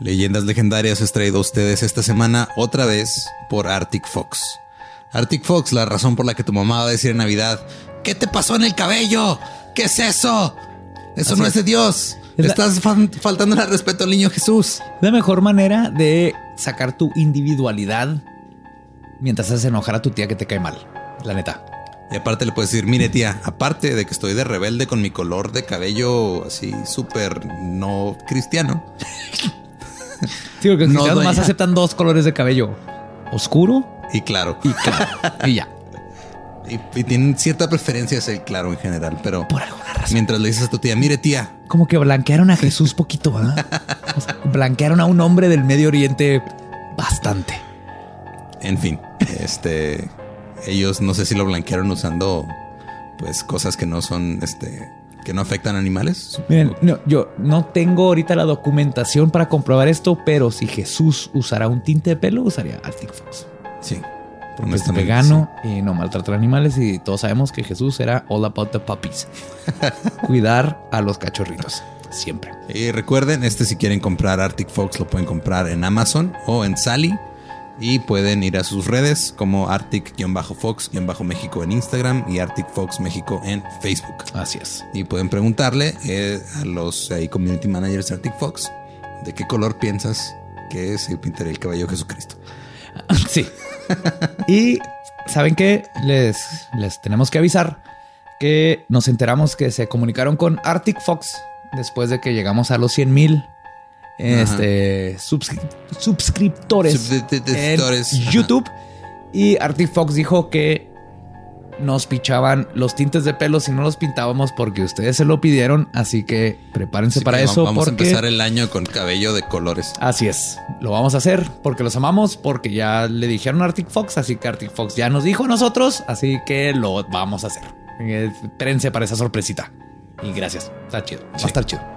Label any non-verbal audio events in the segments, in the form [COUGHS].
Leyendas legendarias es traído a ustedes esta semana otra vez por Arctic Fox. Arctic Fox, la razón por la que tu mamá va a decir en Navidad, ¿qué te pasó en el cabello? ¿Qué es eso? Eso no es de Dios. Le estás faltando el respeto al niño Jesús. La mejor manera de sacar tu individualidad mientras haces enojar a tu tía que te cae mal. La neta. Y aparte le puedes decir, mire tía, aparte de que estoy de rebelde con mi color de cabello así súper no cristiano. [LAUGHS] Sí, porque no más aceptan dos colores de cabello. Oscuro y claro. Y claro. y ya. [LAUGHS] Y, tienen cierta preferencia hacia el claro en general, pero por alguna razón. Mientras le dices a tu tía, mire tía. Como que blanquearon a Jesús poquito, ¿ah? blanquearon a un hombre del Medio Oriente bastante. En fin, este, ellos no sé si lo blanquearon usando pues cosas que no son, este, que no afectan animales. Miren, no, yo no tengo ahorita la documentación para comprobar esto, pero si Jesús usara un tinte de pelo, usaría Arctic Fox. Sí. Porque es vegano y no maltrata a animales y todos sabemos que Jesús era all about the puppies. [LAUGHS] Cuidar a los cachorritos. Siempre. Y recuerden, este si quieren comprar Arctic Fox lo pueden comprar en Amazon o en Sally. Y pueden ir a sus redes como Arctic-Fox-México en Instagram y Arctic Fox México en Facebook. Así es. Y pueden preguntarle eh, a los community managers de Arctic Fox de qué color piensas que se pintaría el caballo Jesucristo. [LAUGHS] Sí. y saben que les, les tenemos que avisar que nos enteramos que se comunicaron con Arctic Fox después de que llegamos a los 100 mil este, suscriptores en YouTube. Y Arctic Fox dijo que nos pichaban los tintes de pelo si no los pintábamos porque ustedes se lo pidieron. Así que prepárense para eso. Vamos a empezar el año con cabello de colores. Así es. Lo vamos a hacer porque los amamos, porque ya le dijeron a Arctic Fox. Así que Arctic Fox ya nos dijo a nosotros. Así que lo vamos a hacer. Eh, espérense para esa sorpresita. Y gracias. Está chido. Va a estar chido.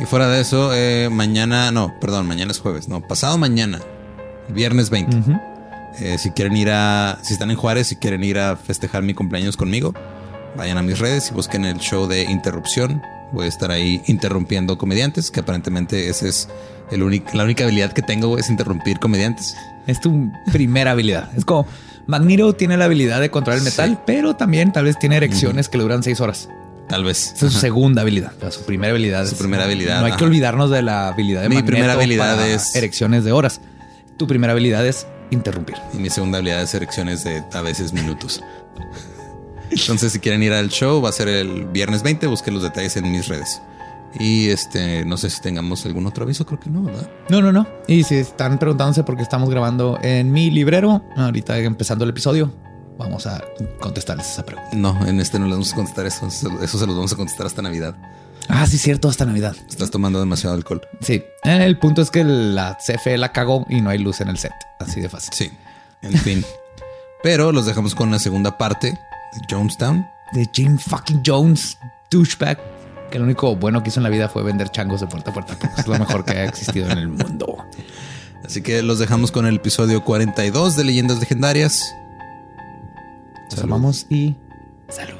Y fuera de eso, eh, mañana, no, perdón, mañana es jueves, no, pasado mañana, viernes 20. Eh, si quieren ir a, si están en Juárez, si quieren ir a festejar mi cumpleaños conmigo, vayan a mis redes y busquen el show de interrupción. Voy a estar ahí interrumpiendo comediantes, que aparentemente esa es el la única habilidad que tengo es interrumpir comediantes. Es tu primera habilidad. Es como Magneto tiene la habilidad de controlar el metal, pero también tal vez tiene erecciones que le duran seis horas. Tal vez. es su segunda habilidad. su primera habilidad. Su primera habilidad. No hay que olvidarnos de la habilidad de Mi primera habilidad es erecciones de horas. Tu primera habilidad es interrumpir. Y mi segunda habilidad es erecciones de a veces minutos. Entonces, si quieren ir al show, va a ser el viernes 20. Busquen los detalles en mis redes. Y este, no sé si tengamos algún otro aviso, creo que no, ¿verdad? No, no, no. Y si están preguntándose por qué estamos grabando en mi librero, ahorita empezando el episodio, vamos a contestarles esa pregunta. No, en este no les vamos a contestar eso. Eso se los vamos a contestar hasta Navidad. Ah, sí, cierto, hasta Navidad. Estás tomando demasiado alcohol. Sí. El punto es que la CFE la cagó y no hay luz en el set. Así de fácil. Sí. En fin. [LAUGHS] Pero los dejamos con la segunda parte de Jonestown. De Jim fucking Jones, douchebag. Que lo único bueno que hizo en la vida fue vender changos de puerta a puerta. Es lo mejor que ha existido en el mundo. Así que los dejamos con el episodio 42 de Leyendas Legendarias. Nos y salud.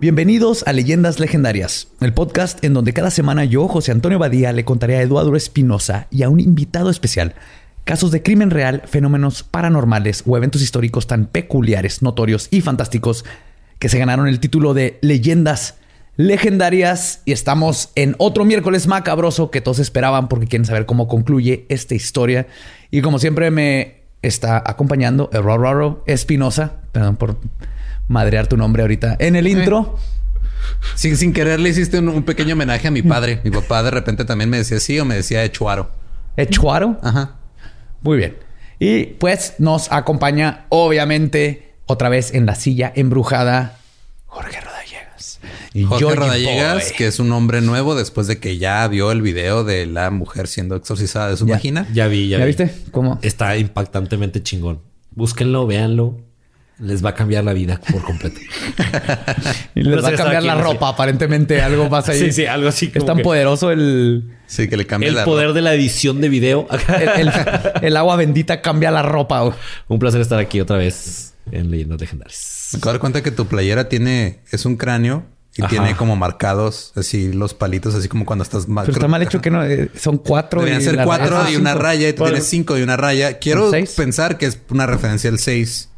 Bienvenidos a Leyendas Legendarias, el podcast en donde cada semana yo, José Antonio Badía, le contaré a Eduardo Espinosa y a un invitado especial casos de crimen real, fenómenos paranormales o eventos históricos tan peculiares, notorios y fantásticos que se ganaron el título de Leyendas legendarias y estamos en otro miércoles macabroso que todos esperaban porque quieren saber cómo concluye esta historia. Y como siempre me está acompañando Roro Espinosa, perdón por madrear tu nombre ahorita en el intro. Sin, sin querer le hiciste un, un pequeño homenaje a mi padre. Mi papá de repente también me decía sí o me decía Echuaro. Echuaro. Ajá. Muy bien. Y pues nos acompaña, obviamente, otra vez en la silla embrujada, Jorge Rodallegas. Y Jorge Georgie Rodallegas, Boy. que es un hombre nuevo después de que ya vio el video de la mujer siendo exorcizada de su Ya. vagina. Ya vi, ya, ¿Ya vi. viste? ¿Cómo? Está impactantemente chingón. Búsquenlo, véanlo. Les va a cambiar la vida por completo. [LAUGHS] Y les No va a cambiar la ropa, aparentemente algo pasa ahí. Sí, sí, algo así Es tan que- poderoso el, Sí, que le cambia El la poder de la edición de video. [LAUGHS] el, el- el agua bendita cambia la ropa. Un placer estar aquí otra vez en Leyendas Legendarias. Me acabo de dar cuenta que tu playera tiene... Es un cráneo y Ajá. tiene como marcados así los palitos, así como cuando estás... ma- Pero está mal hecho que no eh, son cuatro. Deberían y ser cuatro raya y una cinco. raya y tú tienes cinco y una raya. Quiero pensar que es una referencia al seis.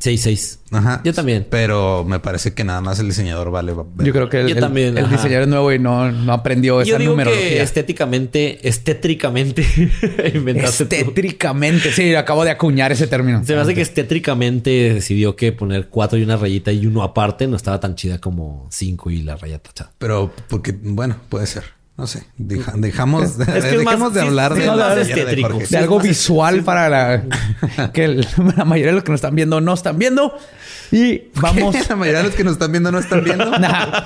6-6. Ajá. Yo también. Pero me parece que nada más el diseñador vale. Yo creo que el, Yo el- también, el ajá. diseñador es nuevo y no, no aprendió Yo esa digo que numerología. estéticamente, estétricamente [LAUGHS] inventaste tú. Estétricamente. Sí, acabo de acuñar ese término. Se me hace que estétricamente decidió que poner cuatro y una rayita y uno aparte no estaba tan chida como cinco y la raya tachada. Pero porque, bueno, puede ser. No sé. Deja- dejamos, Es que es dejemos más- de hablar sí, de la de de algo visual para la [LAUGHS] que el- la mayoría de los que nos están viendo no están viendo. Y vamos. la mayoría de los que nos están viendo no están viendo. [LAUGHS] Nah.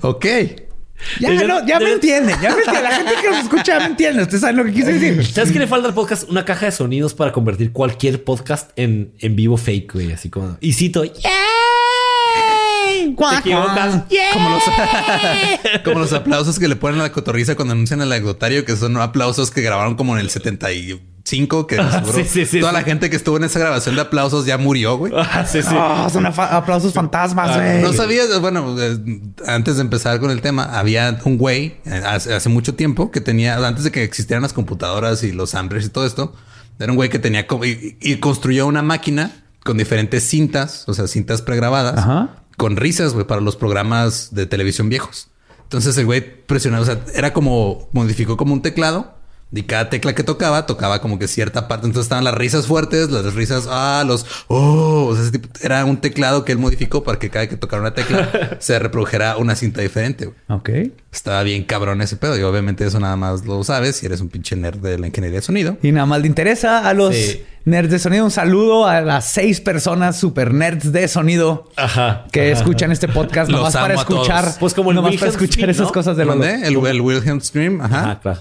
[LAUGHS] ok. Ya, no, ya me debe- entienden. Ya me entienden. La gente que nos escucha ya me entiende. Ustedes saben lo que quise decir. ¿Sabes qué le falta al podcast? Una caja de sonidos para convertir cualquier podcast en, en vivo fake, güey. Así como... Y cito... ¡Yay! Te equivocas. Como los, [LAUGHS] como los aplausos que le ponen a la cotorriza cuando anuncian el anecdotario, que son aplausos que grabaron como en el 75, que [LAUGHS] seguro sí, sí, sí, toda sí. la gente que estuvo en esa grabación de aplausos ya murió, güey. [LAUGHS] Ah, sí, sí. Ah, son aplausos fantasmas, güey. No sabías, bueno, eh, antes de empezar con el tema, había un güey eh, hace, hace mucho tiempo que tenía, antes de que existieran las computadoras y los Ambres y todo esto, era un güey que tenía y construyó una máquina con diferentes cintas, o sea, cintas pregrabadas, Ajá. Con risas, güey, para los programas de televisión viejos. Entonces el güey presionaba, o sea, era como, modificó como un teclado. Y cada tecla que tocaba, tocaba como que cierta parte. Entonces estaban las risas fuertes, las risas, ah, los, oh, o sea, ese tipo- era un teclado que él modificó para que cada vez que tocara una tecla [LAUGHS] se reprodujera una cinta diferente. Ok. Estaba bien cabrón ese pedo. Y obviamente eso nada más lo sabes si eres un pinche nerd de la ingeniería de sonido. Y nada más le interesa a los Sí. nerds de sonido. Un saludo a las seis personas super nerds de sonido Ajá. que Ajá. escuchan este podcast [LAUGHS] Los nomás para escuchar. Pues como el nomás para Wilhelm escuchar Scream, esas ¿no? cosas de los. ¿Dónde? El, el Wilhelm Scream. Ajá. Ah,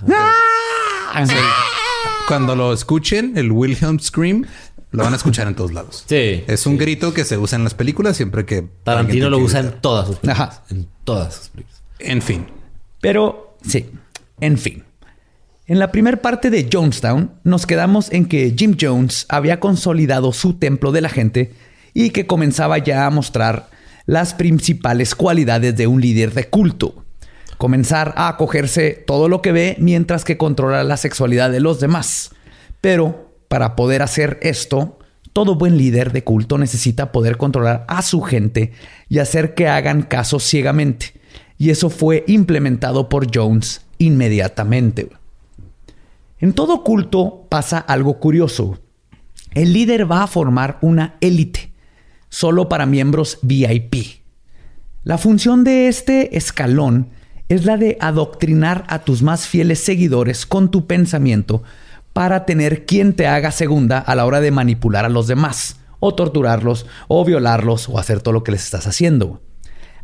Cuando lo escuchen, el Wilhelm Scream, lo van a escuchar en todos lados. Sí. Es un grito que se usa en las películas siempre que... Tarantino lo usa en todas sus películas. Ajá. En todas sus películas. En fin. Pero sí, en fin. En la primera parte de Jonestown nos quedamos en que Jim Jones había consolidado su templo de la gente y que comenzaba ya a mostrar las principales cualidades de un líder de culto. Comenzar a acogerse todo lo que ve mientras que controla la sexualidad de los demás. Pero para poder hacer esto, todo buen líder de culto necesita poder controlar a su gente y hacer que hagan caso ciegamente. Y eso fue implementado por Jones inmediatamente. En todo culto pasa algo curioso. El líder va a formar una élite, solo para miembros VIP. La función de este escalón es la de adoctrinar a tus más fieles seguidores con tu pensamiento para tener quien te haga segunda a la hora de manipular a los demás, o torturarlos, o violarlos, o hacer todo lo que les estás haciendo.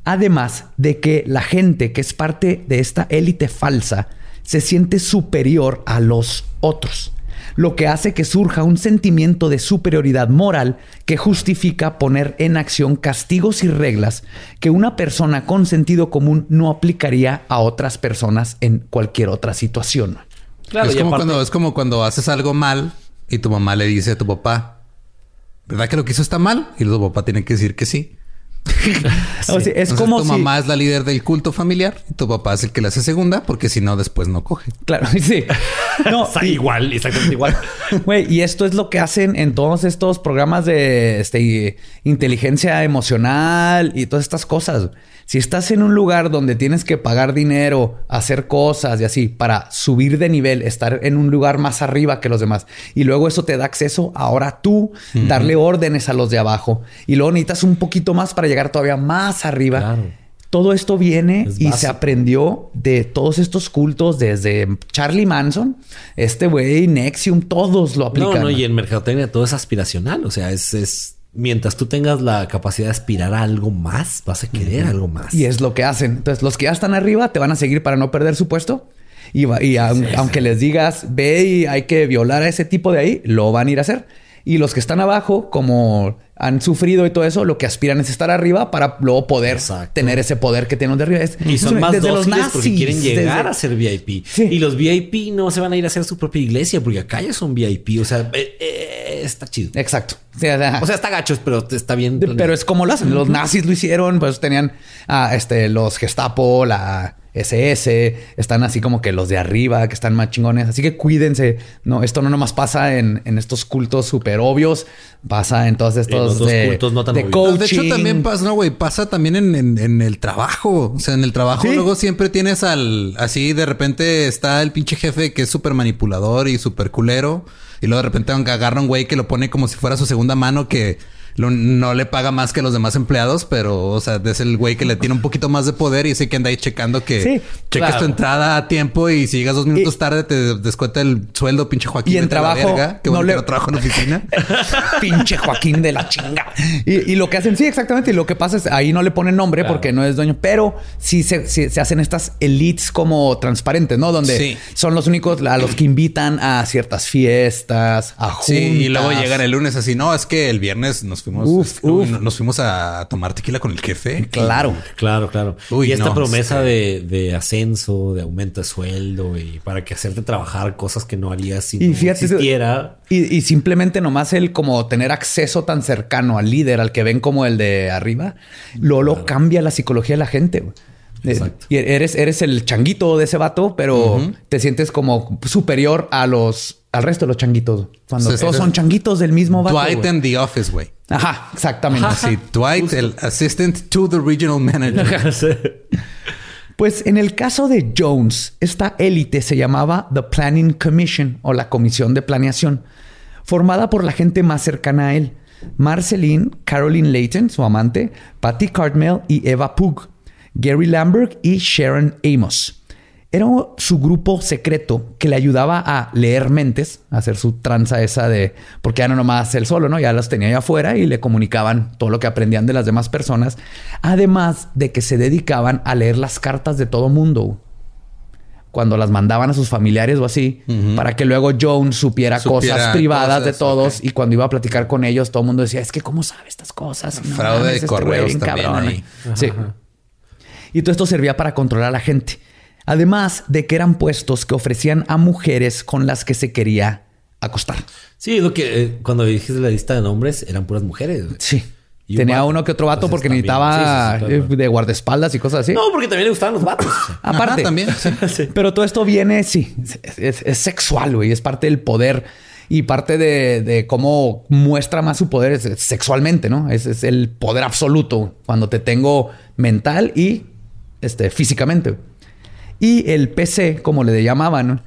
Además de que la gente que es parte de esta élite falsa se siente superior a los otros, lo que hace que surja un sentimiento de superioridad moral que justifica poner en acción castigos y reglas que una persona con sentido común no aplicaría a otras personas en cualquier otra situación. Claro, es, como aparte- cuando, es como cuando haces algo mal y tu mamá le dice a tu papá, ¿verdad que lo que hizo está mal? Y tu papá tiene que decir que sí. [LAUGHS] O sea, es Entonces, como tu si... mamá es la líder del culto familiar y tu papá es el que le hace segunda porque si no después no coge. Claro, [LAUGHS] sí. No, [LAUGHS] igual, exactamente igual. Güey, y esto es lo que hacen en todos estos programas de este, inteligencia emocional y todas estas cosas. Si estás en un lugar donde tienes que pagar dinero, hacer cosas y así para subir de nivel, estar en un lugar más arriba que los demás, y luego eso te da acceso ahora tú darle órdenes a los de abajo, y luego necesitas un poquito más para llegar todavía más arriba. Claro. Todo esto viene Es y se aprendió de todos estos cultos desde Charlie Manson, este güey, Nexium, todos lo aplican. No, no, y en mercadotecnia todo es aspiracional. O sea, es, es mientras tú tengas la capacidad de aspirar a algo más, vas a querer algo más. Y es lo que hacen. Entonces, los que ya están arriba te van a seguir para no perder su puesto. Y, va- y aun- aunque les digas, ve y hay que violar a ese tipo de ahí, lo van a ir a hacer. Y los que están abajo, como han sufrido y todo eso, lo que aspiran es estar arriba para luego poder Exacto. tener ese poder que tienen de arriba. Es- Y son es- más desde los dóciles porque nazis, quieren llegar desde- a ser VIP. Sí. Y los VIP no se van a ir a hacer su propia iglesia porque acá ya son VIP. O sea, eh, eh, está chido. Exacto. Sí, o sea, O sea, está gachos, pero está bien. De- Pero es como lo hacen. Los nazis lo hicieron, pues tenían a este, los Gestapo, la SS, están así como que los de arriba, que están más chingones. Así que cuídense. No, esto no nomás pasa en, en estos cultos súper obvios, pasa en todos estos otros de, cultos no tan de obvios. coaching. De hecho, también pasa, no, güey, pasa también en, en- en el trabajo. O sea, en el trabajo Sí. luego siempre tienes al, así de repente está el pinche jefe que es súper manipulador y súper culero. Y luego de repente agarra un güey que lo pone como si fuera su segunda mano que lo- no le paga más que los demás empleados, pero, o sea, es el güey que le tiene un poquito más de poder y ese que anda ahí checando que Sí, cheques claro. tu entrada a tiempo y si llegas dos minutos Y- tarde te descuenta el sueldo, pinche Joaquín. Y en trabajo verga. Qué no bueno que le- trabajo en oficina. [LAUGHS] Pinche Joaquín de la chinga. Y, y lo que hacen, sí, exactamente. Y lo que pasa es ahí no le ponen nombre porque no es dueño, pero sí se, sí se hacen estas elites como transparentes, ¿no? Donde Sí. son los únicos a los que invitan a ciertas fiestas, a juntas. Sí, y luego llegan el lunes así, no, es que el viernes nos fuimos, Uf, uy, uf. no- nos fuimos a tomar tequila con el jefe. Claro. Claro, claro. Uy, y esta no, promesa de, de ascenso, de aumento de sueldo y para que hacerte trabajar cosas que no harías si Y no fíjate, existiera. Y, y simplemente nomás el como tener acceso tan cercano al líder, al que ven como el de arriba, lo, lo cambia la psicología de la gente. güey. Exacto. Y eres, eres el changuito de ese vato, pero te sientes como superior a los al resto de los changuitos. Cuando todos son changuitos del mismo vato. Dwight güey. en The Office, güey. Ajá, exactamente. Sí, Dwight, el assistant to the regional manager. Pues en el caso de Jones, esta élite se llamaba The Planning Commission o la Comisión de Planeación, formada por la gente más cercana a él. Marceline, Caroline Layton, su amante, Patty Cartmel y Eva Pug, Gary Lambert y Sharon Amos. Era su grupo secreto que le ayudaba a leer mentes, a hacer su tranza esa de... Porque ya no nomás él solo, ¿no? Ya las tenía allá afuera y le comunicaban todo lo que aprendían de las demás personas. Además de que se dedicaban a leer las cartas de todo mundo. Cuando las mandaban a sus familiares o así, para que luego Jones supiera, Supiera cosas privadas de todos. Y cuando iba a platicar con ellos, todo el mundo decía, es que ¿cómo sabe estas cosas? No Fraude mames, de este correos bien también cabrón". ahí. Sí. Y todo esto servía para controlar a la gente. Además de que eran puestos que ofrecían a mujeres con las que se quería acostar. Sí, lo que eh, cuando dijiste la lista de nombres eran puras mujeres. Sí. Y Tenía uno que otro vato Entonces, porque también. necesitaba Sí, sí, sí, claro. eh, de guardaespaldas y cosas así. No, porque también le gustaban los vatos. [LAUGHS] Aparte. Ajá, también, [LAUGHS] sí. Pero todo esto viene, sí, es, es- es sexual, güey. Es parte del poder y parte de, de cómo muestra más su poder es sexualmente, ¿no? Es, es el poder absoluto cuando te tengo mental y este, físicamente. Y el PC, como le llamaban,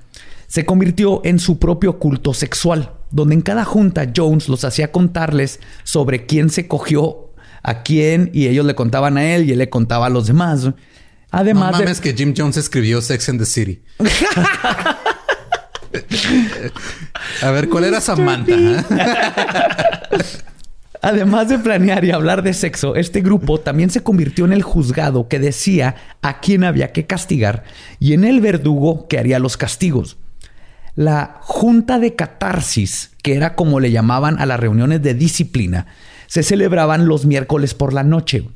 se convirtió en su propio culto sexual, donde en cada junta Jones los hacía contarles sobre quién se cogió a quién y ellos le contaban a él y él le contaba a los demás. No Además de... mames que Jim Jones escribió Sex and the City. [LAUGHS] A ver, ¿cuál era Samantha? [LAUGHS] Además de planear y hablar de sexo, este grupo también se convirtió en el juzgado que decía a quién había que castigar y en el verdugo que haría los castigos. La junta de catarsis, que era como le llamaban a las reuniones de disciplina, se celebraban los miércoles por la noche.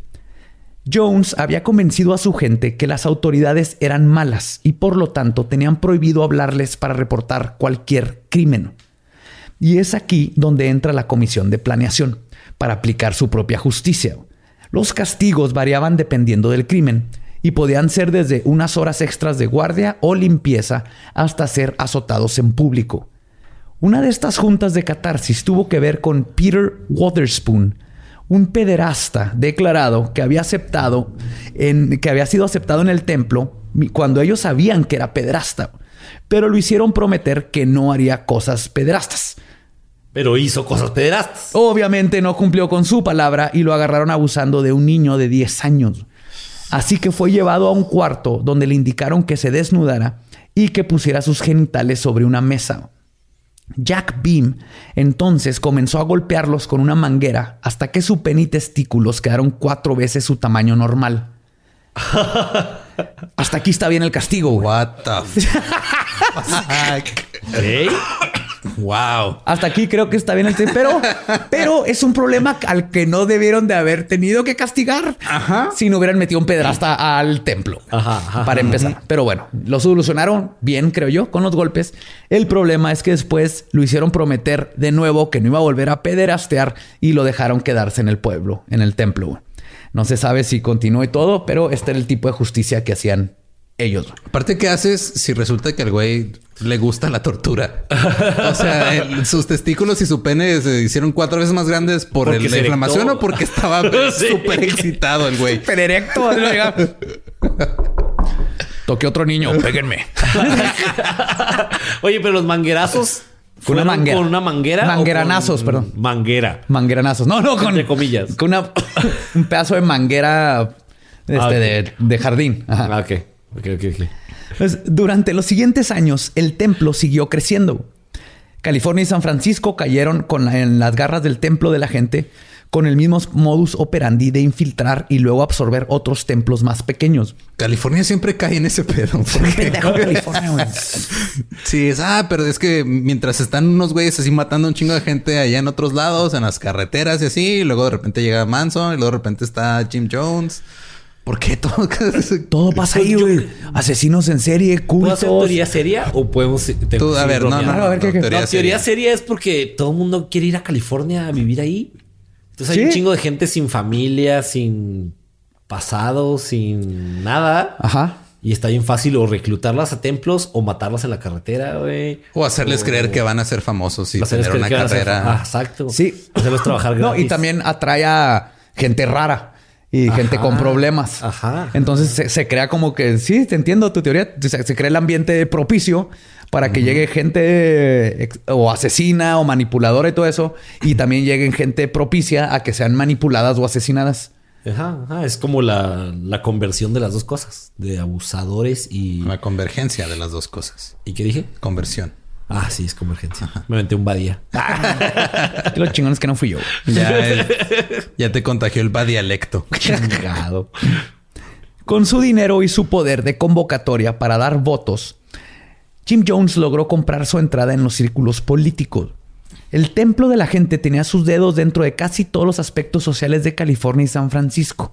Jones había convencido a su gente que las autoridades eran malas y por lo tanto tenían prohibido hablarles para reportar cualquier crimen. Y es aquí donde entra la comisión de planeación para aplicar su propia justicia. Los castigos variaban dependiendo del crimen y podían ser desde unas horas extras de guardia o limpieza hasta ser azotados en público. Una de estas juntas de catarsis tuvo que ver con Peter Waterspoon, un pederasta declarado que había aceptado en, que había sido aceptado en el templo cuando ellos sabían que era pederasta, pero lo hicieron prometer que no haría cosas pederastas. Pero hizo cosas pederastas. Obviamente no cumplió con su palabra y lo agarraron abusando de un niño de 10 años. Así que fue llevado a un cuarto donde le indicaron que se desnudara y que pusiera sus genitales sobre una mesa. Jack Beam entonces comenzó a golpearlos con una manguera hasta que su pene y testículos quedaron cuatro veces su tamaño normal. [LAUGHS] Hasta aquí está bien el castigo. güey. What the fuck? [LAUGHS] wow. Hasta aquí creo que está bien el tema, pero, pero es un problema al que no debieron de haber tenido que castigar si no hubieran metido un pedrasta al templo. Ajá, ajá, para empezar. Pero bueno, lo solucionaron bien, creo yo, con los golpes. El problema es que después lo hicieron prometer de nuevo que no iba a volver a pederastear y lo dejaron quedarse en el pueblo, en el templo. No se sabe si continuó y todo, pero este era el tipo de justicia que hacían ellos. Aparte, ¿qué haces si resulta que al güey le gusta la tortura? O sea, el- sus testículos y su pene se hicieron cuatro veces más grandes por Porque el- la inflamación erectó. o porque estaba [LAUGHS] Sí. súper excitado el güey. Super erecto. Toqué otro niño, péguenme. Oye, pero los manguerazos. Con una ¿fueron manguera. Con una manguera. o Mangueranazos, con perdón. Manguera. Mangueranazos. No, no, con, Entre comillas. Con una- [LAUGHS] un pedazo de manguera este, Ah, de, de jardín. Ajá. Ah, ok. Ok, ok, ok. Pues, durante los siguientes años, el templo siguió creciendo. California y San Francisco cayeron con la- en las garras del templo de la gente con el mismo modus operandi de infiltrar y luego absorber otros templos más pequeños. California siempre cae en ese pedo. [LAUGHS] Pendejo [LAUGHS] California, güey. Sí, es, ah, pero es que mientras están unos güeyes así matando a un chingo de gente allá en otros lados, en las carreteras y así, y luego de repente llega Manson y luego de repente está Jim Jones. ¿Por qué todo? [LAUGHS] Todo pasa ahí, güey. Asesinos en serie, ¿Puedo cultos. hacer teoría seria o podemos... te- Tú, a seguir ver, no, no, A ver, ¿qué- no, qué? teoría No, teoría seria. seria es porque todo el mundo quiere ir a California a vivir ahí. Entonces hay Sí. un chingo de gente sin familia, sin pasado, sin nada. Ajá. Y está bien fácil o reclutarlas a templos o matarlas en la carretera, güey. O hacerles creer que van a ser famosos y tener una creer que van a ser- carrera. Ah, exacto. Sí. Hacerlos trabajar No, y gratis. también atrae a gente rara y Ajá. gente con problemas. Ajá. Entonces se, se crea como que, sí, te entiendo tu teoría, se, se crea el ambiente propicio para que llegue gente ex- o asesina o manipuladora y todo eso, y también lleguen gente propicia a que sean manipuladas o asesinadas. Ajá, ajá. Es como la, la conversión de las dos cosas. De abusadores y... La convergencia de las dos cosas. ¿Y qué dije? Conversión. Ah, sí, es convergencia. Me aventé un badía. [LAUGHS] Lo chingón es que no fui yo. [LAUGHS] Ya, te contagió el dialecto. [LAUGHS] Chingado. Con su dinero y su poder de convocatoria para dar votos, Jim Jones logró comprar su entrada en los círculos políticos. El templo de la gente tenía sus dedos dentro de casi todos los aspectos sociales de California y San Francisco.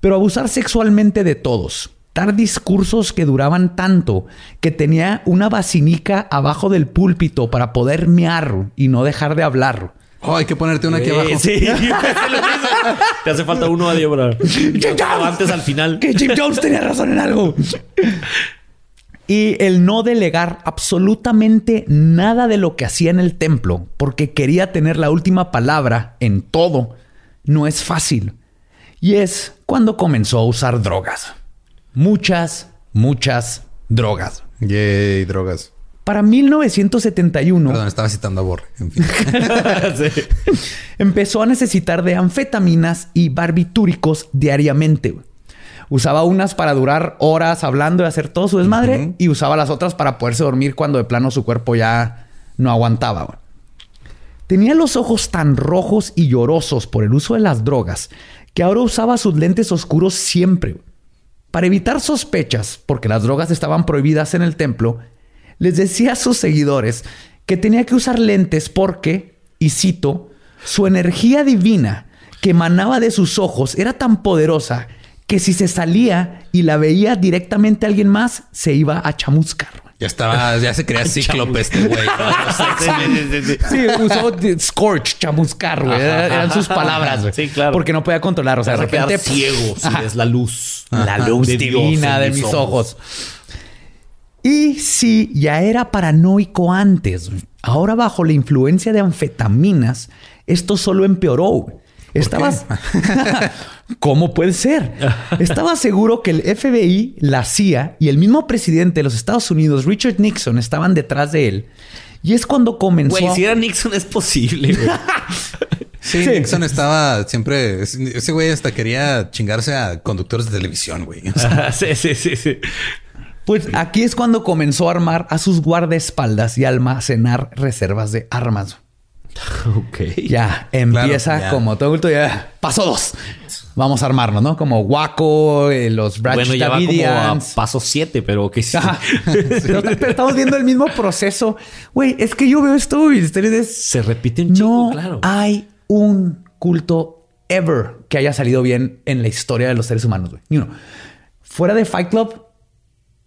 Pero abusar sexualmente de todos, dar discursos que duraban tanto que tenía una basinica abajo del púlpito para poder mear y no dejar de hablar. Oh, hay que ponerte una aquí Eh, abajo. Sí. [LAUGHS] Te hace falta uno a para [LAUGHS] antes al final. que Jim Jones tenía razón en algo. Y el no delegar absolutamente nada de lo que hacía en el templo, porque quería tener la última palabra en todo, no es fácil. Y es cuando comenzó a usar drogas. Muchas, muchas drogas. Yay, drogas. Para 1971 Perdón, estaba citando a Borre. En fin. [LAUGHS] empezó a necesitar de anfetaminas y barbitúricos diariamente. Usaba unas para durar horas hablando y hacer todo su desmadre y usaba las otras para poderse dormir cuando de plano su cuerpo ya no aguantaba. güey. Tenía los ojos tan rojos y llorosos por el uso de las drogas que ahora usaba sus lentes oscuros siempre. güey. Para evitar sospechas, porque las drogas estaban prohibidas en el templo, les decía a sus seguidores que tenía que usar lentes porque, y cito, su energía divina que emanaba de sus ojos era tan poderosa que si se salía y la veía directamente a alguien más, se iba a chamuscar. Ya estaba, ya se creía [LAUGHS] cíclope este güey. Sí, usó scorch, chamuscar, güey. Eran sus palabras, güey. Sí, claro. Porque no podía controlar. O sea, de repente ciego si Ajá. ves la luz. la luz divina de mis ojos. Y si ya era paranoico antes, ahora bajo la influencia de anfetaminas, esto solo empeoró. Estabas. [LAUGHS] ¿Cómo puede ser? [LAUGHS] Estaba seguro que el FBI, la CIA y el mismo presidente de los Estados Unidos, Richard Nixon, estaban detrás de él. Y es cuando comenzó. Güey, si era Nixon es posible, güey. [LAUGHS] Sí, Nixon estaba siempre. Ese güey hasta quería chingarse a conductores de televisión, güey. O [LAUGHS] sea, sí, sí, sí, sí. Pues aquí es cuando comenzó a armar a sus guardaespaldas y almacenar reservas de armas. Ok. Ya empieza ya. como todo adulto, ya paso dos. Vamos a armarnos, ¿no? Como Waco, eh, los Branch Bueno, ya va como a paso 7, pero que sí. Ajá. [LAUGHS] Pero, pero estamos viendo el mismo proceso. Güey, es que yo veo esto y ustedes es- Se repite un chingo, no claro. hay un culto ever que haya salido bien en la historia de los seres humanos. güey. Ni uno. Fuera de Fight Club,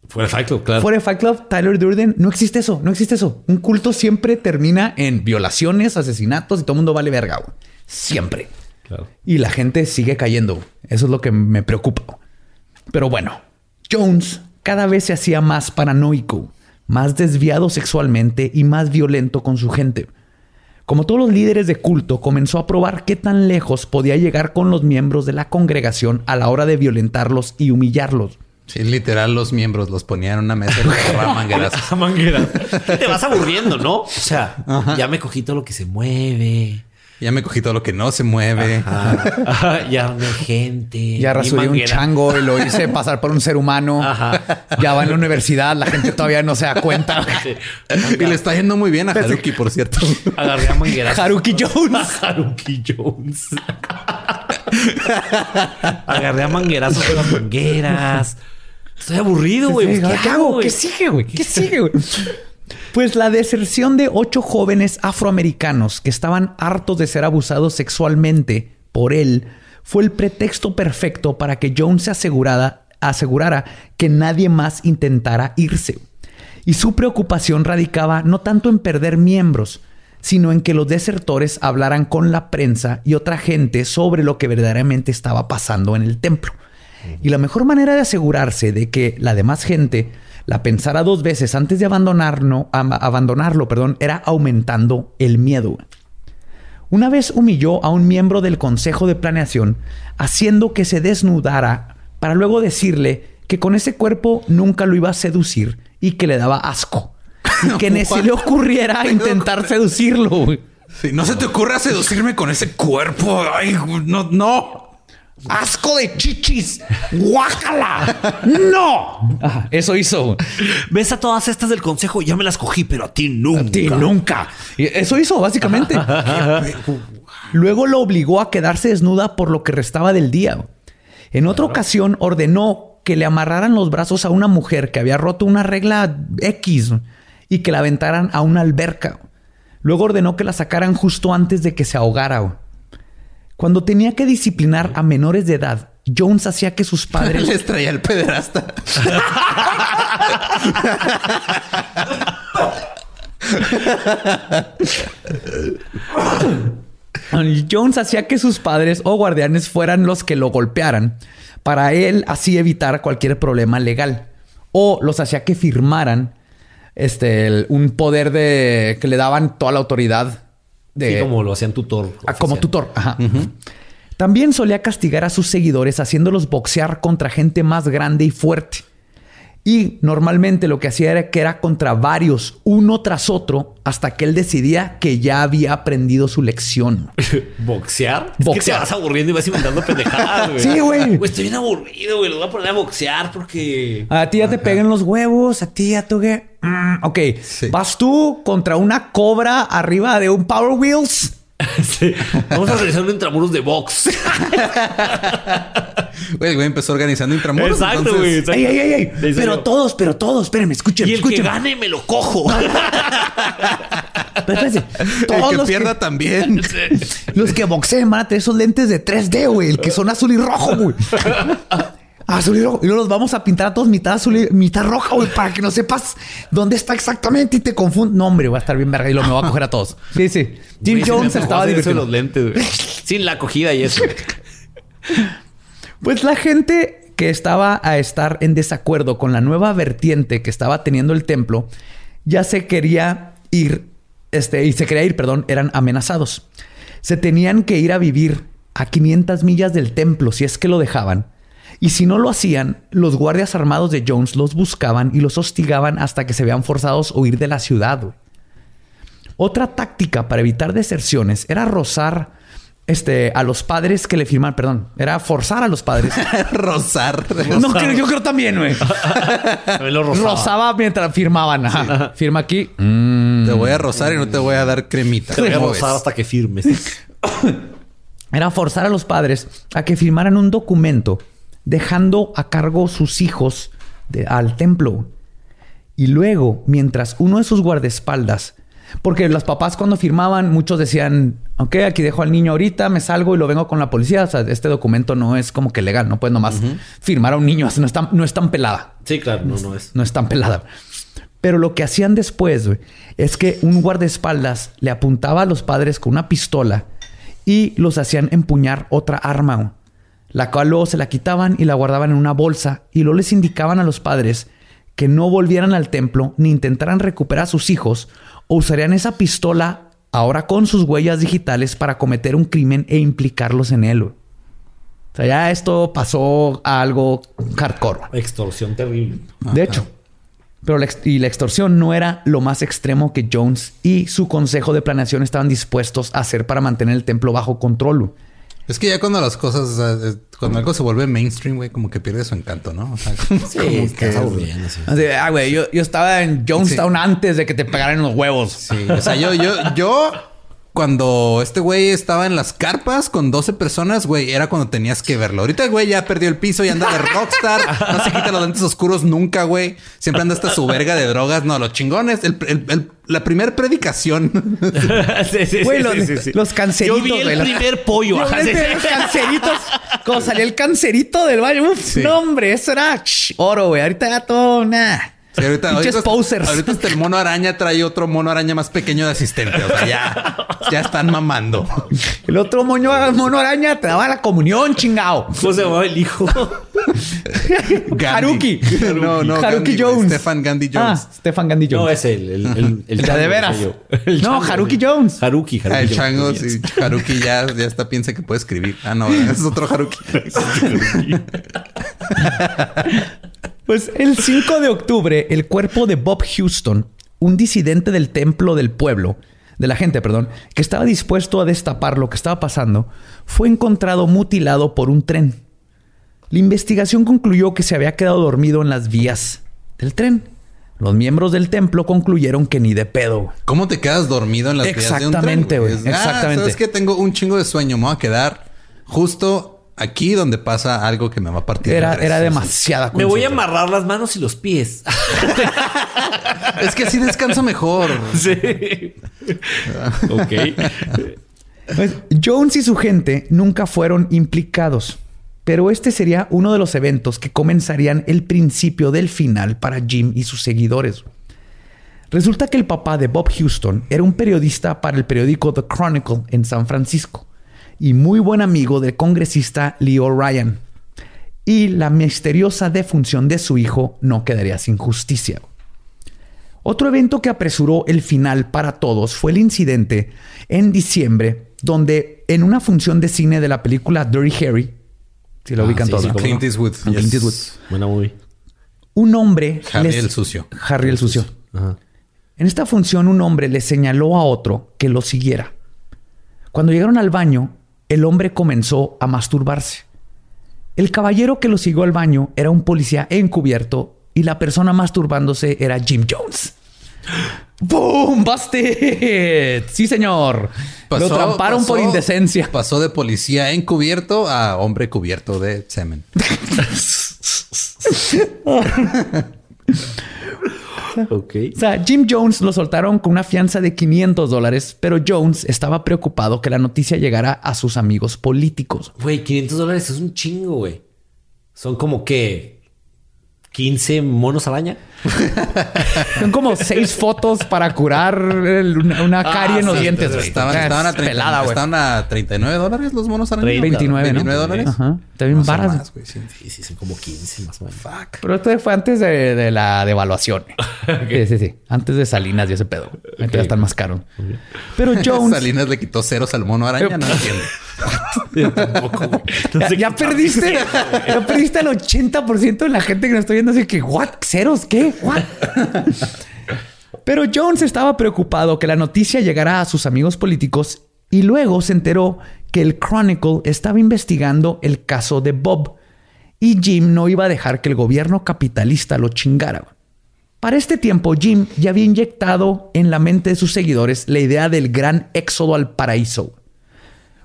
Fuera de Fight Club, claro. Fuera de Fight Club, Tyler Durden, no existe eso, no existe eso. Un culto siempre termina en violaciones, asesinatos y todo el mundo vale verga. güey. Siempre. Claro. Y la gente sigue cayendo. Eso es lo que me preocupa. Pero bueno, Jones cada vez se hacía más paranoico, más desviado sexualmente y más violento con su gente. Como todos los líderes de culto, comenzó a probar qué tan lejos podía llegar con los miembros de la congregación a la hora de violentarlos y humillarlos. sí, literal, los miembros los ponían en una mesa y los agarraban manguerazos. [LAUGHS] A manguera. Te vas aburriendo, ¿no? O sea, ya me cogí todo lo que se mueve. Ya me cogí todo lo que no se mueve. Ajá, [LAUGHS] ya no gente. Ya rasuré un manguera. chango y lo hice pasar por un ser humano. Ajá. Ya va en la universidad, la gente todavía no se da cuenta. [LAUGHS] Sí. Y le está yendo muy bien a Haruki, por cierto. Agarré a mangueras. Haruki [LAUGHS] Jones. Haruki Jones. Agarré a manguerazos con las mangueras. Estoy aburrido, güey. Sí, Pues, ¿Qué hago? ¿Qué sigue, güey? ¿Qué sigue, güey? Pues la deserción de ocho jóvenes afroamericanos que estaban hartos de ser abusados sexualmente por él fue el pretexto perfecto para que Jones se asegurara, asegurara que nadie más intentara irse. Y su preocupación radicaba no tanto en perder miembros, sino en que los desertores hablaran con la prensa y otra gente sobre lo que verdaderamente estaba pasando en el templo. Y la mejor manera de asegurarse de que la demás gente la pensara dos veces antes de abandonarlo, perdón, era aumentando el miedo. Una vez humilló a un miembro del Consejo de Planeación, haciendo que se desnudara para luego decirle que con ese cuerpo nunca lo iba a seducir y que le daba asco. Y que ni se le [LAUGHS] ocurriera intentar seducirlo. Sí, no se te ocurra seducirme con ese cuerpo. Ay, no, no. ¡Asco de chichis! ¡Guácala! ¡No! Ajá, eso hizo. Ves a todas estas del consejo, ya me las cogí, pero a ti nunca. A ti nunca. Y Eso hizo, básicamente. Luego lo obligó a quedarse desnuda por lo que restaba del día. En otra ocasión ordenó que le amarraran los brazos a una mujer que había roto una regla X y que la aventaran a una alberca. Luego ordenó que la sacaran justo antes de que se ahogara. Cuando tenía que disciplinar a menores de edad, Jones hacía que sus [LAUGHS] padres Les traía el pederasta. [LAUGHS] Jones hacía que sus padres o guardianes fueran los que lo golpearan para él así evitar cualquier problema legal. O los hacía que firmaran este, el- un poder de que le daban toda la autoridad de, Sí, como lo hacían tutor. Ah, como tutor. Ajá. También solía castigar a sus seguidores haciéndolos boxear contra gente más grande y fuerte. Y normalmente lo que hacía era que era contra varios, uno tras otro, hasta que él decidía que ya había aprendido su lección. [LAUGHS] ¿Boxear? Es que te Boxear. vas aburriendo y vas inventando pendejadas, güey. Sí, güey. Güey, estoy bien aburrido, güey. Lo voy a poner a boxear porque... A ti ya te pegan los huevos, a ti ya tú qué. Mm, ok, Sí. vas tú contra una cobra arriba de un Power Wheels. [LAUGHS] Sí. Vamos a realizar un intramuros de box. [LAUGHS] Güey, el güey empezó organizando intramuros. Exacto, entonces- güey. exacto. Ey, ey, ey, ey. ¿En serio? Pero todos, pero todos, espérenme, escúchenme, Y el que gane me lo cojo. [LAUGHS] Pero espérense, El todos que los pierda también. Los que boxeen van a tener esos lentes de 3D, güey. El que son azul y rojo, güey. Azul y rojo. Y luego los vamos a pintar a todos mitad azul y mitad roja, güey, para que no sepas dónde está exactamente y te confundas. No, hombre, va a estar bien verga y lo me va a coger a todos. [LAUGHS] Sí, sí. Jim Güey, Jones estaba divirtiendo. los lentes, güey. [LAUGHS] Sin la acogida y eso. Pues la gente que estaba a estar en desacuerdo con la nueva vertiente que estaba teniendo el templo ya se quería ir, este, y se quería ir, perdón, eran amenazados. Se tenían que ir a vivir a 500 millas del templo si es que lo dejaban. Y si no lo hacían, los guardias armados de Jones los buscaban y los hostigaban hasta que se vean forzados a huir de la ciudad. Otra táctica para evitar deserciones era rozar este, a los padres que le firman, perdón, era forzar a los padres. [LAUGHS] Rosar. no, creo- yo creo también, güey. [LAUGHS] Rozaba. Rozaba mientras firmaban. Ajá. Firma aquí. Mm. Te voy a rozar y no te voy a dar cremita. Te voy a ¿Cómo rozar ves? hasta que firmes. [COUGHS] Era forzar a los padres a que firmaran un documento dejando a cargo sus hijos de- al templo. Y luego, mientras uno de sus guardaespaldas, porque los papás cuando firmaban, muchos decían, ok, aquí dejo al niño ahorita, me salgo y lo vengo con la policía. O sea, este documento no es como que legal, no puedes nomás firmar a un niño, no es tan, no es tan pelada. Sí, claro, no, no es. No es tan pelada. Pero lo que hacían después es que un guardaespaldas le apuntaba a los padres con una pistola y los hacían empuñar otra arma, la cual luego se la quitaban y la guardaban en una bolsa y luego les indicaban a los padres que no volvieran al templo ni intentaran recuperar a sus hijos o usarían esa pistola ahora con sus huellas digitales para cometer un crimen e implicarlos en él. O sea, ya esto pasó a algo hardcore. Extorsión terrible. De hecho. Pero la, y la extorsión no era lo más extremo que Jones y su consejo de planeación estaban dispuestos a hacer para mantener el templo bajo control. Es que ya cuando las cosas, o sea, es- cuando algo se vuelve mainstream, güey, como que pierde su encanto, ¿no? O sea, como, Sí, como estás que-. Así, ah, güey, yo, yo estaba en Jonestown antes de que te pegaran los huevos. Sí, o sea, yo, yo, yo, cuando este güey estaba en las carpas con 12 personas, güey, era cuando tenías que verlo. Ahorita el güey ya perdió el piso y anda de rockstar. No se quita los lentes oscuros nunca, güey. Siempre anda hasta su verga de drogas. No, los chingones. El, el- el- la primera predicación. [LAUGHS] sí, sí, Güey, sí, los, sí, sí. los canceritos. Yo vi güey, el los- primer pollo. Yo ajá, los canceritos. Cuando salió el cancerito del baño. Uf, Sí. no, hombre, eso era oro, güey. Ahorita ya todo, nah. Sí, ahorita, ahorita, posers. ahorita hasta el mono araña trae otro mono araña más pequeño de asistente. O sea, ya, ya están mamando. El otro moño, mono araña te daba la comunión, chingao. ¿Cómo se llamaba el hijo? Gandhi. Haruki. No, no. Haruki Gandhi. Jones. Stefan Gandhi Jones. Ah, Stefan Gandhi Jones. No, es el. El, el, el, de chango, de veras. El No, chango, Haruki. Jones. Haruki, Haruki. Ah, el Jones. chango, sí. Haruki ya, ya está piensa que puede escribir. Ah, no, es otro Haruki. [LAUGHS] [LAUGHS] Pues el 5 de octubre, el cuerpo de Bob Houston, un disidente del templo del pueblo, de la gente, perdón, que estaba dispuesto a destapar lo que estaba pasando, fue encontrado mutilado por un tren. La investigación concluyó que se había quedado dormido en las vías del tren. Los miembros del templo concluyeron que ni de pedo. ¿Cómo te quedas dormido en las vías de un tren? Exactamente, güey. Es, Exactamente. Ah, sabes que tengo un chingo de sueño. Me voy a quedar justo aquí donde pasa algo que me va a partir. Era, madres. era demasiada Me voy a amarrar las manos y los pies. [LAUGHS] Es que así descanso mejor. sí. [LAUGHS] ok. Pues, Jones y su gente nunca fueron implicados, pero este sería uno de los eventos que comenzarían el principio del final para Jim y sus seguidores. Resulta que el papá de Bob Houston era un periodista para el periódico The Chronicle en San Francisco y muy buen amigo del congresista Leo Ryan. Y la misteriosa defunción de su hijo no quedaría sin justicia. Otro evento que apresuró el final para todos fue el incidente en diciembre, donde en una función de cine de la película Dirty Harry, si lo Ah, ubican sí, todos, sí, Clint Eastwood. Con Clint Eastwood. Buena movie. un hombre... Harry les- el sucio. Harry el sucio. Ajá. En esta función un hombre le señaló a otro que lo siguiera. Cuando llegaron al baño, el hombre comenzó a masturbarse. El caballero que lo siguió al baño era un policía encubierto y la persona masturbándose era Jim Jones. ¡Boom! ¡Busted! Sí, señor. lo tramparon por indecencia. Pasó de policía encubierto a hombre cubierto de semen. [LAUGHS] Ok. O sea, Jim Jones lo soltaron con una fianza de 500 dólares, pero Jones estaba preocupado que la noticia llegara a sus amigos políticos. Güey, 500 dólares es un chingo, güey. Son como que 15 monos araña. Son como seis fotos para curar el- una, una carie en los sí, dientes, güey. Estaban, Es estaban a 30, pelada, güey. estaban a 39 dólares los monos araña. 29, ¿no? 29 dólares. Ajá. Está bien No más, güey, sí. Sí, sí, son como 15 más o menos. Pero esto fue antes de, de la devaluación. [LAUGHS] Sí, sí, sí. Antes de Salinas y ese pedo. Ahorita ya están más caros. Pero [LAUGHS] Jones... Salinas le quitó ceros al mono araña, no entiendo. Yo tampoco, güey. No Ya, ya perdiste, [LAUGHS] ya perdiste al 80% de la gente que nos está viendo así que, ¿what? ¿Ceros? ¿Qué? ¿What? [LAUGHS] Pero Jones estaba preocupado que la noticia llegara a sus amigos políticos y luego se enteró que el Chronicle estaba investigando el caso de Bob y Jim no iba a dejar que el gobierno capitalista lo chingara. Para este tiempo, Jim ya había inyectado en la mente de sus seguidores la idea del gran éxodo al paraíso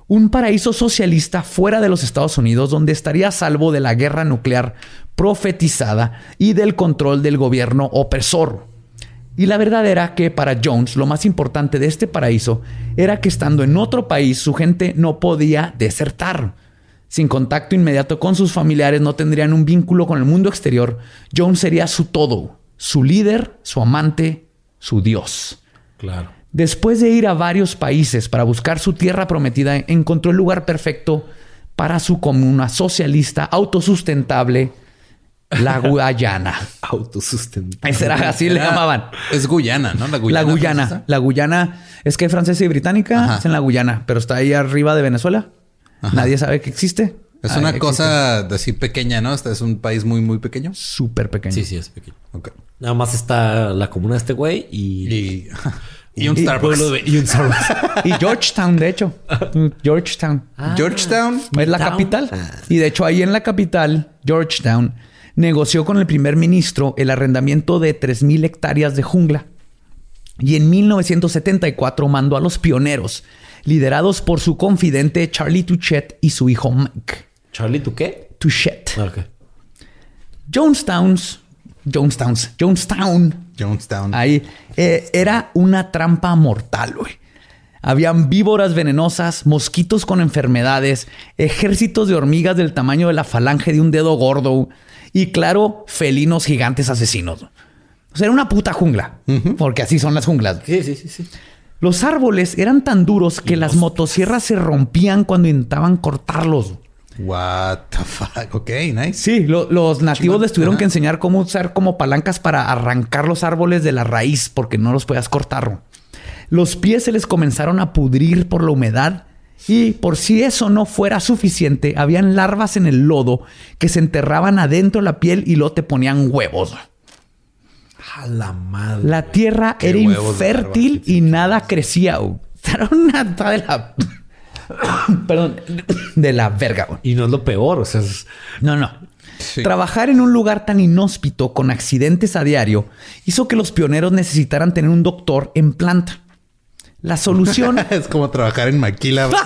un paraíso socialista fuera de los Estados Unidos donde estaría a salvo de la guerra nuclear profetizada y del control del gobierno opresor. Y la verdad era que para Jones lo más importante de este paraíso era que estando en otro país su gente no podía desertar. Sin contacto inmediato con sus familiares no tendrían un vínculo con el mundo exterior. Jones sería su todo, su líder, su amante, su Dios. Claro. Después de ir a varios países para buscar su tierra prometida, encontró el lugar perfecto para su comuna socialista autosustentable, la Guyana. [LAUGHS] Autosustentable. Esa era- así le llamaban. Es Guyana, ¿no? La La Guyana. Guyana. francesa. La Guyana es que es francesa y británica, Ajá. es en la Guyana, pero está ahí arriba de Venezuela. Nadie sabe que existe. Es Ah, una existe. cosa de así pequeña, ¿no? Este es un país muy, muy pequeño. súper pequeño. Sí, sí, es pequeño. Ok. Nada más está la comuna de este güey y... Y, [LAUGHS] y un y Starbucks. un Starbucks. [LAUGHS] Y Georgetown, de hecho. Georgetown. Georgetown. Es la capital. Y de hecho, ahí en la capital, Georgetown, negoció con el primer ministro el arrendamiento de 3.000 hectáreas de jungla. Y en 1974 mandó a los pioneros, liderados por su confidente Charlie Touchet y su hijo Mike. Charlie, ¿tú qué? Touchet. Ah, ok. Jonestowns, Jonestowns, Jonestown, Jonestown. Ahí eh, era una trampa mortal, güey. Habían víboras venenosas, mosquitos con enfermedades, ejércitos de hormigas del tamaño de la falange de un dedo gordo y, claro, felinos gigantes asesinos. O sea, era una puta jungla, porque así son las junglas. Sí, sí, sí, sí. Los árboles eran tan duros que las motosierras se rompían cuando intentaban cortarlos. What the fuck. Ok, nice. Sí, lo- los nativos les tuvieron Ajá. que enseñar cómo usar como palancas para arrancar los árboles de la raíz porque no los podías cortar. Los pies se les comenzaron a pudrir por la humedad y por si eso no fuera suficiente, habían larvas en el lodo que se enterraban adentro de la piel y luego te ponían huevos. A la madre. La tierra Qué era infértil y nada crecía. [LAUGHS] Era una de la... [COUGHS] Perdón, de la verga. güey. Y no es lo peor, o sea, es- No, no. Sí. Trabajar en un lugar tan inhóspito con accidentes a diario hizo que los pioneros necesitaran tener un doctor en planta. La solución [LAUGHS] es como trabajar en Maquila. [LAUGHS]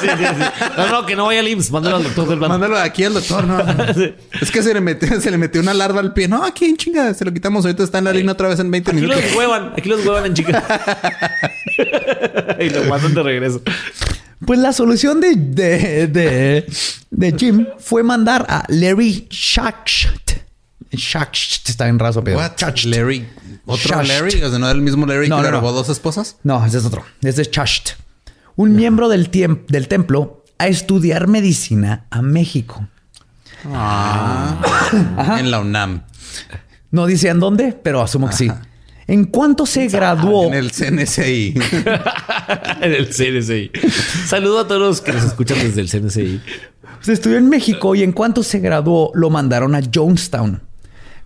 Sí, sí, sí. No, no, que no vaya al IMSS. Mándalo al doctor del. Mándalo aquí al doctor, no. [LAUGHS] Es que se le metió, se le metió una larva al pie. No, aquí en chinga, se lo quitamos. Ahorita está en la línea otra vez en 20 Aquí minutos. los huevan, aquí los huevan en chica. y lo mandan de regreso. Pues la solución de, de, de, de Jim fue mandar a Larry Schacht. Schacht está en raso, pero. What? Larry. ¿Otro Shasht. Larry? O sea, ¿no era el mismo Larry No, que no, le no. robó dos esposas? No, ese es otro. Ese es Schacht. Un miembro del, templo a estudiar medicina a México. En la UNAM. No dice en dónde, pero asumo que sí. En cuanto se graduó. En el CNCI. [LAUGHS] En el CNCI. Saludo a todos los que nos escuchan desde el CNCI. Se estudió en México y en cuanto se graduó lo mandaron a Jonestown.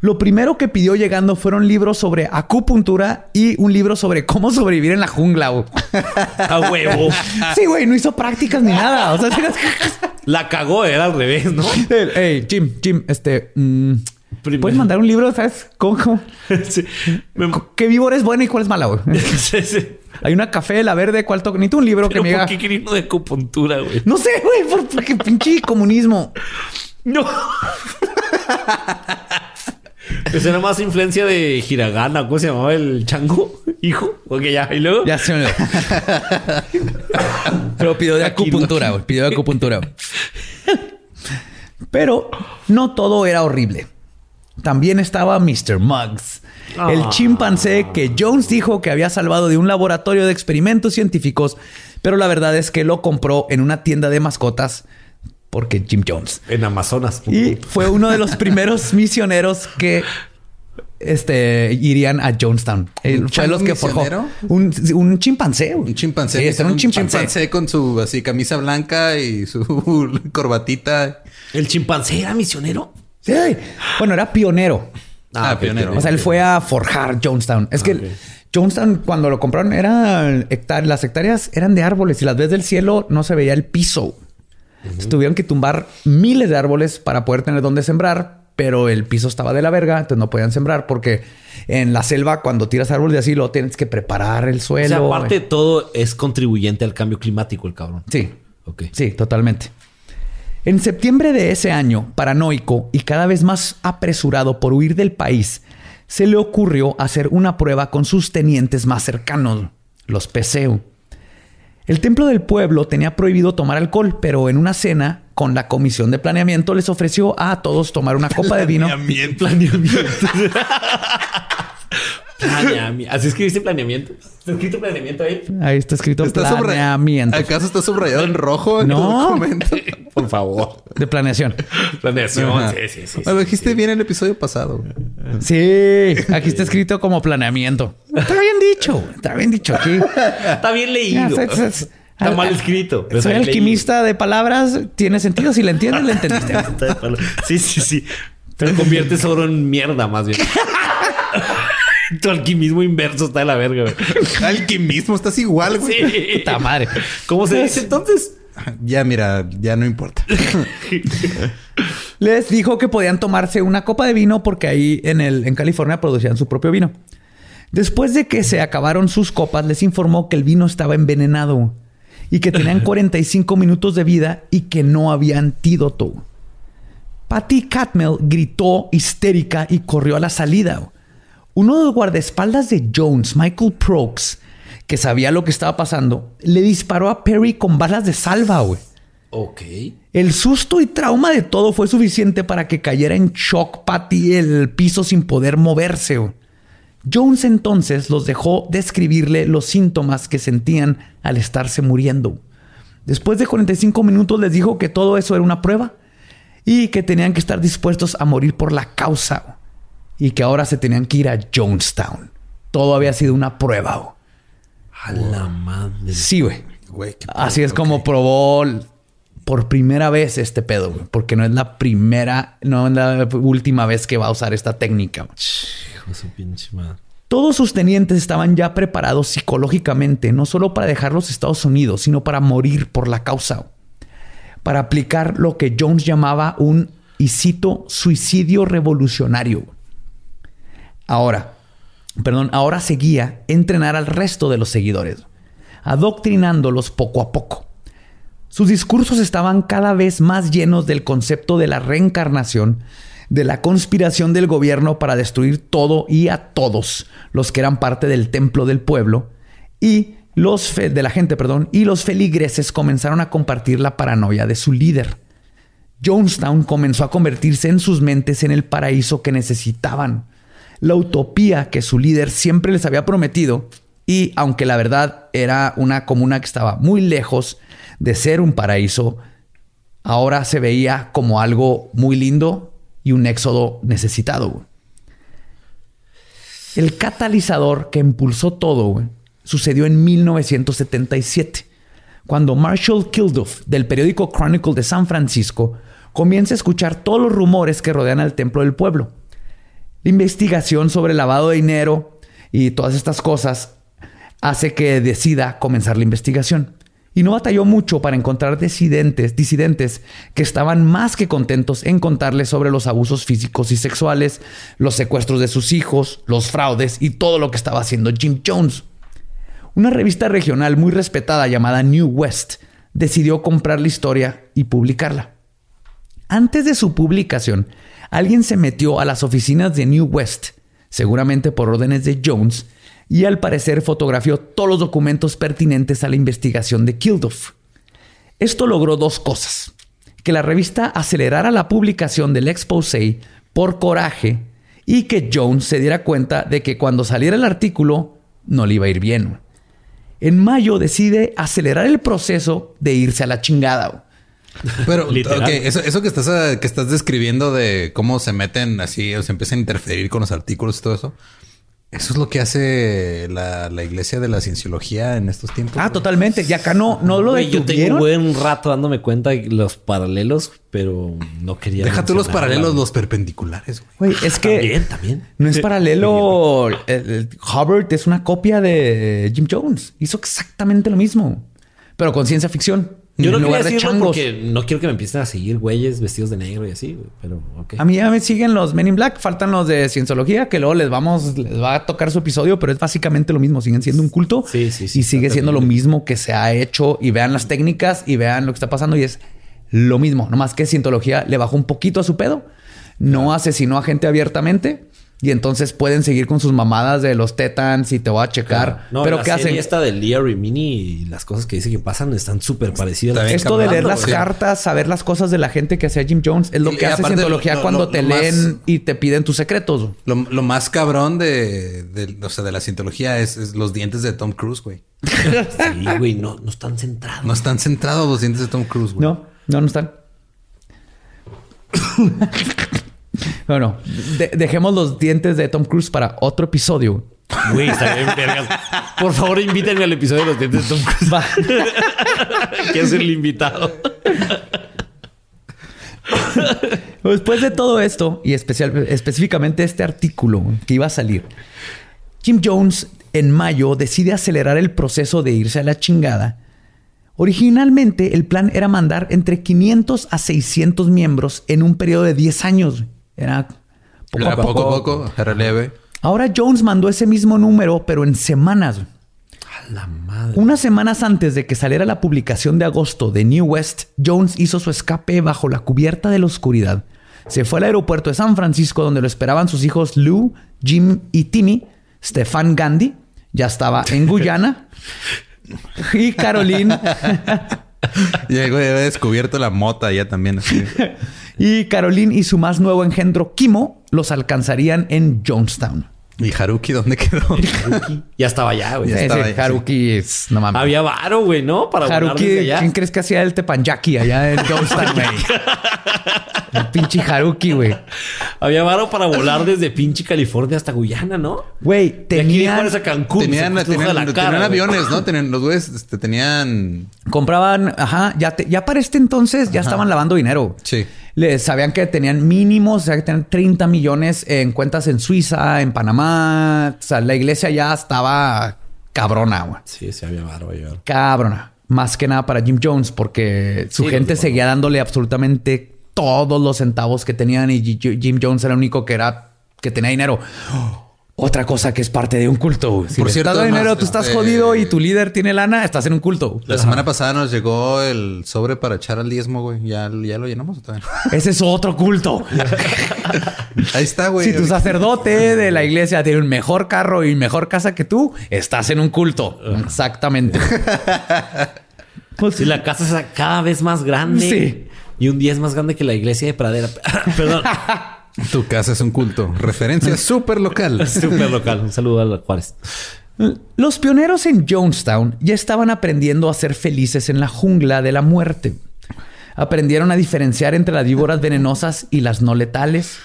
Lo primero que pidió llegando fueron libros sobre acupuntura y un libro sobre cómo sobrevivir en la jungla. güey. A huevo. Sí, güey, no hizo prácticas ni nada. O sea, La cagó, era al revés, ¿no? hey, Jim, Jim, este, mm, puedes mandar un libro, ¿sabes? ¿Cómo, cómo? [LAUGHS] Sí. ¿Qué víbora es buena y cuál es mala, güey? [LAUGHS] Sí, sí. Hay una café, la verde, ¿cuál toca? Necesito un libro que me ¿por diga. qué quería uno de acupuntura, güey? No sé, güey, por- porque pinche comunismo. No. [LAUGHS] [LAUGHS] Esa era más influencia de Hiragana. ¿Cómo se llamaba el chango? [LAUGHS] Hijo. Ok, ya. Y luego. Ya se me olvidó. [LAUGHS] Pero pidió de acupuntura, güey. Pidió de acupuntura. Pero no todo era horrible. También estaba Mr. Muggs, el chimpancé que Jones dijo que había salvado de un laboratorio de experimentos científicos, pero la verdad es que lo compró en una tienda de mascotas porque Jim Jones. En Amazonas. Y fue uno de los primeros [LAUGHS] misioneros que este, irían a Jonestown. Él fue los que forjó. Un, un chimpancé. Un chimpancé. Sí, este era un chimpancé. con su así camisa blanca y su [LAUGHS] corbatita. ¿El chimpancé era misionero? Sí. Bueno, era pionero. Ah, ok, pionero. O sea, él fue a forjar Jonestown. Es que ok. Jonestown, cuando lo compraron, eran hectáreas. Las hectáreas eran de árboles y las ves del cielo no se veía el piso. Entonces, Tuvieron que tumbar miles de árboles para poder tener donde sembrar, pero el piso estaba de la verga, entonces no podían sembrar porque en la selva, cuando tiras árboles de así, lo tienes que preparar el O suelo. sea, aparte de todo, es contribuyente al cambio climático el cabrón. Sí. Ok. Sí, totalmente. En septiembre de ese año, paranoico y cada vez más apresurado por huir del país, se le ocurrió hacer una prueba con sus tenientes más cercanos, los Peseu. El templo del pueblo tenía prohibido tomar alcohol, pero en una cena con la comisión de planeamiento les ofreció a todos tomar una [LAUGHS] copa de vino. Planeamiento. Planeamiento. [LAUGHS] [LAUGHS] ¿Así escribiste planeamiento? ¿Está escrito planeamiento ahí? Ahí está escrito Está planeamiento ¿Acaso está subrayado en rojo en No. tu documento? [LAUGHS] Por favor. de planeación. Planeación. Ajá. Sí, sí, sí. Me lo dijiste bien en el episodio pasado. Sí, aquí está escrito como planeamiento. Está bien dicho, está bien dicho aquí. Está bien leído. Ya, es- es- Está al- mal al- escrito. pero Soy alquimista de palabras, tiene sentido. Si le entiendes, le entendiste. Sí, sí, sí. Te conviertes oro en mierda, más bien. [LAUGHS] tu alquimismo inverso está de la verga, güey. [LAUGHS] Alquimismo, estás igual, güey. Sí. Puta madre. ¿Cómo se dice entonces? Ya, mira, ya no importa. Les dijo que podían tomarse una copa de vino porque ahí en, el, en California producían su propio vino. Después de que se acabaron sus copas, les informó que el vino estaba envenenado y que tenían [LAUGHS] 45 minutos de vida y que no había antídoto. Patty Catmel gritó histérica y corrió a la salida. Uno de los guardaespaldas de Jones, Michael Prokes, que sabía lo que estaba pasando, le disparó a Perry con balas de salva, güey. Ok. El susto y trauma de todo fue suficiente para que cayera en shock Patty el piso sin poder moverse. güey. Jones entonces los dejó describirle los síntomas que sentían al estarse muriendo. Después de 45 minutos les dijo que todo eso era una prueba y que tenían que estar dispuestos a morir por la causa y que ahora se tenían que ir a Jonestown. Todo había sido una prueba. güey. A la madre. Sí, güey. Así es como probó por primera vez este pedo, güey. Porque no es la primera, no es la última vez que va a usar esta técnica. Hijo su pinche madre. Todos sus tenientes estaban ya preparados psicológicamente, no solo para dejar los Estados Unidos, sino para morir por la causa. Para aplicar lo que Jones llamaba un, y cito, suicidio revolucionario. Ahora, perdón, ahora seguía entrenar al resto de los seguidores, adoctrinándolos poco a poco. Sus discursos estaban cada vez más llenos del concepto de la reencarnación, de la conspiración del gobierno para destruir todo y a todos los que eran parte del templo del pueblo y los de la gente, perdón, y los feligreses comenzaron a compartir la paranoia de su líder. Jonestown comenzó a convertirse en sus mentes en el paraíso que necesitaban, la utopía que su líder siempre les había prometido y aunque la verdad era una comuna que estaba muy lejos de ser un paraíso, ahora se veía como algo muy lindo y un éxodo necesitado. El catalizador que impulsó todo sucedió en 1977, cuando Marshall Kilduff del periódico Chronicle de San Francisco comienza a escuchar todos los rumores que rodean al templo del pueblo. Investigación sobre lavado de dinero y todas estas cosas hace que decida comenzar la investigación. Y no batalló mucho para encontrar disidentes, disidentes que estaban más que contentos en contarle sobre los abusos físicos y sexuales, los secuestros de sus hijos, los fraudes y todo lo que estaba haciendo Jim Jones. Una revista regional muy respetada llamada New West decidió comprar la historia y publicarla. Antes de su publicación, alguien se metió a las oficinas de New West, seguramente por órdenes de Jones, y al parecer fotografió todos los documentos pertinentes a la investigación de Kilduff. Esto logró dos cosas. que la revista acelerara la publicación del exposé por coraje y que Jones se diera cuenta de que cuando saliera el artículo no le iba a ir bien. En mayo decide acelerar el proceso de irse a la chingada. [LAUGHS] Pero, eso, eso que estás ah, que estás describiendo de cómo se meten así o se empiezan a interferir con los artículos y todo eso. Eso es lo que hace la, la iglesia de la cienciología en estos tiempos. Ah, güey. totalmente. Y acá no, no lo Güey, yo tengo un buen rato dándome cuenta de los paralelos, pero no quería. Deja tú los paralelos, los perpendiculares. güey. Güey, es que También, también. no es paralelo. El- el Hubbard es una copia de Jim Jones. Hizo exactamente lo mismo, pero con ciencia ficción. Yo no quería lugar de decirlo changos. porque no quiero que me empiecen a seguir güeyes vestidos de negro y así, pero ok. A mí ya me siguen los Men in Black, faltan los de Cienciología, que luego les vamos, les va a tocar su episodio, pero es básicamente lo mismo. Siguen siendo un culto Sí, sí, sí, y sigue siendo lo mismo que se ha hecho. Y vean las técnicas y vean lo que está pasando, y es lo mismo. Nomás que Cientología le bajó un poquito a su pedo, no asesinó a gente abiertamente. Y entonces pueden seguir con sus mamadas de los tetans y te voy a checar. No, pero la ¿qué serie hacen? Esta de Lear y Mini y las cosas que dice que pasan están súper parecidas. Esto de leer las cartas, saber las cosas de la gente que hacía Jim Jones, es lo Y que hace aparte, Cientología lo- cuando lo- te lo más- leen y te piden tus secretos. Lo, lo más cabrón de, de- o sea, de la cientología es, es los dientes de Tom Cruise, güey. [LAUGHS] Sí, güey, no, no están centrados. No están centrados los dientes de Tom Cruise, güey. No, no, no están. [LAUGHS] bueno, de- dejemos los dientes de Tom Cruise para otro episodio. Güey, está bien, vergas. Por favor, invítenme al episodio de los dientes de Tom Cruise. Va. [LAUGHS] Quiero ser el invitado. Después de todo esto, y especial, específicamente este artículo que iba a salir, Jim Jones en mayo decide acelerar el proceso de irse a la chingada. Originalmente el plan era mandar entre 500 a 600 miembros en un periodo de 10 años. Era poco Era a poco. poco a poco, era leve. Ahora Jones mandó ese mismo número, pero en semanas. A la madre. Unas semanas antes de que saliera la publicación de agosto de New West, Jones hizo su escape bajo la cubierta de la oscuridad. Se fue al aeropuerto de San Francisco donde lo esperaban sus hijos Lou, Jim y Timmy. Stefan Gandhi ya estaba en [LAUGHS] Guyana. y Caroline [LAUGHS] [LAUGHS] Y el había descubierto la mota ya también. [LAUGHS] y Caroline y su más nuevo engendro Kimo los alcanzarían en Jonestown. ¿Y Haruki dónde quedó? [LAUGHS] Ya estaba allá, güey. Ya Ese estaba ahí, Haruki es no mames. Había varo, güey, ¿no? Para volar Haruki, desde allá. ¿quién crees que hacía el tepanyaki allá en [LAUGHS] Jonestown, güey? [LAUGHS] el pinche Haruki, güey. Había varo para volar desde pinche California hasta Guyana, ¿no? Güey, De de tenían, Juárez a Cancún. tenían tenían- la cara, aviones, ¿no? Tenían, los güeyes este, tenían... compraban, ajá, ya, te- ya para este entonces ya estaban lavando dinero. Sí. Les sabían que tenían mínimos, o sea, que tenían 30 millones en cuentas en Suiza, en Panamá. O sea, la iglesia ya estaba cabrona, güey. Sí, sí, había varo. Cabrona. Más que nada para Jim Jones, porque su Sí, gente seguía dándole absolutamente todos los centavos que tenían y Jim Jones era el único que era que tenía dinero. Otra cosa que es parte de un culto. Si Por cierto, estás dinero, tú estás este- jodido y tu líder tiene lana, estás en un culto. La semana pasada nos llegó el sobre para echar al diezmo, güey. ¿Ya, ya lo llenamos o todavía no? Ese es otro culto. [LAUGHS] Ahí está, güey. si tu sacerdote de la iglesia tiene un mejor carro y mejor casa que tú, estás en un culto. Exactamente. [LAUGHS] Pues, Sí, la casa es cada vez más grande. Sí. Y un día es más grande que la iglesia de Pradera. [LAUGHS] Perdón. Tu casa es un culto. Referencia [LAUGHS] súper local. Súper local. Un saludo a los Juárez. Los pioneros en Jonestown ya estaban aprendiendo a ser felices en la jungla de la muerte. Aprendieron a diferenciar entre las víboras venenosas y las no letales.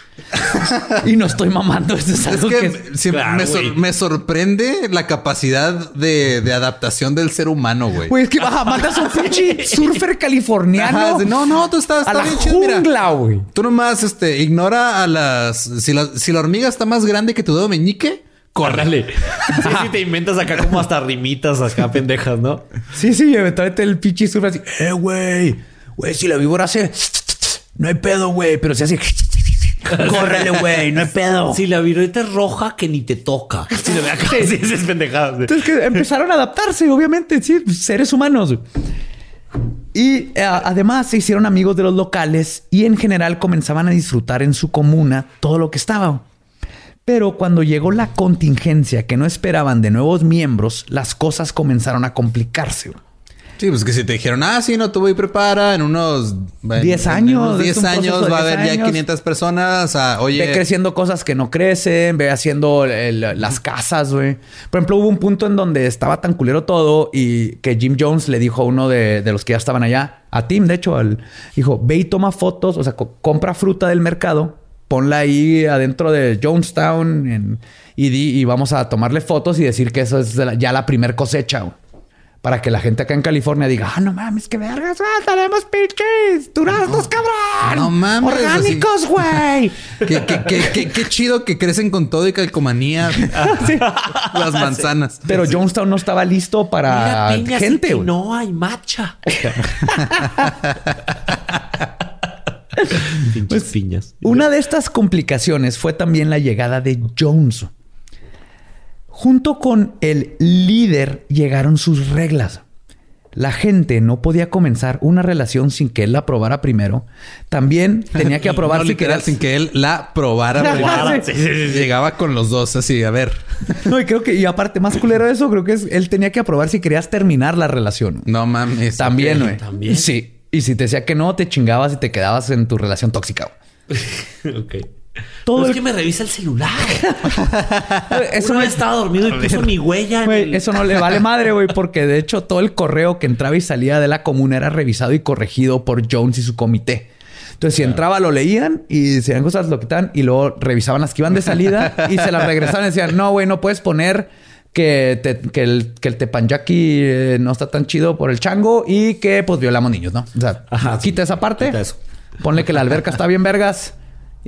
y no estoy mamando, es Es algo que que... me- siempre Claro, me, sor- güey. me sorprende la capacidad de, de adaptación del ser humano, güey. Güey, es que baja, mandas un pinche [LAUGHS] surfer californiano Ajá, no, no, tú estás a está la bien jungla, güey. Tú nomás este, ignora a las. Si la, si la hormiga está más grande que tu dedo meñique, Córrale. [LAUGHS] Sí, sí, te inventas acá como hasta rimitas acá pendejas, ¿no? Sí, sí, eventualmente el pinche surfer así, eh, güey, güey, si la víbora hace, no hay pedo, güey, pero si hace, córrele, güey, no hay pedo. Si la violeta es roja, que ni te toca. Si lo ve acá, sí, sí, es pendejada. Entonces que empezaron a adaptarse, obviamente, sí, seres humanos. Y eh, además se hicieron amigos de los locales y en general comenzaban a disfrutar en su comuna todo lo que estaba. Pero cuando llegó la contingencia que no esperaban de nuevos miembros, las cosas comenzaron a complicarse. Sí, pues que si te dijeron, ah, sí, no, tú voy y prepara en unos... en- 10 en años, unos es 10 un proceso años va a 10 haber ya años. 500 personas. ah, oye, Ve creciendo cosas que no crecen, ve haciendo el- las casas, güey. Por ejemplo, hubo un punto en donde estaba tan culero todo y que Jim Jones le dijo a uno de, de los que ya estaban allá, a Tim, de hecho, al, dijo, ve y toma fotos, o sea, co- compra fruta del mercado, ponla ahí adentro de Jonestown en- y, di- y vamos a tomarle fotos y decir que eso es la- ya la primer cosecha, güey. Para que la gente acá en California diga, ah, no mames, qué vergas, ah, tenemos pinches duraznos, cabrón. no mames, Orgánicos, güey. [LAUGHS] qué, qué- qué- qué- qué chido que crecen con todo y calcomanía [LAUGHS] las manzanas. Pero Jonestown no estaba listo para gente, no hay matcha. [LAUGHS] Pinches piñas. Una de estas complicaciones fue también la llegada de Jones. Junto con el líder llegaron sus reglas. La gente no podía comenzar una relación sin que él la aprobara primero. También tenía que [LAUGHS] aprobar No, si literal, quería- sin que él la probara. [LAUGHS] primero. Sí, Llegaba con los dos así, a ver. [LAUGHS] No, y creo que, y aparte, más culero de eso, creo que es, él tenía que aprobar si querías terminar la relación. No mames. También, güey. también. Sí. Y si te decía que no, te chingabas y te quedabas en tu relación tóxica. ok. Todo el- es que me revisa el celular. [LAUGHS] Eso no estaba dormido y puso mi huella. en Güey, el- eso no le vale madre, güey, porque de hecho todo el correo que entraba y salía de la comuna era revisado y corregido por Jones y su comité. Entonces, si entraba, lo leían y si eran cosas, lo quitan y luego revisaban las que iban de salida y se las regresaban y decían, no, güey, no puedes poner que, te- que el, que el tepanyaki eh, no está tan chido por el chango y que pues violamos niños, ¿no? O sea, Ajá, quita sí. esa parte, Quita eso. ponle que la alberca está bien vergas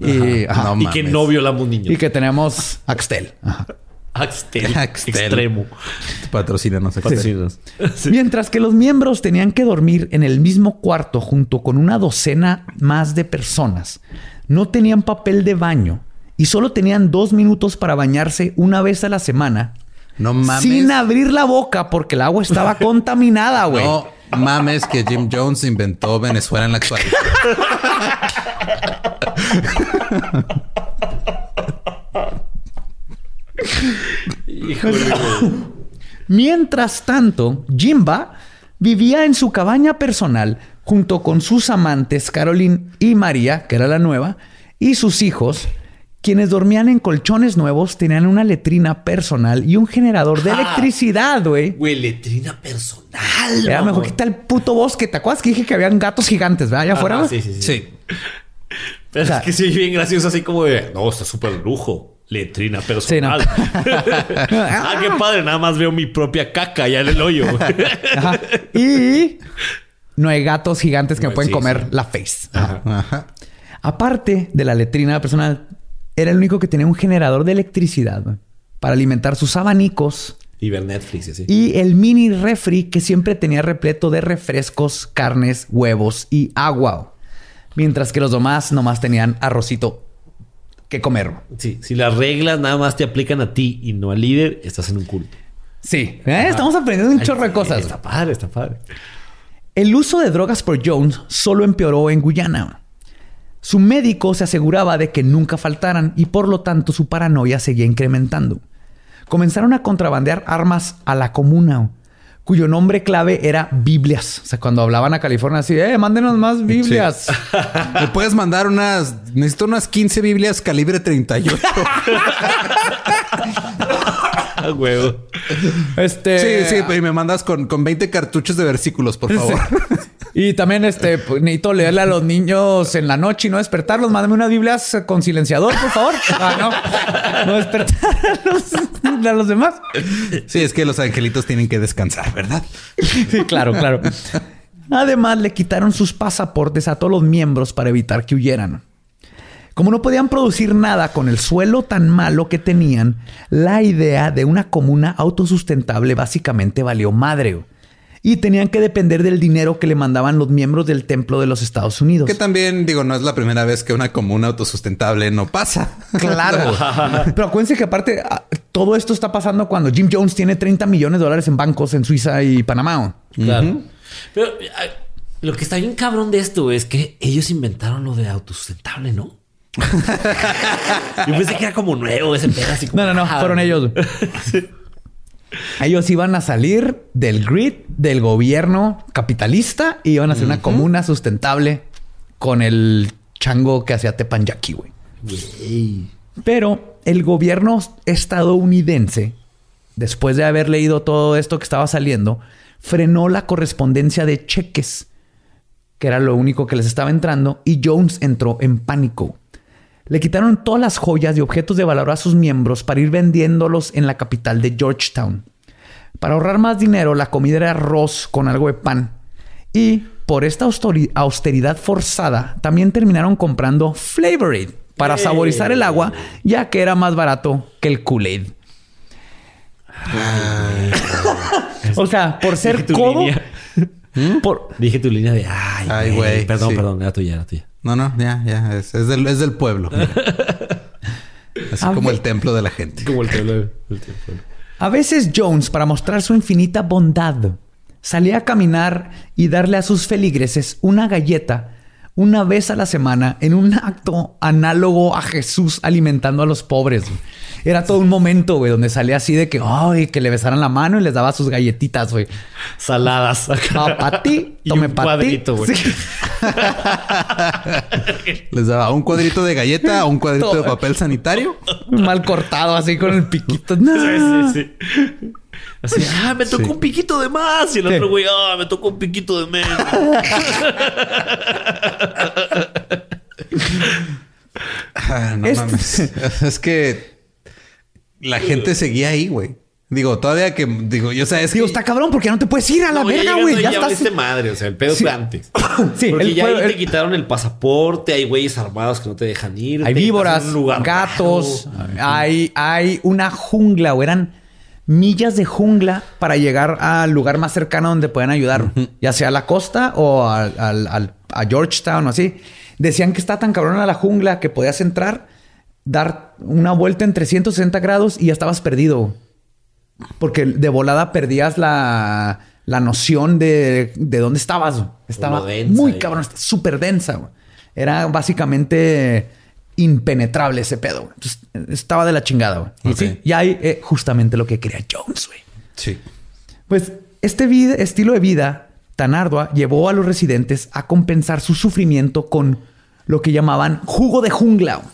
y, ajá, No y que no violamos niños. y que tenemos Axtel. Ajá. Axtel. [LAUGHS] Axtel. Extremo. Patrocínanos. Patrocínanos. Mientras que los miembros tenían que dormir en el mismo cuarto junto con una docena más de personas, no tenían papel de baño y solo tenían dos minutos para bañarse una vez a la semana No mames. sin abrir la boca porque el agua estaba [LAUGHS] contaminada, güey. No mames que Jim Jones inventó Venezuela en la actualidad. Híjole. Mientras tanto, Jimba vivía en su cabaña personal junto con sus amantes Caroline y María, que era la nueva, y sus hijos, quienes dormían en colchones nuevos, tenían una letrina personal y un generador de Ah. electricidad, güey. Güey, letrina personal. Era mejor que el puto bosque. ¿Te acuerdas que dije que habían gatos gigantes, ¿verdad? Allá afuera. Ajá, sí, sí, sí. Sí. Pero O sea- es que sí, bien gracioso, así como de, no, está súper lujo. Letrina personal. [LAUGHS] ah, qué padre. Nada más veo mi propia caca allá en el hoyo. Ajá. Y no hay gatos gigantes que me pueden sí, comer sí. la face. Ajá. Aparte de la letrina personal, era el único que tenía un generador de electricidad para alimentar sus abanicos y ver Netflix así. y el mini refri que siempre tenía repleto de refrescos, carnes, huevos y agua. Mientras que los demás nomás tenían arrocito que comer. Sí, si las reglas nada más te aplican a ti y no al líder, estás en un culto. Sí, ¿eh? estamos aprendiendo un chorro de cosas. Está padre, está padre. El uso de drogas por Jones solo empeoró en Guyana. Su médico se aseguraba de que nunca faltaran y por lo tanto su paranoia seguía incrementando. Comenzaron a contrabandear armas a la comuna, cuyo nombre clave era Biblias. O sea, cuando hablaban a California así, eh, mándenos más Biblias. [LAUGHS] Me puedes mandar unas. Necesito unas 15 Biblias calibre 38. [LAUGHS] Ah, huevo. Este. Sí, sí, y me mandas con, con 20 cartuchos de versículos, por favor. [LAUGHS] Y también este pues, necesito leerle a los niños en la noche y no despertarlos. Mándame unas Biblias con silenciador, por favor. [LAUGHS] Ah, no. No despertar a los, [LAUGHS] a los demás. Sí, es que los angelitos tienen que descansar, ¿verdad? Sí, claro, claro. Además, le quitaron sus pasaportes a todos los miembros para evitar que huyeran. Como no podían producir nada con el suelo tan malo que tenían, la idea de una comuna autosustentable básicamente valió madre. Y tenían que depender del dinero que le mandaban los miembros del templo de los Estados Unidos. Que también, digo, no es la primera vez que una comuna autosustentable no pasa. [LAUGHS] Claro. [LAUGHS] Pero acuérdense que aparte, ah, todo esto está pasando cuando Jim Jones tiene 30 millones de dólares en bancos en Suiza y Panamá. Claro. Pero lo que está bien cabrón de esto es que ellos inventaron lo de autosustentable, ¿no? [LAUGHS] Yo pensé que era como nuevo ese como, No, no, no, ah, fueron ellos. Ellos iban a salir del grid del gobierno capitalista y iban a hacer una comuna sustentable con el chango que hacía Tepanyaki, güey. Pero el gobierno estadounidense, después de haber leído todo esto que estaba saliendo, frenó la correspondencia de cheques, que era lo único que les estaba entrando, y Jones entró en pánico. Le quitaron todas las joyas y objetos de valor a sus miembros para ir vendiéndolos en la capital de Georgetown. Para ahorrar más dinero, la comida era arroz con algo de pan. Y por esta austeridad forzada, también terminaron comprando Flavorade para saborizar el agua, ya que era más barato que el Kool-Aid. [LAUGHS] o sea, por ser codo, [LAUGHS] por, Dije tu línea de ay, Ay, güey, Perdón, sí. perdón, era tuya, era tuya. No, no, ya, ya. Es, es del, es del pueblo. [LAUGHS] Así A como el templo de la gente. Como el pueblo. [LAUGHS] el tiempo. A veces Jones, para mostrar su infinita bondad, salía a caminar y darle a sus feligreses una galleta una vez a la semana en un acto análogo a Jesús alimentando a los pobres. güey. Era todo un momento, güey, donde salía así de que, ay, que le besaran la mano y les daba sus galletitas, güey. Saladas. Ah, pa' ti, [LAUGHS] Y tome un pa' ti. cuadrito, güey. Sí. [LAUGHS] Les daba un cuadrito de galleta, un cuadrito de papel sanitario. Mal cortado, así con el piquito. No. Sí, sí, sí. Así, ah, me tocó un piquito de más. Y el Sí. otro güey, ah, me tocó un piquito de menos. Ah, no Este- mames. Es que la gente seguía ahí, güey. Digo, todavía que digo, yo sabes Digo, que está cabrón porque no te puedes ir a la No, ya verga, güey. ahí Ya, ya estás. valiste madre. O sea, el pedo Sí. fue antes. [COUGHS] Sí, Porque el ya ahí el- te quitaron el pasaporte. Hay güeyes armados que no te dejan ir. Hay víboras, gatos, raro. hay, hay una jungla o eran millas de jungla para llegar al lugar más cercano donde puedan ayudar, ya sea a la costa o al- a Georgetown o así. Decían que está tan cabrona la jungla que podías entrar, dar una vuelta en 360 grados y ya estabas perdido. Porque de volada perdías la, la noción de, de dónde estabas. Estaba densa, muy eh. cabrón, súper densa. Era básicamente impenetrable ese pedo. güey. Entonces, estaba de la chingada. güey. Y Ok. sí, y hay eh, justamente lo que quería Jones, güey. sí. Pues este vida- estilo de vida tan ardua llevó a los residentes a compensar su sufrimiento con lo que llamaban jugo de jungla. güey.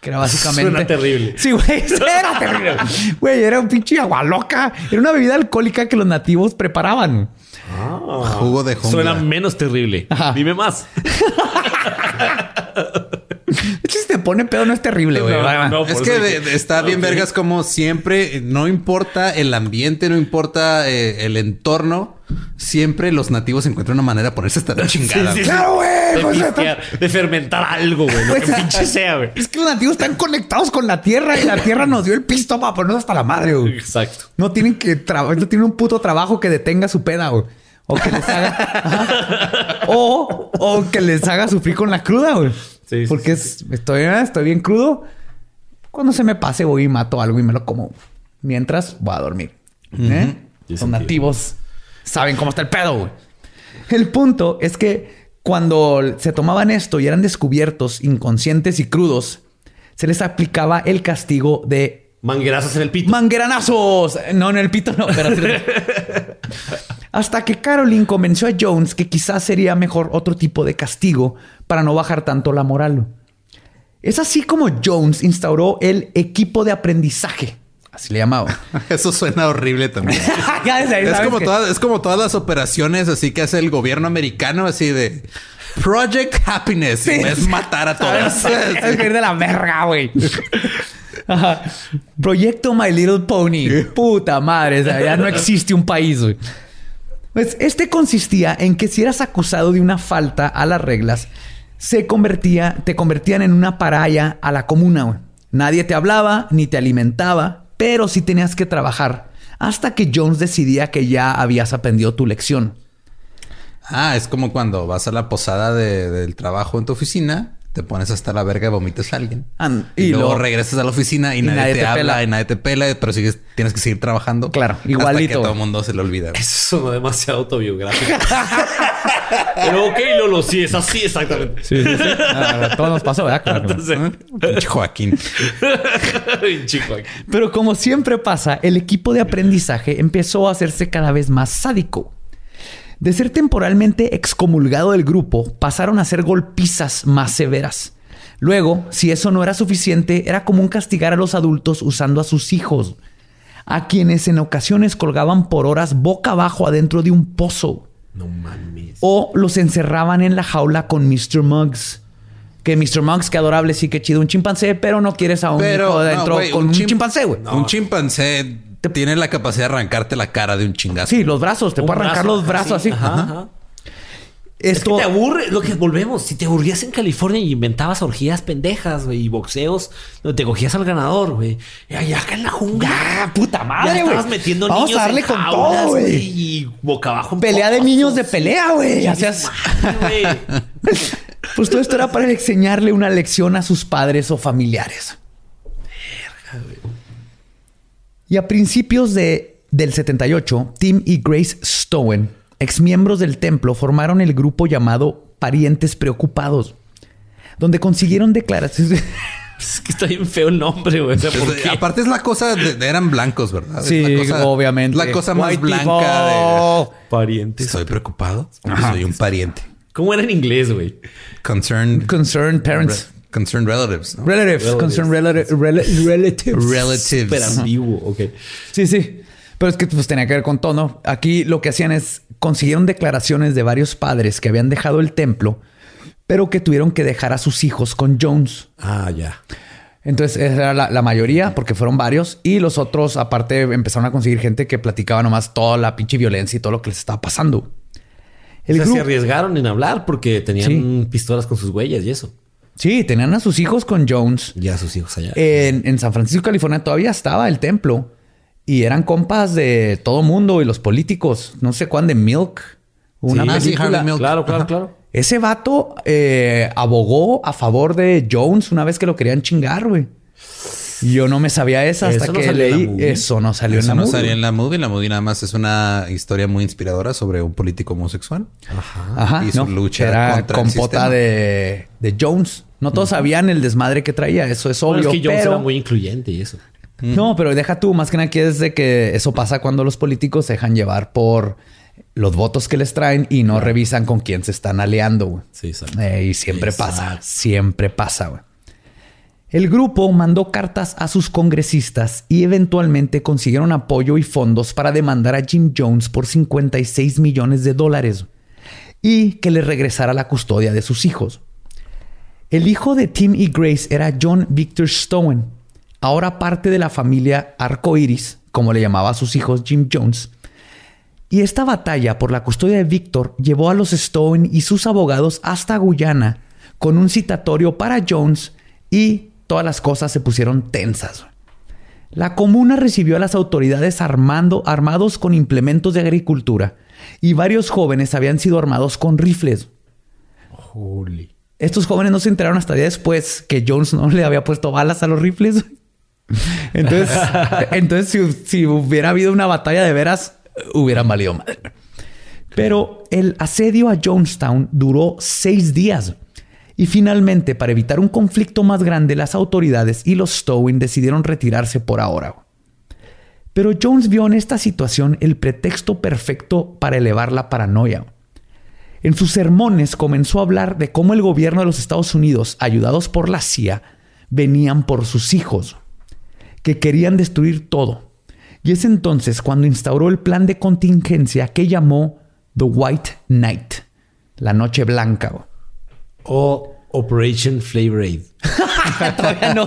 Que era básicamente. Suena terrible. Sí, güey. [LAUGHS] Era terrible. Güey, era un pinche agua loca. Era una bebida alcohólica que los nativos preparaban. Ah. Jugo de jungla. Suena menos terrible. Ajá. Dime más. [LAUGHS] [LAUGHS] De hecho, si te pone pedo, no es terrible, güey. No, no, Es que de- de- está bien vergas como siempre, no importa el ambiente, no importa eh, el entorno, siempre los nativos encuentran una manera de ponerse hasta la [LAUGHS] chingada. sí. Claro, güey. De, pues, pistear, de fermentar algo, güey. Lo que [LAUGHS] Pues, pinche sea, güey. Es que los nativos están conectados con la tierra y la tierra nos dio el pisto para ponernos hasta la madre, güey. Exacto. No tienen que trabajar, no tienen un puto trabajo que detenga su peda, güey. O que les haga. O, o que les haga sufrir con la cruda, güey. Sí, sí, Porque es- estoy, estoy bien crudo. Cuando se me pase, voy y mato algo y me lo como. Mientras voy a dormir. ¿Eh? Los sentido. nativos saben cómo está el pedo, güey. El punto es que cuando se tomaban esto y eran descubiertos inconscientes y crudos, se les aplicaba el castigo de Manguerazos en el pito. ¡Mangueranazos! No, en el pito no, pero sí. [LAUGHS] Hasta que Caroline convenció a Jones que quizás sería mejor otro tipo de castigo para no bajar tanto la moral. Es así como Jones instauró el equipo de aprendizaje. Así le llamaba. [LAUGHS] Eso suena horrible también. [LAUGHS] Ya desde ahí es, como que- todas, es como todas las operaciones así que hace el gobierno americano, así de Project Happiness. Sí. Es matar a todos. Es que ir de la verga, güey. Ajá. Proyecto My Little Pony. Puta madre. o sea, ya no existe un país, güey. Pues este consistía en que si eras acusado de una falta a las reglas, se convertía, te convertían en una paraya a la comuna, güey. Nadie te hablaba ni te alimentaba, pero sí tenías que trabajar hasta que Jones decidía que ya habías aprendido tu lección. Ah, es como cuando vas a la posada de- del trabajo en tu oficina te pones hasta la verga y vomitas a alguien. Y, y luego regresas a la oficina y, nadie, te, habla y nadie te pela, pero sigues, tienes que seguir trabajando. Claro, Hasta que igualito. todo el mundo se le olvida. Eso sonó demasiado autobiográfico. [LAUGHS] Pero ok, Lolo, sí, es así exactamente. Sí, sí, sí. Ah, todo nos pasó, ¿verdad? Claro. Entonces, [LAUGHS] Pinche Joaquín. Pero como siempre pasa, el equipo de aprendizaje empezó a hacerse cada vez más sádico. De ser temporalmente excomulgado del grupo, pasaron a ser golpizas más severas. Luego, si eso no era suficiente, era común castigar a los adultos usando a sus hijos, a quienes en ocasiones colgaban por horas boca abajo adentro de un pozo. No mames. O los encerraban en la jaula con Mr. Muggs. Que Mr. Muggs, qué adorable, sí, qué chido, un chimpancé, pero no quieres a un Pero, hijo no, adentro con un un, chim- chimpancé, güey. Un chimpancé tiene la capacidad de arrancarte la cara de un chingazo. Sí, los brazos, te puede arrancar brazo, los brazos así. Ajá, ajá. Esto, Es que te aburre, lo que volvemos. Si te aburrías en California y inventabas orgías pendejas, güey, y boxeos, donde te cogías al ganador, güey. Y allá acá en la jungla. ¡Ah, puta madre, ya güey! estabas metiendo Vamos niños a darle en con jaulas, todo, güey. Y boca abajo. en pelea de niños de pelea, güey. Madre, güey. [LAUGHS] Pues todo esto era para enseñarle una lección a sus padres o familiares. Y a principios de, del 78, Tim y Grace Stowen, exmiembros del templo, formaron el grupo llamado Parientes Preocupados, donde consiguieron declaraciones. [LAUGHS] Es que está bien feo el nombre, güey. O sea, ¿por Es- qué? aparte es la cosa de, de- eran blancos, ¿verdad? Es Sí, la cosa- obviamente. La cosa más White blanca people. de Parientes. estoy preocupado. Soy un pariente. ¿Cómo era en inglés, güey? Concerned Concerned parents. Concerned relatives. ¿no? Relatives. Relatives. Concerned relati- rela- [LAUGHS] relatives. Relatives. Pero ambiguo, ok. Sí, sí. Pero es que pues tenía que ver con todo, ¿no? Aquí lo que hacían es consiguieron declaraciones de varios padres que habían dejado el templo, pero que tuvieron que dejar a sus hijos con Jones. Ah, ya. Entonces, esa era la, la mayoría, porque fueron varios, y los otros, aparte, empezaron a conseguir gente que platicaba nomás toda la pinche violencia y todo lo que les estaba pasando. El o sea, grupo- se arriesgaron en hablar porque tenían pistolas con sus huellas y eso. Sí, tenían a sus hijos con Jones. Ya sus hijos allá. En, en San Francisco, California, todavía estaba el templo y eran compas de todo mundo y los políticos. No sé cuándo de Milk. Una Sí, ah, sí, película. Milk. claro, claro, Ajá. claro. Ese vato eh, abogó a favor de Jones una vez que lo querían chingar, güey. Y Yo no me sabía esa hasta Eso no que salió en la leí. movie. Eso no salió Eso en la no movie. salió en la movie. La movie nada más es una historia muy inspiradora sobre un político homosexual. Ajá, y su no, lucha era contra el compota de Jones. No todos sabían el desmadre que traía, eso es Bueno, obvio. es que Jones pero... era muy incluyente y eso. No, pero deja tú, más que nada aquí es de que eso pasa cuando los políticos se dejan llevar por los votos que les traen y no revisan con quién se están aliando. güey. Sí, exacto. Eh, y siempre Exacto. pasa, siempre pasa. güey. El grupo mandó cartas a sus congresistas y eventualmente consiguieron apoyo y fondos para demandar a Jim Jones por 56 millones de dólares y que le regresara la custodia de sus hijos. El hijo de Tim y Grace era John Victor Stowen, ahora parte de la familia Arcoiris, como le llamaba a sus hijos Jim Jones. Y esta batalla por la custodia de Victor llevó a los Stowen y sus abogados hasta Guyana con un citatorio para Jones y todas las cosas se pusieron tensas. La comuna recibió a las autoridades armando, armados con implementos de agricultura y varios jóvenes habían sido armados con rifles. Holy. Estos jóvenes no se enteraron hasta día después que Jones no le había puesto balas a los rifles. [LAUGHS] Entonces, [LAUGHS] entonces si, si hubiera habido una batalla de veras, hubieran valido madre. Pero el asedio a Jonestown duró seis días. Y finalmente, para evitar un conflicto más grande, las autoridades y los Stowin decidieron retirarse por ahora. Pero Jones vio en esta situación el pretexto perfecto para elevar la paranoia. En sus sermones comenzó a hablar de cómo el gobierno de los Estados Unidos, ayudados por la CIA, venían por sus hijos, que querían destruir todo. Y es entonces cuando instauró el plan de contingencia que llamó The White Night, la Noche Blanca. O Operation Flavor Aid. [LAUGHS] [LAUGHS] Todavía no.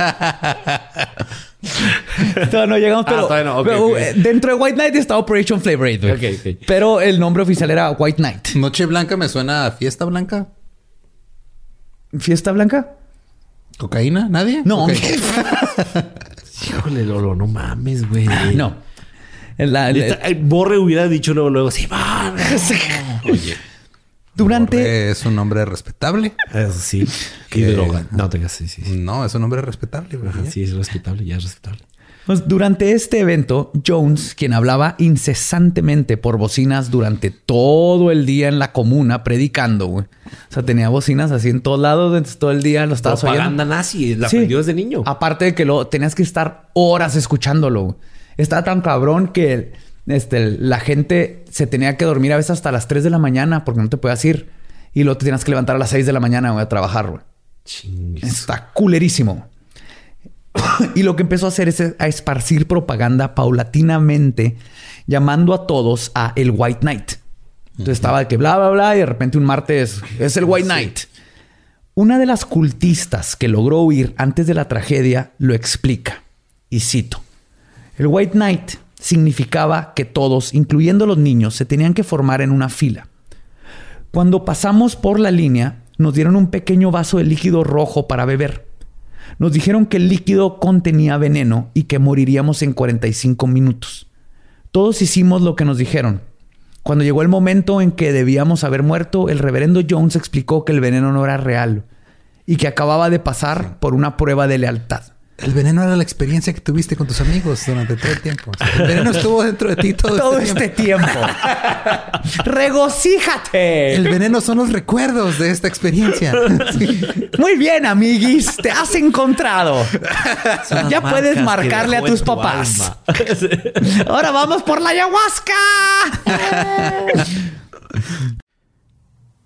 Todavía no llegamos, pero, todavía no, ok, pero, eh, dentro de White Night está Operation Flavor Aid. güey. Ok, ok. Pero el nombre oficial era White Night. Noche Blanca me suena a fiesta blanca. ¿Fiesta Blanca? ¿Cocaína? ¿Nadie? No. [LAUGHS] Híjole, Lolo, no mames, güey. no. La- la- Esta- eh, Borre hubiera dicho luego, luego, sí, va. [LAUGHS] Oye. Durante... Borre es un hombre respetable. Eso sí. Qué Que- droga. No te sí, sí, sí. No, es un hombre respetable. sí, es respetable, ya es respetable. Pues durante este evento, Jones, quien hablaba incesantemente por bocinas durante todo el día en la comuna predicando, güey. O sea, tenía bocinas así en todos lados, todo el día lo estabas Propaganda oyendo. nazi, la Sí. aprendió desde niño. Aparte de que lo tenías que estar horas escuchándolo. güey. Estaba tan cabrón que este, la gente se tenía que dormir a veces hasta las 3 de la mañana porque no te podías ir. Y luego te tenías que levantar a las 6 de la mañana güey, a trabajar, güey. Chingues. Está culerísimo. [COUGHS] y lo que empezó a hacer es a esparcir propaganda paulatinamente, llamando a todos a el White Knight. Entonces estaba de que bla, bla, bla, y de repente un martes es el White Knight. Una de las cultistas que logró huir antes de la tragedia lo explica. Y cito: El White Knight significaba que todos, incluyendo los niños, se tenían que formar en una fila. Cuando pasamos por la línea, nos dieron un pequeño vaso de líquido rojo para beber. Nos dijeron que el líquido contenía veneno y que moriríamos en 45 minutos. Todos hicimos lo que nos dijeron. Cuando llegó el momento en que debíamos haber muerto, el reverendo Jones explicó que el veneno no era real y que acababa de pasar por una prueba de lealtad. El veneno era la experiencia que tuviste con tus amigos durante todo el tiempo. O sea, el veneno estuvo dentro de ti todo, Todo este este tiempo. tiempo. [LAUGHS] ¡Regocíjate! El veneno son los recuerdos de esta experiencia. [LAUGHS] Sí. Muy bien, amiguis, te has encontrado. Ya puedes marcarle a tus tu papás. alma. [LAUGHS] Ahora vamos por la ayahuasca.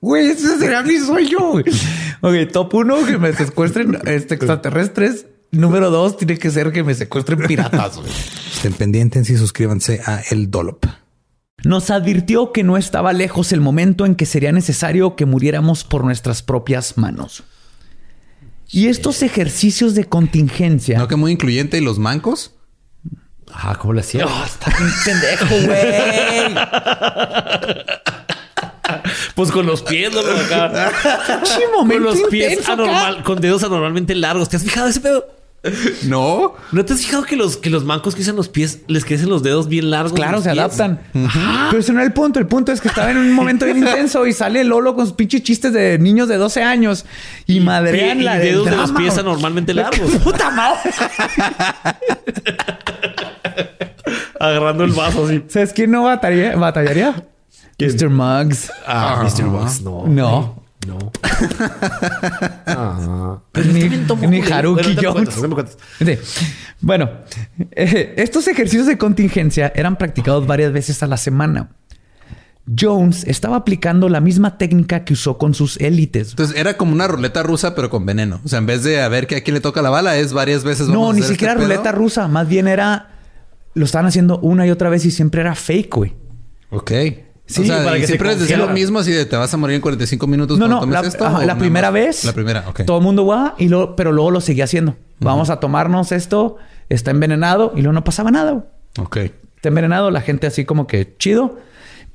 Güey, ese será mi sueño. güey. Ok, top uno, que me secuestren este, extraterrestres. Número dos, tiene que ser que me secuestren piratas. güey. Estén pendientes y suscríbanse a El Dolop. Nos advirtió que no estaba lejos el momento en que sería necesario que muriéramos por nuestras propias manos. Y estos ejercicios de contingencia. ¿No que muy incluyente y los mancos? Ah, ¿cómo le hacía? Oh, está bien pendejo, güey. [LAUGHS] Pues con los pies, ¿no? Acá. [LAUGHS] Con los pies intenso acá. anormal, con dedos anormalmente largos. ¿Te has fijado ese pedo? No. ¿No te has fijado que los, que los mancos que usan los pies les crecen los dedos bien largos? Claro, se pies? adaptan. Pero ese no era el punto. El punto es que estaba en un momento bien intenso y sale Lolo con sus pinches chistes de niños de 12 años y, madrean pie- la y dedos de los pies anormalmente ¡Qué largos. ¡Puta madre! [LAUGHS] Agarrando el vaso así. ¿Sabes quién no batallaría? batallaría? Mr. Muggs. Ah, Mr. Box, no. No. No. ah. Ni, ni Haruki Bueno, Jones. cuentas, no me cuentas. Sí. Bueno, eh, estos ejercicios de contingencia eran practicados varias veces a la semana. Jones estaba aplicando la misma técnica que usó con sus élites. Entonces era como una ruleta rusa, pero con veneno. O sea, en vez de a ver que a quién le toca la bala, es varias veces. vamos No, a ni siquiera este pedo. ruleta rusa. Más bien era... Lo estaban haciendo una y otra vez y siempre era fake, güey. Ok. Sí, o sea, para que se siempre les decía lo mismo así de te vas a morir en 45 minutos No, cuando no, tomes la, esto. ajá, la primera más? vez. La primera, ok. Todo el mundo va y luego, pero luego lo seguía haciendo. Vamos a tomarnos esto, está envenenado y luego no pasaba nada. Ok. Está envenenado, la gente así como que chido.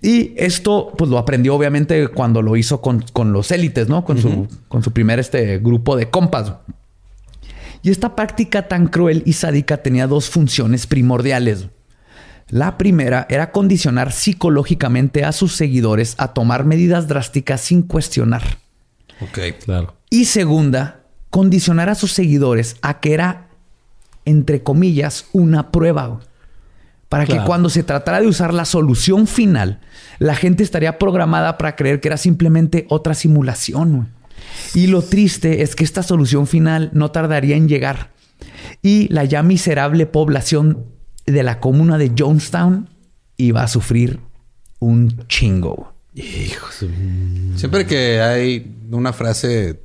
Y esto, pues lo aprendió obviamente cuando lo hizo con, con los élites, ¿no? Con, su, con su primer este, grupo de compas. Y esta práctica tan cruel y sádica tenía dos funciones primordiales. La primera era condicionar psicológicamente a sus seguidores a tomar medidas drásticas sin cuestionar. Ok. Claro. Y segunda, condicionar a sus seguidores a que era, entre comillas, una prueba. Para que cuando se tratara de usar la solución final, la gente estaría programada para creer que era simplemente otra simulación. Y lo triste es que esta solución final no tardaría en llegar. Y la ya miserable población de la comuna de Jonestown iba a sufrir un chingo. Siempre que hay una frase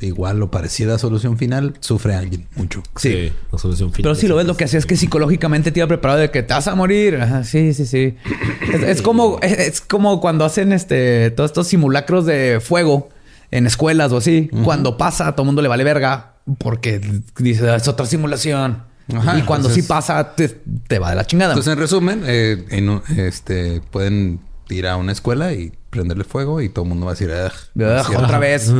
igual o parecida a solución final, sufre alguien mucho. Sí. la solución final. Pero si lo ves, lo que hacía es que psicológicamente te iba preparado de que te vas a morir. Ajá, sí, sí, sí. Es, es como, es, es como cuando hacen este todos estos simulacros de fuego en escuelas o así. Cuando pasa, a todo el mundo le vale verga porque dice "Ah, es otra simulación. Ajá, y cuando entonces- sí pasa, te, te va de la chingada. Entonces, en resumen, eh, en este, pueden ir a una escuela y prenderle fuego y todo el mundo va a decir, "Ugh, otra vez.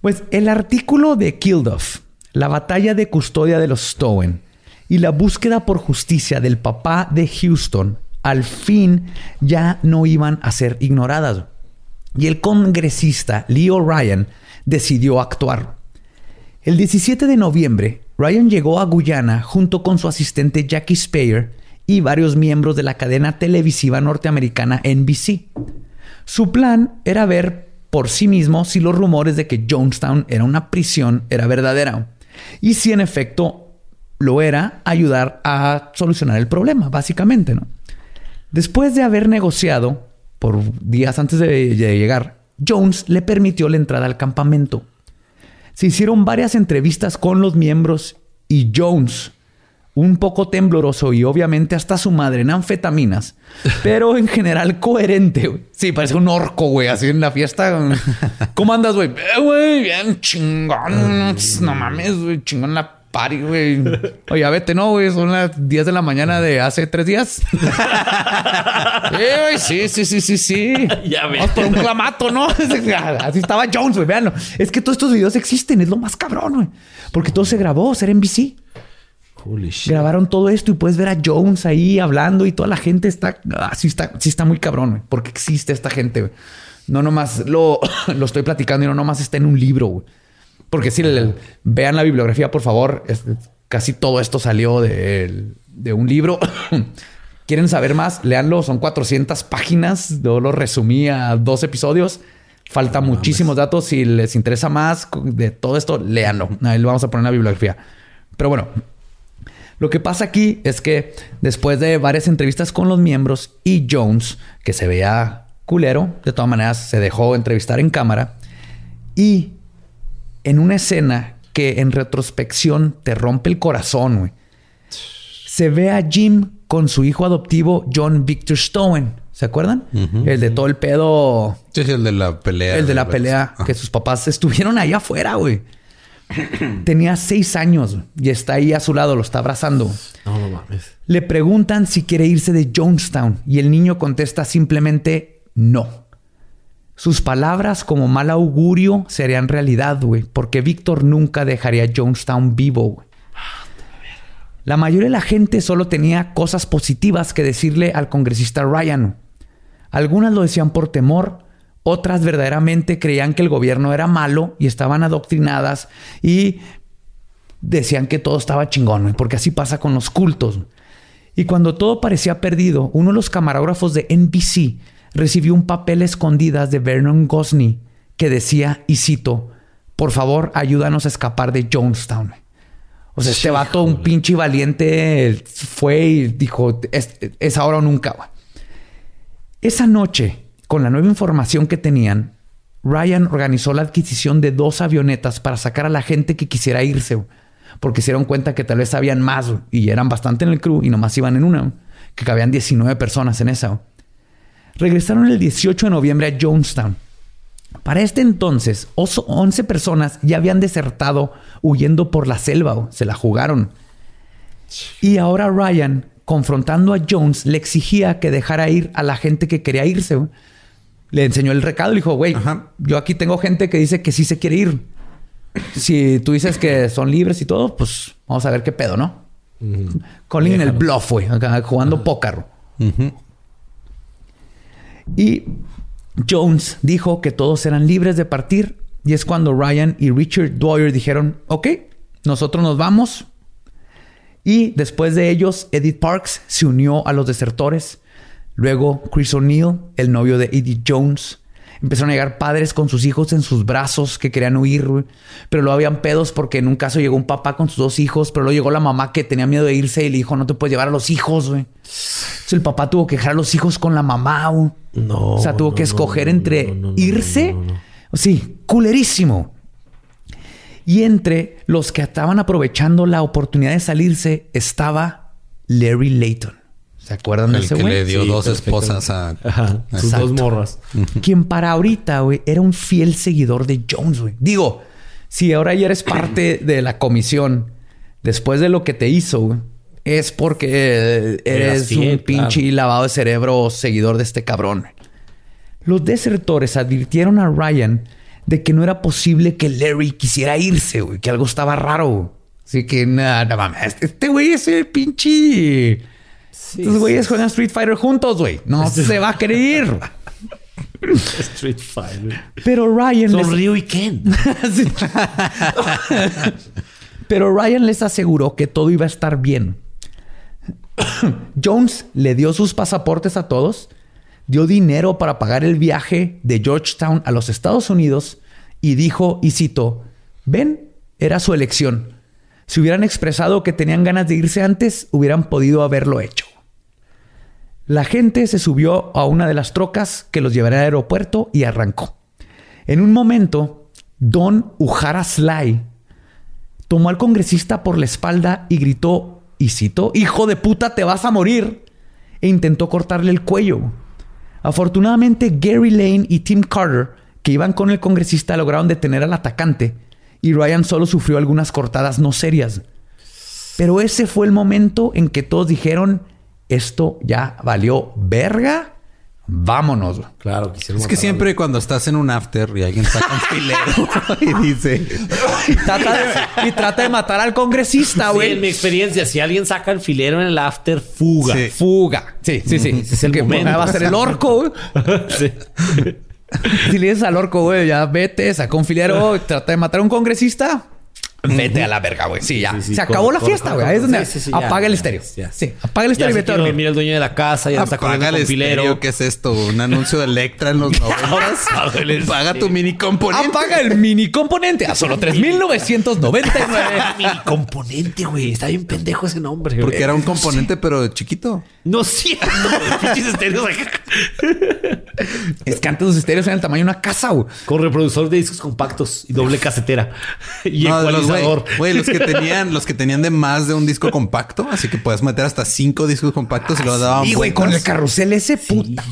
Pues el artículo de Kilduff, la batalla de custodia de los Stowen y la búsqueda por justicia del papá de Houston, al fin ya no iban a ser ignoradas. Y el congresista Leo Ryan decidió actuar. El 17 de noviembre, Ryan llegó a Guyana junto con su asistente Jackie Speyer y varios miembros de la cadena televisiva norteamericana NBC. Su plan era ver por sí mismo si los rumores de que Jonestown era una prisión era verdadera. Y si en efecto lo era, ayudar a solucionar el problema, básicamente, ¿no? Después de haber negociado por días antes de, de llegar, Jones le permitió la entrada al campamento. Se hicieron varias entrevistas con los miembros y Jones, un poco tembloroso y obviamente hasta su madre en anfetaminas, [LAUGHS] pero en general coherente. Sí, parece un orco, güey, así en la fiesta. [LAUGHS] ¿Cómo andas, güey? Eh, güey, bien chingón. No mames, güey, chingón la party, güey. Oye, vete, no, güey, son las 10 de la mañana de hace tres días. [LAUGHS] Eh, sí, sí, sí, sí, sí. [LAUGHS] Ya ves. Vamos por un clamato, ¿no? [LAUGHS] Así estaba Jones, güey. Véanlo. Es que todos estos videos existen. Es lo más cabrón, güey. Porque todo se grabó. Ser NBC. Holy shit. Grabaron todo esto y puedes ver a Jones ahí hablando y toda la gente está... Ah, sí está, sí está muy cabrón, güey. Porque existe esta gente, güey. No nomás lo, [COUGHS] lo estoy platicando y no nomás está en un libro, güey. Porque si vean la bibliografía, por favor. Es- casi todo esto salió de, de un libro. [COUGHS] ¿Quieren saber más? Leanlo. Son 400 páginas. Yo lo resumí a dos episodios. Falta muchísimos datos. Si les interesa más de todo esto, léanlo. Ahí lo vamos a poner en la bibliografía. Pero bueno, lo que pasa aquí es que después de varias entrevistas con los miembros y Jones, que se veía culero, de todas maneras se dejó entrevistar en cámara y en una escena que en retrospección te rompe el corazón, güey. Se ve a Jim con su hijo adoptivo John Victor Stowen. ¿Se acuerdan? El de todo el pedo Sí, sí, el de la pelea. el de la pelea, ah. que sus papás estuvieron ahí afuera, güey. [CLEARS THROAT] Tenía seis años y está ahí a su lado, lo está abrazando. No, no mames. Le preguntan si quiere irse de Jonestown y el niño contesta simplemente no. Sus palabras como mal augurio serían realidad, güey, porque Víctor nunca dejaría Jonestown vivo, güey. La mayoría de la gente solo tenía cosas positivas que decirle al congresista Ryan. Algunas lo decían por temor, otras verdaderamente creían que el gobierno era malo y estaban adoctrinadas y decían que todo estaba chingón, porque así pasa con los cultos. Y cuando todo parecía perdido, uno de los camarógrafos de NBC recibió un papel escondidas de Vernon Gosney que decía, y cito, por favor, ayúdanos a escapar de Jonestown. O sea, este vato, un pinche valiente, fue y dijo, es, es ahora o nunca. güey". Esa noche, con la nueva información que tenían, Ryan organizó la adquisición de dos avionetas para sacar a la gente que quisiera irse, güey. porque se dieron cuenta que tal vez habían más güey, y eran bastante en el crew y nomás iban en una, que cabían 19 personas en esa. Regresaron el 18 de noviembre a Jonestown. Para este entonces, oso- 11 personas ya habían desertado huyendo por la selva, se la jugaron. Y ahora Ryan, confrontando a Jones, le exigía que dejara ir a la gente que quería irse. Le enseñó el recado, le dijo, güey, yo aquí tengo gente que dice que sí se quiere ir. Si tú dices que son libres y todo, pues vamos a ver qué pedo, ¿no? Colin el bluff, güey, jugando póker. Ujú. Y Jones dijo que todos eran libres de partir. Y es cuando Ryan y Richard Dwyer dijeron, ok, nosotros nos vamos. Y después de ellos, Edith Parks se unió a los desertores. Luego Chris O'Neill, el novio de Edith Jones. Empezaron a llegar padres con sus hijos en sus brazos que querían huir, güey. Pero luego habían pedos porque en un caso llegó un papá con sus dos hijos, pero luego llegó la mamá que tenía miedo de irse y le dijo, no te puedes llevar a los hijos, güey. Entonces el papá tuvo que dejar a los hijos con la mamá, güey. No. O sea, tuvo no, que escoger no, entre no, irse. Sí, culerísimo. Y entre los que estaban aprovechando la oportunidad de salirse estaba Larry Layton. ¿Se acuerdan de El ese que güey? le dio Sí, dos esposas a. Ajá. Sus dos morras. Quien para ahorita, güey, era un fiel seguidor de Jones, güey. Digo, si ahora ya eres parte [CLEARS THROAT] de la comisión después de lo que te hizo, güey, es porque eh, eres fiel, un pinche claro. lavado de cerebro seguidor de este cabrón. Los desertores advirtieron a Ryan de que no era posible que Larry quisiera irse, güey, que algo estaba raro. güey. Así que nada, no mames. Este güey es el pinche. Estos güeyes juegan Street Fighter juntos, güey. No [LAUGHS] se va a ir. Street Fighter. Pero Ryan les- Son Ryu y Ken. [LAUGHS] Sí. Pero Ryan les aseguró que todo iba a estar bien. Jones le dio sus pasaportes a todos, dio dinero para pagar el viaje de Georgetown a los Estados Unidos y dijo, y cito, ven, era su elección. Si hubieran expresado que tenían ganas de irse antes, hubieran podido haberlo hecho. La gente se subió a una de las trocas que los llevaría al aeropuerto y arrancó. En un momento, Don Ujara Sly tomó al congresista por la espalda y gritó, y citó, hijo de puta, te vas a morir, e intentó cortarle el cuello. Afortunadamente, Gary Lane y Tim Carter, que iban con el congresista, lograron detener al atacante, y Ryan solo sufrió algunas cortadas no serias. Pero ese fue el momento en que todos dijeron, esto ya valió verga, vámonos. Claro, quisieron Es que siempre cuando estás en un after y alguien saca un filero [LAUGHS] y dice. Y trata de, y trata de matar al congresista, a- Sí, güey. en mi experiencia, si alguien saca el filero en el after, fuga. Sí. Fuga. Sí, sí, sí. Ese es el Que momento. Va a ser el orco, güey. [LAUGHS] Sí. [LAUGHS] Si le dices al orco, güey, ya vete, saca un filero, y [LAUGHS] trata de matar a un congresista. Vete a la verga, güey. Sí, ya. Sí, sí, Se acabó corre, la fiesta, güey. Ahí es donde Sí, ya, apaga el estéreo. ya. Sí, apaga el estéreo y vete a dormir. dormir el dueño de la casa, ya está Apaga corriendo el estéreo. ¿Qué es esto? ¿Un anuncio de Electra en los [LAUGHS] noventas? Paga tu mini componente. Apaga el mini componente a solo 3,999. [LAUGHS] Mini componente, güey. Está bien pendejo ese nombre. güey. Porque era un componente, pero chiquito. No cierto. [LAUGHS] Pinches estéreos acá. es que antes los estéreos eran el tamaño de una casa, güey. Con reproductor de discos compactos y doble casetera. Y No, los, güey, los que [LAUGHS] tenían, los que tenían de más de un disco compacto, así que puedes meter hasta cinco discos compactos y lo daban Y güey, con el carrusel ese puta.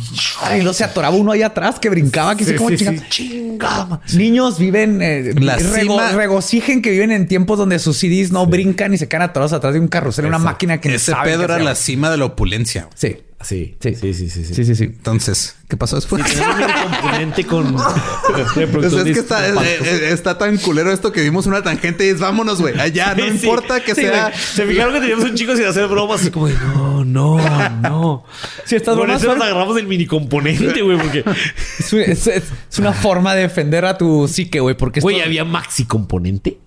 Ay, no se atoraba uno ahí atrás que brincaba, que Sí, sí, chinga- sí. Chinga. Niños viven, eh, La rego- cima- regocijen que viven en tiempos donde sus CDs no brincan y se quedan atorados atrás de un carrusel, una máquina que Ese saben pedo qué era la cima de la opulencia. Sí. Sí, Sí. sí, sí, sí. sí. Sí, sí, sí. Entonces, ¿qué pasó después? Un componente con Pues [LAUGHS] es que está, eh, eh, está tan culero esto que vimos una tangente y es vámonos, güey. Allá, no Sí, importa que sí, sea. Se fijaron que teníamos un chico sin hacer bromas. Así como de, no, no, no. Sí, estas Por bromas eso nos agarramos del mini componente, güey. Porque, Es, es- es- es una forma de defender a tu psique, güey, porque güey, esto- había maxi componente.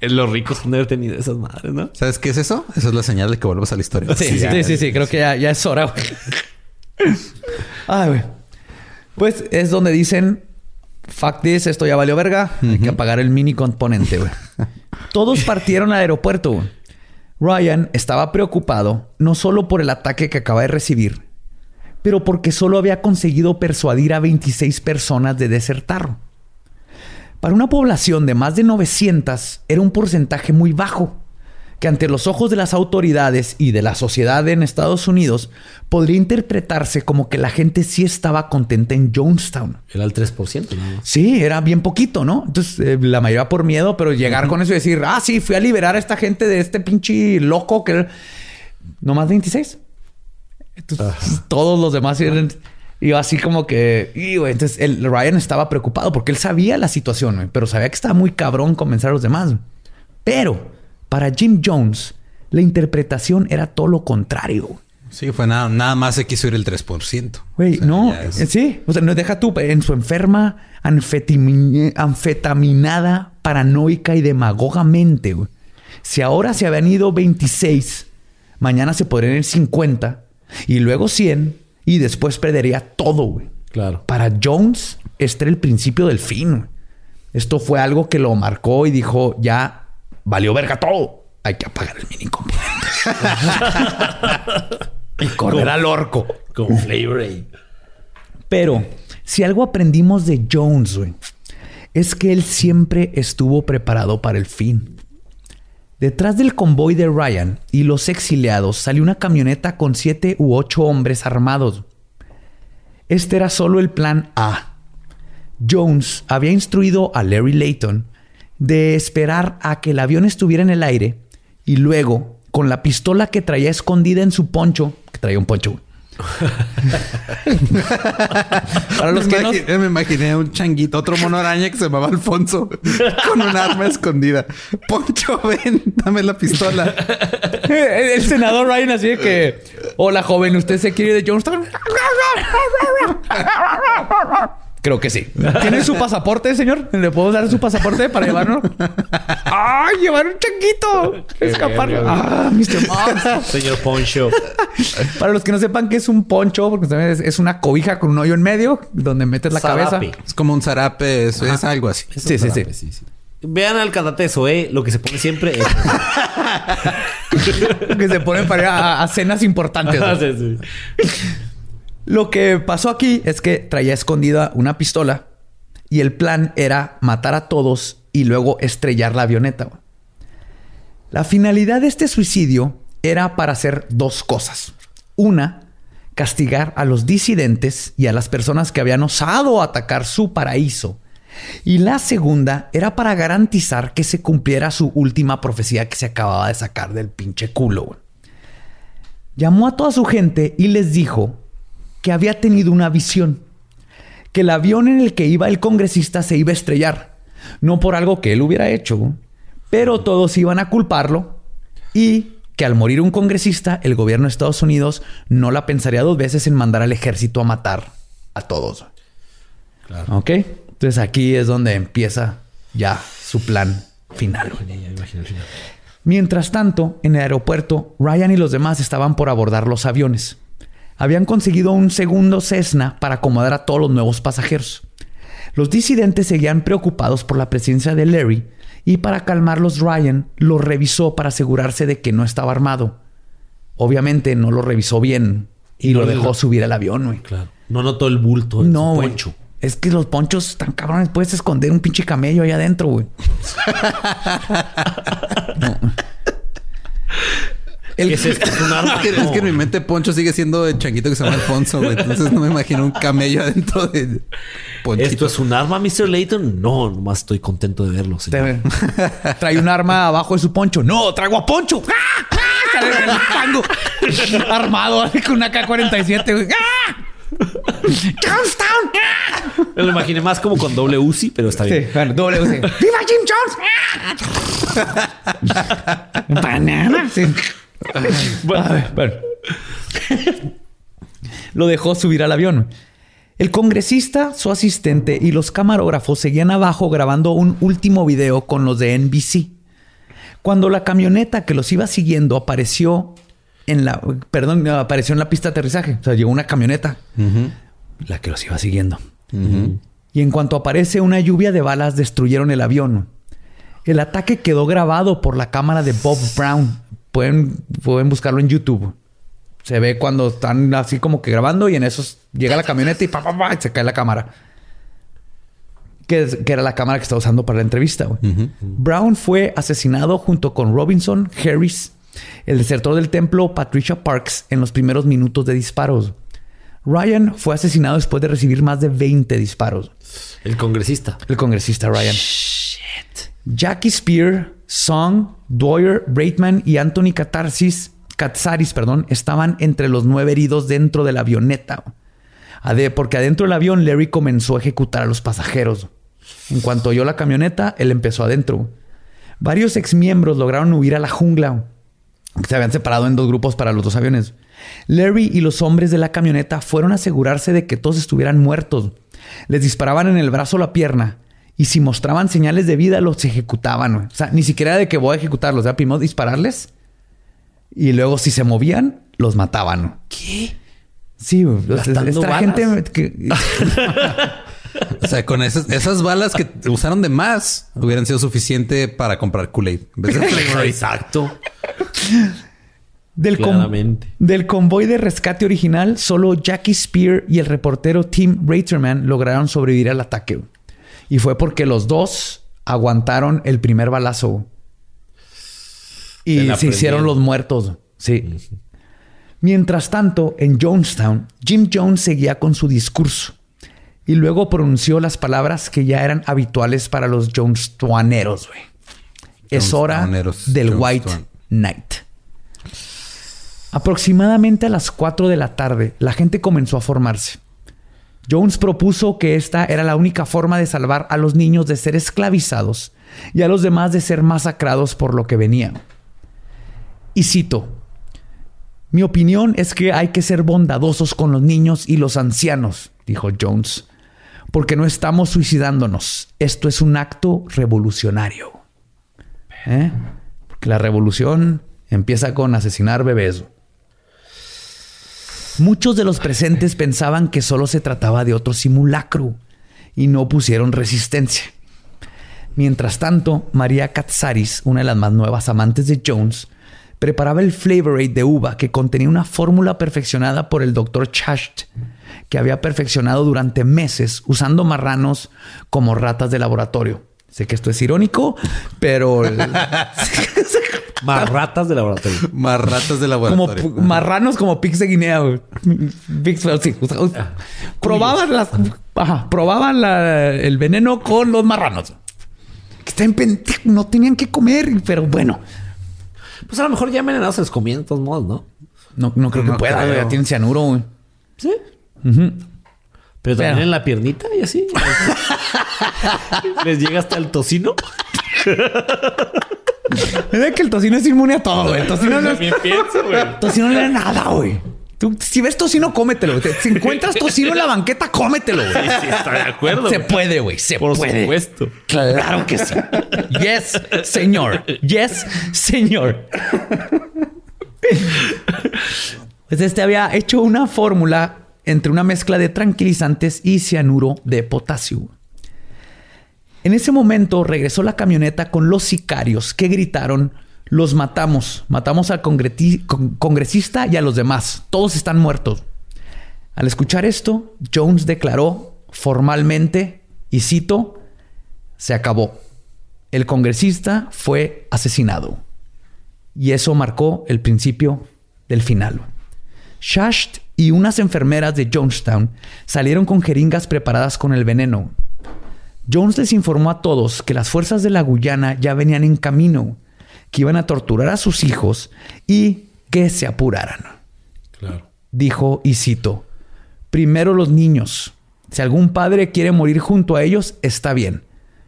Los ricos han de haber tenido esas madres, ¿no? ¿Sabes qué es eso? Esa es la señal de que vuelvas a la historia. Sí, sí, sí, sí, sí, creo que ya, ya es hora, güey. [LAUGHS] Ay, güey. Pues es donde dicen, fuck this, esto ya valió verga, hay que apagar el mini componente, güey. [LAUGHS] Todos partieron al aeropuerto, güey. Ryan estaba preocupado no solo por el ataque que acaba de recibir, pero porque solo había conseguido persuadir a 26 personas de desertar. Para una población de más de 900 era un porcentaje muy bajo, que ante los ojos de las autoridades y de la sociedad en Estados Unidos podría interpretarse como que la gente sí estaba contenta en Jonestown. Era el 3%, ¿no? Sí, era bien poquito, ¿no? Entonces, eh, la mayoría por miedo, pero llegar con eso y decir, ah, sí, fui a liberar a esta gente de este pinche loco que... No más 26. Entonces, todos los demás eran... Y yo así como que... Y, güey, entonces, el Ryan estaba preocupado porque él sabía la situación, güey, pero sabía que estaba muy cabrón convencer a los demás. Pero, para Jim Jones, la interpretación era todo lo contrario. Sí, fue nada, nada más se quiso ir el 3%. Güey, O sea, no, es- sí, o sea, no deja tú en su enferma, anfetaminada, paranoica y demagogamente, güey. Si ahora se habían ido 26, mañana se podrían ir 50 y luego 100 y después perdería todo, güey. Claro. Para Jones, este era el principio del fin. Esto fue algo que lo marcó y dijo, ya valió verga todo. Hay que apagar el mini componente. [LAUGHS] y correr al orco. Con flavor. Pero si algo aprendimos de Jones, güey, es que él siempre estuvo preparado para el fin. Detrás del convoy de Ryan y los exiliados salió una camioneta con siete u ocho hombres armados. Este era solo el plan A. Jones había instruido a Larry Layton de esperar a que el avión estuviera en el aire y luego, con la pistola que traía escondida en su poncho, que traía un poncho, [LAUGHS] Para los que no... Me imaginé un changuito, otro mono araña que se llamaba Alfonso [LAUGHS] con un arma escondida. Poncho, ven, dame la pistola. El senador Ryan así de que... Hola, joven, ¿usted se quiere ir de Jonestown? Creo que sí. ¿Tiene su pasaporte, señor? ¿Le puedo dar su pasaporte para llevarlo? ¡Ay, llevar un changuito! Escapar. ¡Ah, Mr. Mouse! Señor Poncho. Para los que no sepan qué es un poncho, porque también es, es una cobija con un hoyo en medio donde metes la Zarape. cabeza. Es como un zarape, es, es algo así. Sí, sí, sí. Vean al cantate ¿eh? Lo que se pone siempre es... [LAUGHS] que se ponen para ir a, a cenas importantes. ¿no? [LAUGHS] Sí, sí. Lo que pasó aquí es que traía escondida una pistola y el plan era matar a todos y luego estrellar la avioneta. La finalidad de este suicidio era para hacer dos cosas. Una, castigar a los disidentes y a las personas que habían osado atacar su paraíso. Y la segunda era para garantizar que se cumpliera su última profecía que se acababa de sacar del pinche culo. Llamó a toda su gente y les dijo que había tenido una visión, que el avión en el que iba el congresista se iba a estrellar, no por algo que él hubiera hecho, pero todos iban a culparlo y que al morir un congresista, el gobierno de Estados Unidos no la pensaría dos veces en mandar al ejército a matar a todos. Claro. ¿Ok? Entonces aquí es donde empieza ya su plan final. Mientras tanto, en el aeropuerto, Ryan y los demás estaban por abordar los aviones. Habían conseguido un segundo Cessna para acomodar a todos los nuevos pasajeros. Los disidentes seguían preocupados por la presencia de Larry y para calmarlos Ryan lo revisó para asegurarse de que no estaba armado. Obviamente no lo revisó bien y No lo dejó subir al avión, güey. Claro. No notó el bulto en No, poncho. Es que los ponchos están cabrones. Puedes esconder un pinche camello ahí adentro, güey. [LAUGHS] El- ¿Qué es esto? ¿Es un arma? [LAUGHS] Es que, es que en mi mente Poncho sigue siendo el changuito que se llama Alfonso, güey. Entonces no me imagino un camello adentro de Ponchito. ¿Esto es un arma, Mr. Layton? No, nomás estoy contento de verlo, señor. Trae un arma abajo de su poncho. No, traigo a Poncho. ¡Ah! ¡Ah! Tango. Armado [LAUGHS] con una K-47. güey. ¡Ah! ¡Jonestown! ¡Ah! Me lo imaginé más como con doble Uzi, pero está Sí, bien. bueno, doble UC. [LAUGHS] ¡Viva Jim Jones! ¡Ah! Banana. Sí. [LAUGHS] A ver, bueno. Lo dejó subir al avión. El congresista, su asistente y los camarógrafos seguían abajo grabando un último video con los de NBC. Cuando la camioneta que los iba siguiendo apareció en la, perdón, apareció en la pista de aterrizaje. O sea, llegó una camioneta, la que los iba siguiendo. Y en cuanto aparece una lluvia de balas, destruyeron el avión. El ataque quedó grabado por la cámara de Bob Brown. Pueden, pueden buscarlo en YouTube. Se ve cuando están así como que grabando y en eso llega la camioneta y, pa, pa, pa, y se cae la cámara. Que, que era la cámara que estaba usando para la entrevista. güey. Brown fue asesinado junto con Robinson Harris, el desertor del templo Patricia Parks, en los primeros minutos de disparos. Ryan fue asesinado después de recibir más de 20 disparos. El congresista. El congresista Ryan. Jackie Spear, Song, Dwyer, Braitman y Anthony Catarsis, Katsaris, perdón, estaban entre los nueve heridos dentro de la avioneta. Porque adentro del avión Larry comenzó a ejecutar a los pasajeros. En cuanto oyó la camioneta, él empezó adentro. Varios exmiembros lograron huir a la jungla. Se habían separado en dos grupos para los dos aviones. Larry y los hombres de la camioneta fueron a asegurarse de que todos estuvieran muertos. Les disparaban en el brazo o la pierna. Y si mostraban señales de vida, los ejecutaban. güey. O sea, ni siquiera era de que voy a ejecutarlos. Era primero dispararles. Y luego, si se movían, los mataban. güey. ¿Qué? Sí, güey. O sea, esta balas. gente que- [LAUGHS] O sea, con esas, esas balas que usaron de más hubieran sido suficiente para comprar Kool-Aid. [LAUGHS] Exacto. del, del convoy de rescate original, solo Jackie Spear y el reportero Tim Reiterman lograron sobrevivir al ataque. Y fue porque los dos aguantaron el primer balazo. Se Y se hicieron los muertos. Sí. Mientras tanto, en Jonestown, Jim Jones seguía con su discurso y luego pronunció las palabras que ya eran habituales para los Jonestowneros. güey. Es hora del. White Knight. Aproximadamente a las 4 de la tarde, la gente comenzó a formarse. Jones propuso que esta era la única forma de salvar a los niños de ser esclavizados y a los demás de ser masacrados por lo que venía. Y cito, mi opinión es que hay que ser bondadosos con los niños y los ancianos, dijo Jones, porque no estamos suicidándonos. Esto es un acto revolucionario. ¿Eh? Porque la revolución empieza con asesinar bebés. Muchos de los presentes pensaban que solo se trataba de otro simulacro y no pusieron resistencia. Mientras tanto, María Katsaris, una de las más nuevas amantes de Jones, preparaba el Flavor Aid de uva que contenía una fórmula perfeccionada por el Dr. Chasht, que había perfeccionado durante meses usando marranos como ratas de laboratorio. Sé que esto es irónico, pero [LAUGHS] [LAUGHS] Más ratas de laboratorio. Más ratas de como laboratorio. marranos como pigs de Guinea. güey. Pigs, o- probaban las, ajá, probaban la- el veneno con los marranos. Que están pende- no tenían que comer, pero bueno, Pues a lo mejor ya envenenados se los comían de todos modos, ¿no? no, no creo que No pueda. creo. Ya tienen cianuro. güey. Sí. Pero también Pero- en la piernita y así. [LAUGHS] Les llega hasta el tocino. [LAUGHS] Es que el tocino es inmune a todo, güey. El tocino no, También pienso, güey. [LAUGHS] tocino no nada, güey. Tú, si ves tocino, cómetelo. Te- Si [LAUGHS] encuentras tocino en la banqueta, cómetelo, güey. Sí, sí, está de acuerdo. Se güey. puede, güey. Se Por puede. supuesto. Claro que sí. Yes, señor. Yes, señor. Pues este había hecho una fórmula entre una mezcla de tranquilizantes y cianuro de potasio. En ese momento regresó la camioneta con los sicarios que gritaron, los matamos, matamos al congresista y a los demás, todos están muertos. Al escuchar esto, Jones declaró formalmente, y cito, se acabó. El congresista fue asesinado. Y eso marcó el principio del final. Shasht y unas enfermeras de Jonestown salieron con jeringas preparadas con el veneno. Jones les informó a todos que las fuerzas de la Guyana ya venían en camino, que iban a torturar a sus hijos y que se apuraran. Claro. Dijo, y cito, primero los niños. Si algún padre quiere morir junto a ellos, está bien.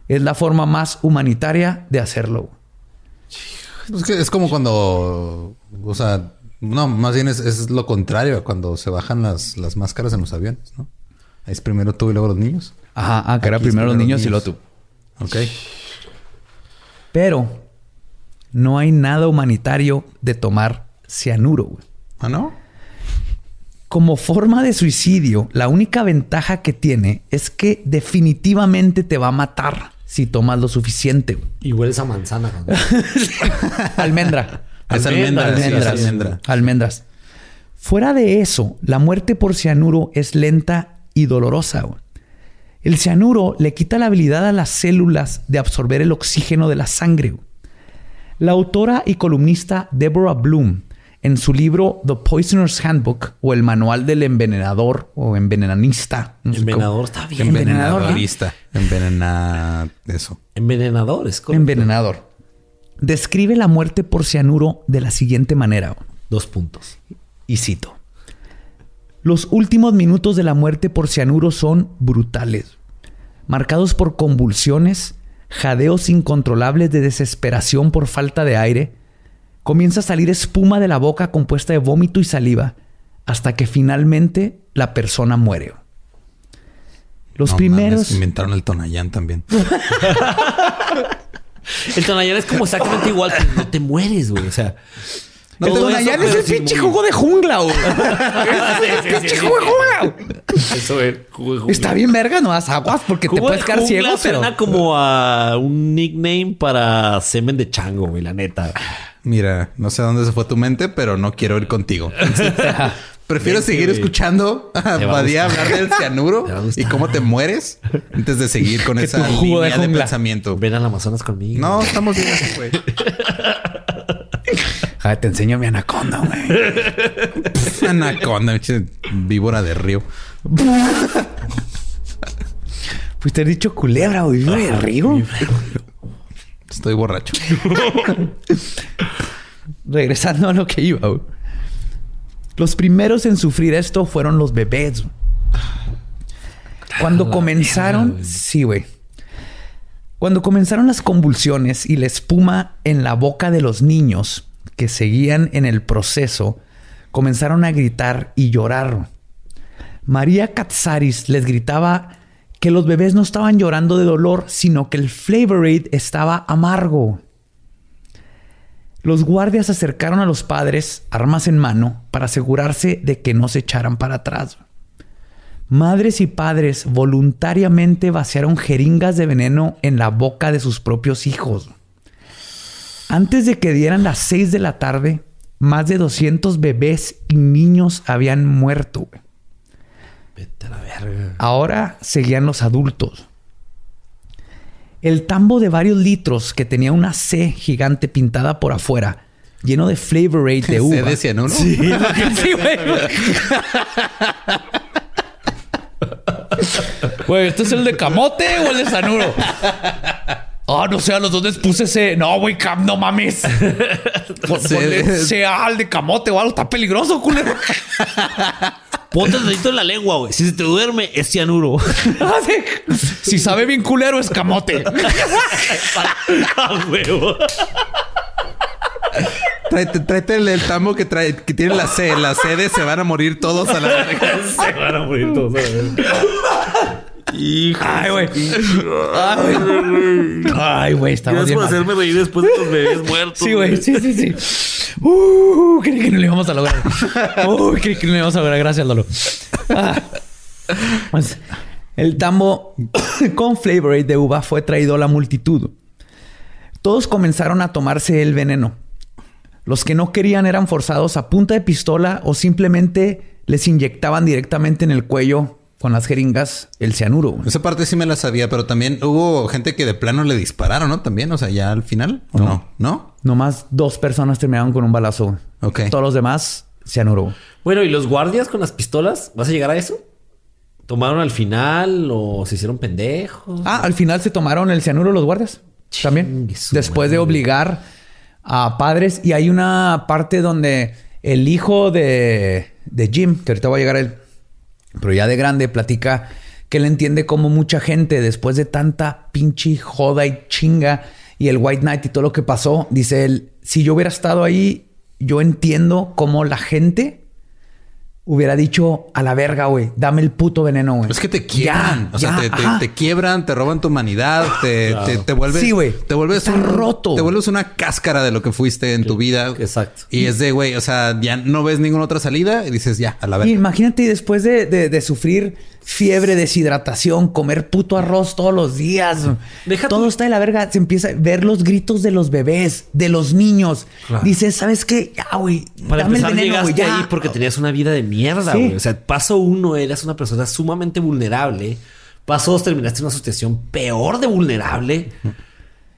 Es la forma más humanitaria de hacerlo. Es, que es como cuando, o sea, no, más bien es, es lo contrario a cuando se bajan las, las máscaras en los aviones, ¿no? Es primero tú y luego los niños. Ajá, ah, que era primero los niños y luego tú. Ok. Pero no hay nada humanitario de tomar cianuro. güey. ¿Ah, no? Como forma de suicidio, la única ventaja que tiene es que definitivamente te va a matar si tomas lo suficiente. güey. Y hueles a manzana. güey. [LAUGHS] Almendra. Es almendra, sí, almendras. almendra. Almendras. Fuera de eso, la muerte por cianuro es lenta y dolorosa. El cianuro le quita la habilidad a las células de absorber el oxígeno de la sangre. La autora y columnista Deborah Bloom, en su libro The Poisoner's Handbook o el Manual del Envenenador o Envenenanista. no Envenenador está bien. Envenenador, ¿no? Envenenadorista. Envenena... Eso. Envenenadores. correcto. Envenenador. Describe la muerte por cianuro de la siguiente manera. Dos puntos. Y cito. Los últimos minutos de la muerte por cianuro son brutales, marcados por convulsiones, jadeos incontrolables de desesperación por falta de aire. Comienza a salir espuma de la boca compuesta de vómito y saliva, hasta que finalmente la persona muere. Los No primeros... mames, inventaron el Tonayán también. [LAUGHS] El Tonayán es como exactamente igual, no te mueres, güey. O sea, No el te- Tonayán es el pinche muy- jugo de jungla, güey. [LAUGHS] pinche jugo de jungla. Eso es. Jugo de jungla. Está bien verga, no das aguas porque te Jugo puedes de quedar ciego, pero... suena como a un nickname para semen de chango, güey, la neta. Mira, no sé a dónde se fue tu mente, pero no quiero ir contigo. [LAUGHS] Prefiero Vente, seguir escuchando a Te Badía hablar del cianuro [LAUGHS] Te y cómo te mueres antes de seguir con esa de línea de, pensamiento. Ven al Amazonas conmigo. No, estamos bien así, güey. Te enseño mi anaconda, güey. [LAUGHS] Anaconda, víbora de río. Pues te he dicho culebra, güey. Víbora de río. Estoy borracho. [LAUGHS] Regresando a lo que iba, güey. Los primeros en sufrir esto fueron los bebés. güey. Cuando la comenzaron, mierda, güey. sí, güey. Cuando comenzaron las convulsiones y la espuma en la boca de los niños que seguían en el proceso, comenzaron a gritar y llorar. María Katsaris les gritaba que los bebés no estaban llorando de dolor, sino que el Flavor Aid estaba amargo. Los guardias acercaron a los padres, armas en mano, para asegurarse de que no se echaran para atrás. Madres y padres voluntariamente vaciaron jeringas de veneno en la boca de sus propios hijos. Antes de que dieran las 6 de la tarde, más de 200 bebés y niños habían muerto. güey. Vete a la verga. Ahora seguían los adultos. El tambo de varios litros que tenía una C gigante pintada por afuera, lleno de Flavor Aid de [LAUGHS] uva. ¿Se de cianuro? Sí, [LAUGHS] sí, güey. Güey, ¿este es el de camote o el de sanuro? Ah, no sé, a los dos les puse ese. No, güey, Cam, no mames. [LAUGHS] Pon- Sí. ponle sea al de camote o algo. Está peligroso, culero. [LAUGHS] Ponte dedito en la lengua, güey. Si se te duerme, es cianuro. [LAUGHS] Ah. Si sabe bien culero, es camote. A huevo. Tráete, tráete el, el tambo que, trae, que tiene la C. La C de se van a morir todos a la verga. Se van a morir todos. a la verga. Hijo. Ay, güey. Ay, güey. Estamos Gracias bien. por mal. hacerme reír después de los bebés muertos. Sí, güey. Sí, sí, sí. Uh, creí que no lo íbamos a lograr. Uh, creí que no lo íbamos a lograr. Gracias, Lolo. Ah. Pues, el tambo con Flavor de uva fue traído a la multitud. Todos comenzaron a tomarse el veneno. Los que no querían eran forzados a punta de pistola o simplemente les inyectaban directamente en el cuello con las jeringas el cianuro. güey. Esa parte sí me la sabía, pero también hubo gente que de plano le dispararon, ¿no? También, o sea, ya al final, ¿o no? ¿No? Nomás dos personas terminaron con un balazo. Ok. Todos los demás, cianuro. Bueno, ¿y los guardias con las pistolas? ¿Vas a llegar a eso? ¿Tomaron al final o se hicieron pendejos? Ah, al final se tomaron el cianuro los guardias. También. Después de obligar a padres. Y hay una parte donde el hijo de, de Jim, que ahorita va a llegar a él, pero ya de grande, platica que él entiende cómo mucha gente, después de tanta pinche joda y chinga y el White Knight y todo lo que pasó, dice él, si yo hubiera estado ahí, yo entiendo cómo la gente hubiera dicho a la verga, güey, dame el puto veneno, güey. Es que te quiebran. Ya, o sea, ya, te, te- ajá. te quiebran, te roban tu humanidad, te, te, te vuelves. Sí, güey. Te vuelves Está un- roto. Te vuelves una cáscara de lo que fuiste en tu vida. Exacto. Y es de, güey, o sea, ya no ves ninguna otra salida y dices, ya, a la Y verga. imagínate después de, de- de sufrir fiebre, deshidratación, comer puto arroz todos los días. Deja todo tu- está de la verga. Se empieza a ver los gritos de los bebés, de los niños. Claro. Dices, ¿sabes qué? Ya, güey. Para Dame el empezar, veneno, güey. llegaste Ya. ahí porque tenías una vida de mierda, Sí. güey. O sea, paso uno, eras una persona sumamente vulnerable. Paso dos, terminaste en una situación peor de vulnerable.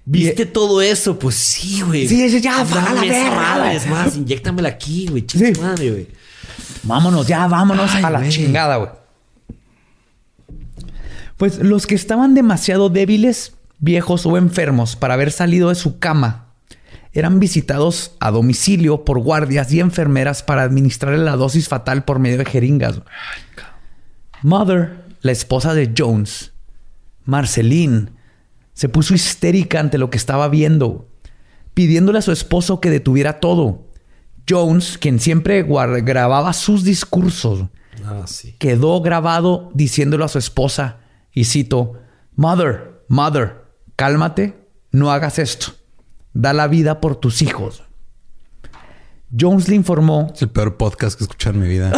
¿Viste todo eso? Pues sí, güey. Sí, ya, Dame a la verga. Es más, inyéctamela aquí, güey. Sí. madre, güey. Vámonos, ya, vámonos Ay, a la chingada, güey. Pues los que estaban demasiado débiles, viejos o enfermos para haber salido de su cama eran visitados a domicilio por guardias y enfermeras para administrarle la dosis fatal por medio de jeringas. Mother, la esposa de Jones, Marceline, se puso histérica ante lo que estaba viendo, pidiéndole a su esposo que detuviera todo. Jones, quien siempre grababa sus discursos, Ah, sí. quedó grabado diciéndolo a su esposa, y cito, Mother, Mother, cálmate, no hagas esto. Da la vida por tus hijos. Jones le informó Es el peor podcast que he escuchado en mi vida.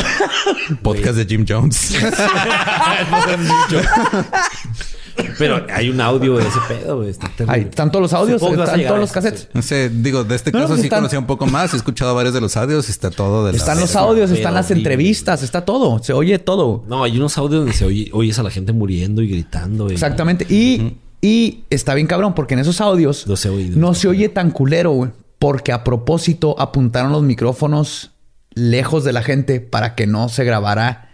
El podcast de Jim Jones. [LAUGHS] Pero hay un audio de ese pedo, güey. Están todos los audios, Supongo están todos los cassettes. No sé, digo, de este No, caso sí están- conocía un poco más. He escuchado varios de los audios y está todo de la Están los audios, Pero están las horrible. entrevistas, está todo. Se oye todo. No, hay unos audios donde se oye, oyes a la gente muriendo y gritando. güey. Exactamente. Y, y está bien cabrón, porque en esos audios No se oye. no se oye tan culero, güey. Porque a propósito apuntaron los micrófonos lejos de la gente para que no se grabara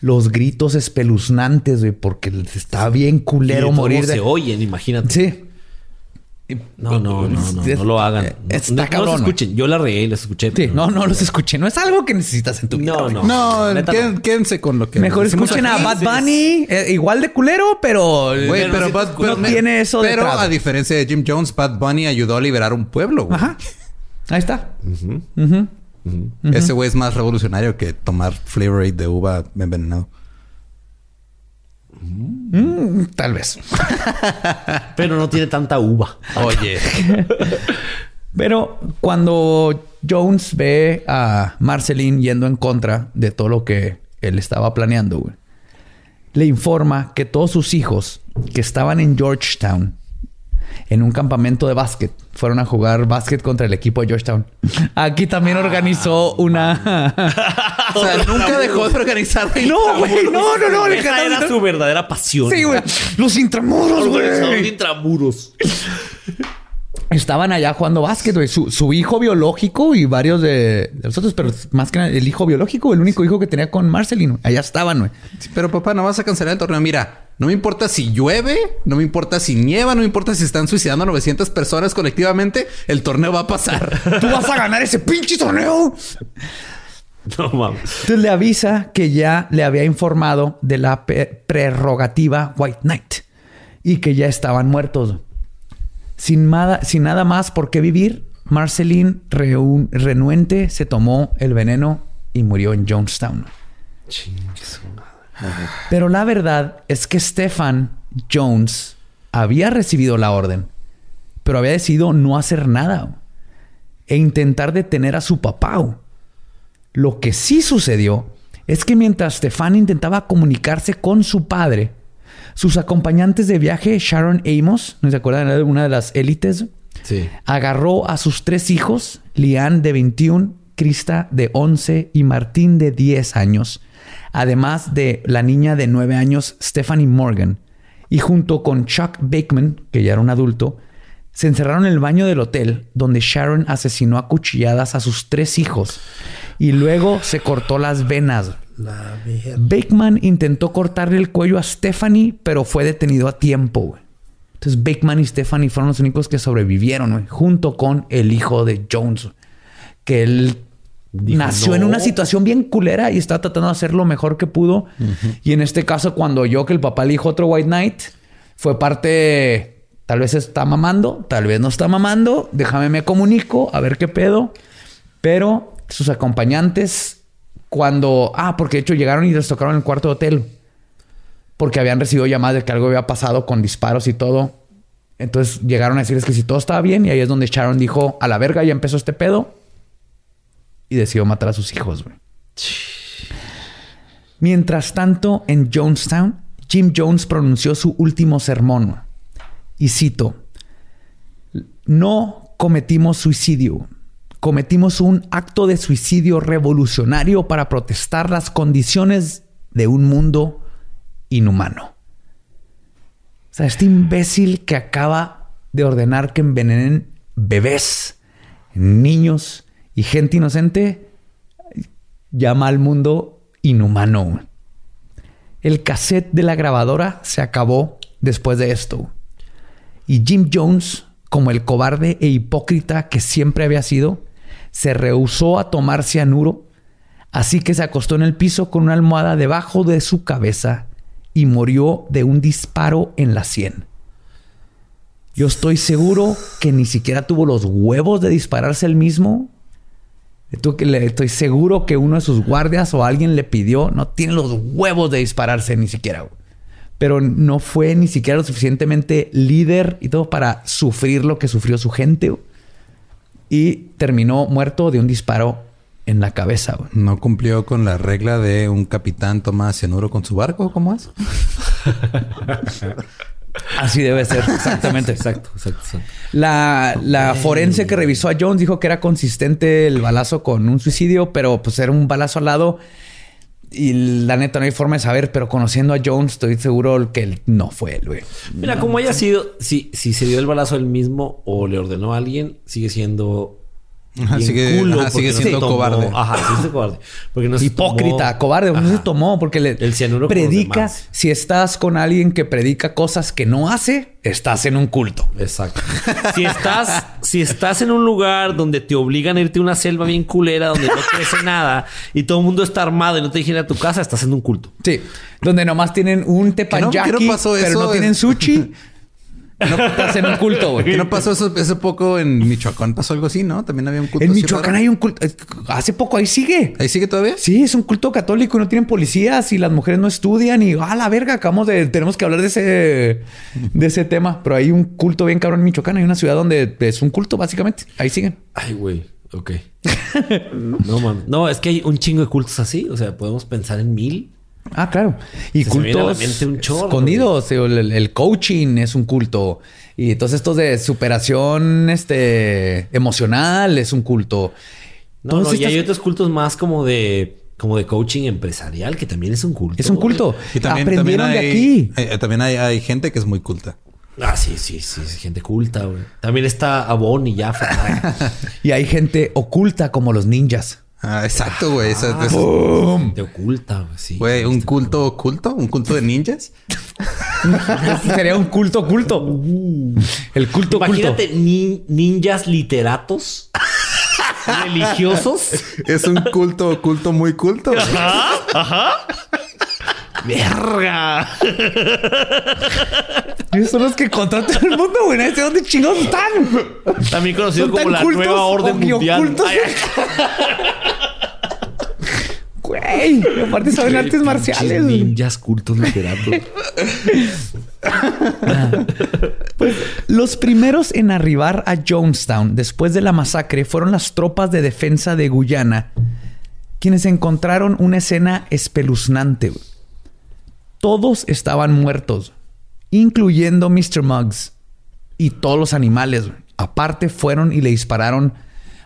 los gritos espeluznantes, güey. Porque está bien Y de culero morir de... se oyen, imagínate. Sí. No, no, no, no, no lo hagan. Eh, No, está no, no cabrón, los escuchen. Yo la regué y las escuché. Sí, pero- no, no los escuché. No es algo que necesitas en tu vida. No, no. No, quédense con lo que Mejor escuchen a. Bad Bunny, eh, igual de culero, pero, Güey, pero, no Bad- pero- tiene eso Pero detrás. a diferencia de Jim Jones, Bad Bunny ayudó a liberar un pueblo. güey. Ajá. Ahí está. Ese güey es más revolucionario que tomar Flavor de uva envenenado. Mm, tal vez. [LAUGHS] Pero no tiene tanta uva. Oye. [LAUGHS] Pero cuando Jones ve a Marceline yendo en contra de todo lo que él estaba planeando, güey, le informa que todos sus hijos que estaban en Georgetown, en un campamento de básquet, fueron a jugar básquet contra el equipo de Georgetown. Aquí también organizó una... [LAUGHS] o sea, nunca dejó de organizar. no, güey, no, no, no. Esa era su verdadera pasión. Sí, güey. Los intramuros, güey. intramuros. Estaban allá jugando básquet, güey. Su, su hijo biológico y varios de, de los otros, pero más que nada el hijo biológico, el único hijo que tenía con Marcelino. Allá estaban, güey. Sí, pero papá, no vas a cancelar el torneo. Mira, no me importa si llueve, no me importa si nieva, no me importa si están suicidando a 900 personas colectivamente, el torneo va a pasar. Tú vas a ganar ese pinche torneo. No mames. Entonces le avisa que ya le había informado de la prerrogativa White Knight y que ya estaban muertos. Sin, nada- sin nada más por qué vivir, Marceline, renuente, se tomó el veneno y murió en Jonestown. Pero la verdad es que Stefan Jones había recibido la orden, pero había decidido no hacer nada e intentar detener a su papá. Lo que sí sucedió es que mientras Stefan intentaba comunicarse con su padre, sus acompañantes de viaje, Sharon Amos, ¿no se acuerdan de una de las élites? Sí. Agarró a sus tres hijos, Lian de 21, Krista de 11 y Martín de 10 años, además de la niña de 9 años, Stephanie Morgan, y junto con Chuck Bakeman, que ya era un adulto, se encerraron en el baño del hotel donde Sharon asesinó a cuchilladas a sus tres hijos y luego se cortó las venas. Bakeman intentó cortarle el cuello a Stephanie, pero fue detenido a tiempo. Entonces Bakeman y Stephanie fueron los únicos que sobrevivieron, güey, junto con el hijo de Jones, que él Dijo, nació en una situación bien culera y estaba tratando de hacer lo mejor que pudo. Y en este caso, cuando yo que el papá le dijo otro White Knight, fue parte, tal vez está mamando, tal vez no está mamando, déjame me comunico, a ver qué pedo. Pero sus acompañantes, cuando, ah, porque de hecho llegaron y les tocaron el cuarto de hotel porque habían recibido llamadas de que algo había pasado con disparos y todo. Entonces llegaron a decirles que si todo estaba bien y ahí es donde Sharon dijo, a la verga ya empezó este pedo y decidió matar a sus hijos. Mientras tanto, en Jonestown, Jim Jones pronunció su último sermón y cito, no cometimos suicidio, cometimos un acto de suicidio revolucionario para protestar las condiciones de un mundo inhumano. O sea, este imbécil que acaba de ordenar que envenenen bebés, niños y gente inocente, llama al mundo inhumano. El cassette de la grabadora se acabó después de esto. Y Jim Jones, como el cobarde e hipócrita que siempre había sido, se rehusó a tomar cianuro, así que se acostó en el piso con una almohada debajo de su cabeza y murió de un disparo en la sien. Yo estoy seguro que ni siquiera tuvo los huevos de dispararse él mismo. Estu- que le- Estoy seguro que uno de sus guardias o alguien le pidió, no tiene los huevos de dispararse ni siquiera. güey. Pero no fue ni siquiera lo suficientemente líder y todo para sufrir lo que sufrió su gente. güey. y terminó muerto de un disparo en la cabeza. güey. No cumplió con la regla de un capitán toma cianuro con su barco. ¿Cómo es? [LAUGHS] Así debe ser, exactamente. Exacto, exacto, exacto. La, la forense que revisó a Jones dijo que era consistente el balazo con un suicidio, pero pues era un balazo al lado. Y la neta no hay forma de saber, pero conociendo a Jones estoy seguro que él no fue él, güey. Mira, como haya sido, si, si se dio el balazo él mismo o le ordenó a alguien, sigue siendo. Bien sigue- culo ajá, sigue siendo cobarde. Ajá, sí, es cobarde. Porque no se Hipócrita, tomó- cobarde, no se tomó porque le El cianuro predica. Si estás con alguien que predica cosas que no hace, estás en un culto. Exacto. [LAUGHS] Si estás, si estás en un lugar donde te obligan a irte a una selva bien culera, donde no crece [LAUGHS] nada y todo el mundo está armado y no te dejan a tu casa, estás en un culto. Sí, donde nomás tienen un tepanyaki, ¿Qué no pasó pero no tienen sushi. [LAUGHS] No estás en un culto, güey. ¿Qué no pasó eso hace poco en Michoacán? Pasó algo así, ¿no? También había un culto. En Michoacán hay un culto. Hace poco ahí sigue. ¿Ahí sigue todavía? Sí, es un culto católico y no tienen policías y las mujeres no estudian y a la verga, acabamos de tenemos que hablar de ese de ese tema, pero hay un culto bien cabrón en Michoacán, hay una ciudad donde es un culto básicamente. Ahí siguen. Ay, güey. Ok. [LAUGHS] no, man. No, es que hay un chingo de cultos así. O sea, podemos pensar en mil. Ah, claro. Y Se cultos mente un chorro, escondidos. El, el coaching es un culto. Y todos estos de superación este, emocional es un culto. No, Todos no, y hay otros cultos más como de, como de coaching empresarial, que también es un culto. Es un culto. Y también, Aprendieron también de hay, aquí. hay- también hay, hay gente que es muy culta. Ah, sí, sí, sí, sí, gente culta, güey. También está Avon y Jaffa. [LAUGHS] Y hay gente oculta como los ninjas. Ah, exacto, güey. Eso- Ah, eso- Te oculta, güey, sí. Güey, un culto oculto, un culto de ninjas. [LAUGHS] Sería un culto oculto. El culto Imagínate oculto. nin- ninjas literatos religiosos. Es un culto oculto muy culto. ¡Verga! Son los que contratan el mundo, güey. Sabe dónde chingados están. También conocido como la nueva orden mundial. Güey. Aparte saben artes marciales. Ninjas cultos literatos. Los primeros en arribar a Jonestown después de la masacre fueron las tropas de defensa de Guyana, quienes encontraron una escena espeluznante. güey. Todos estaban muertos, incluyendo Mr. Muggs y todos los animales. güey. Aparte fueron y le dispararon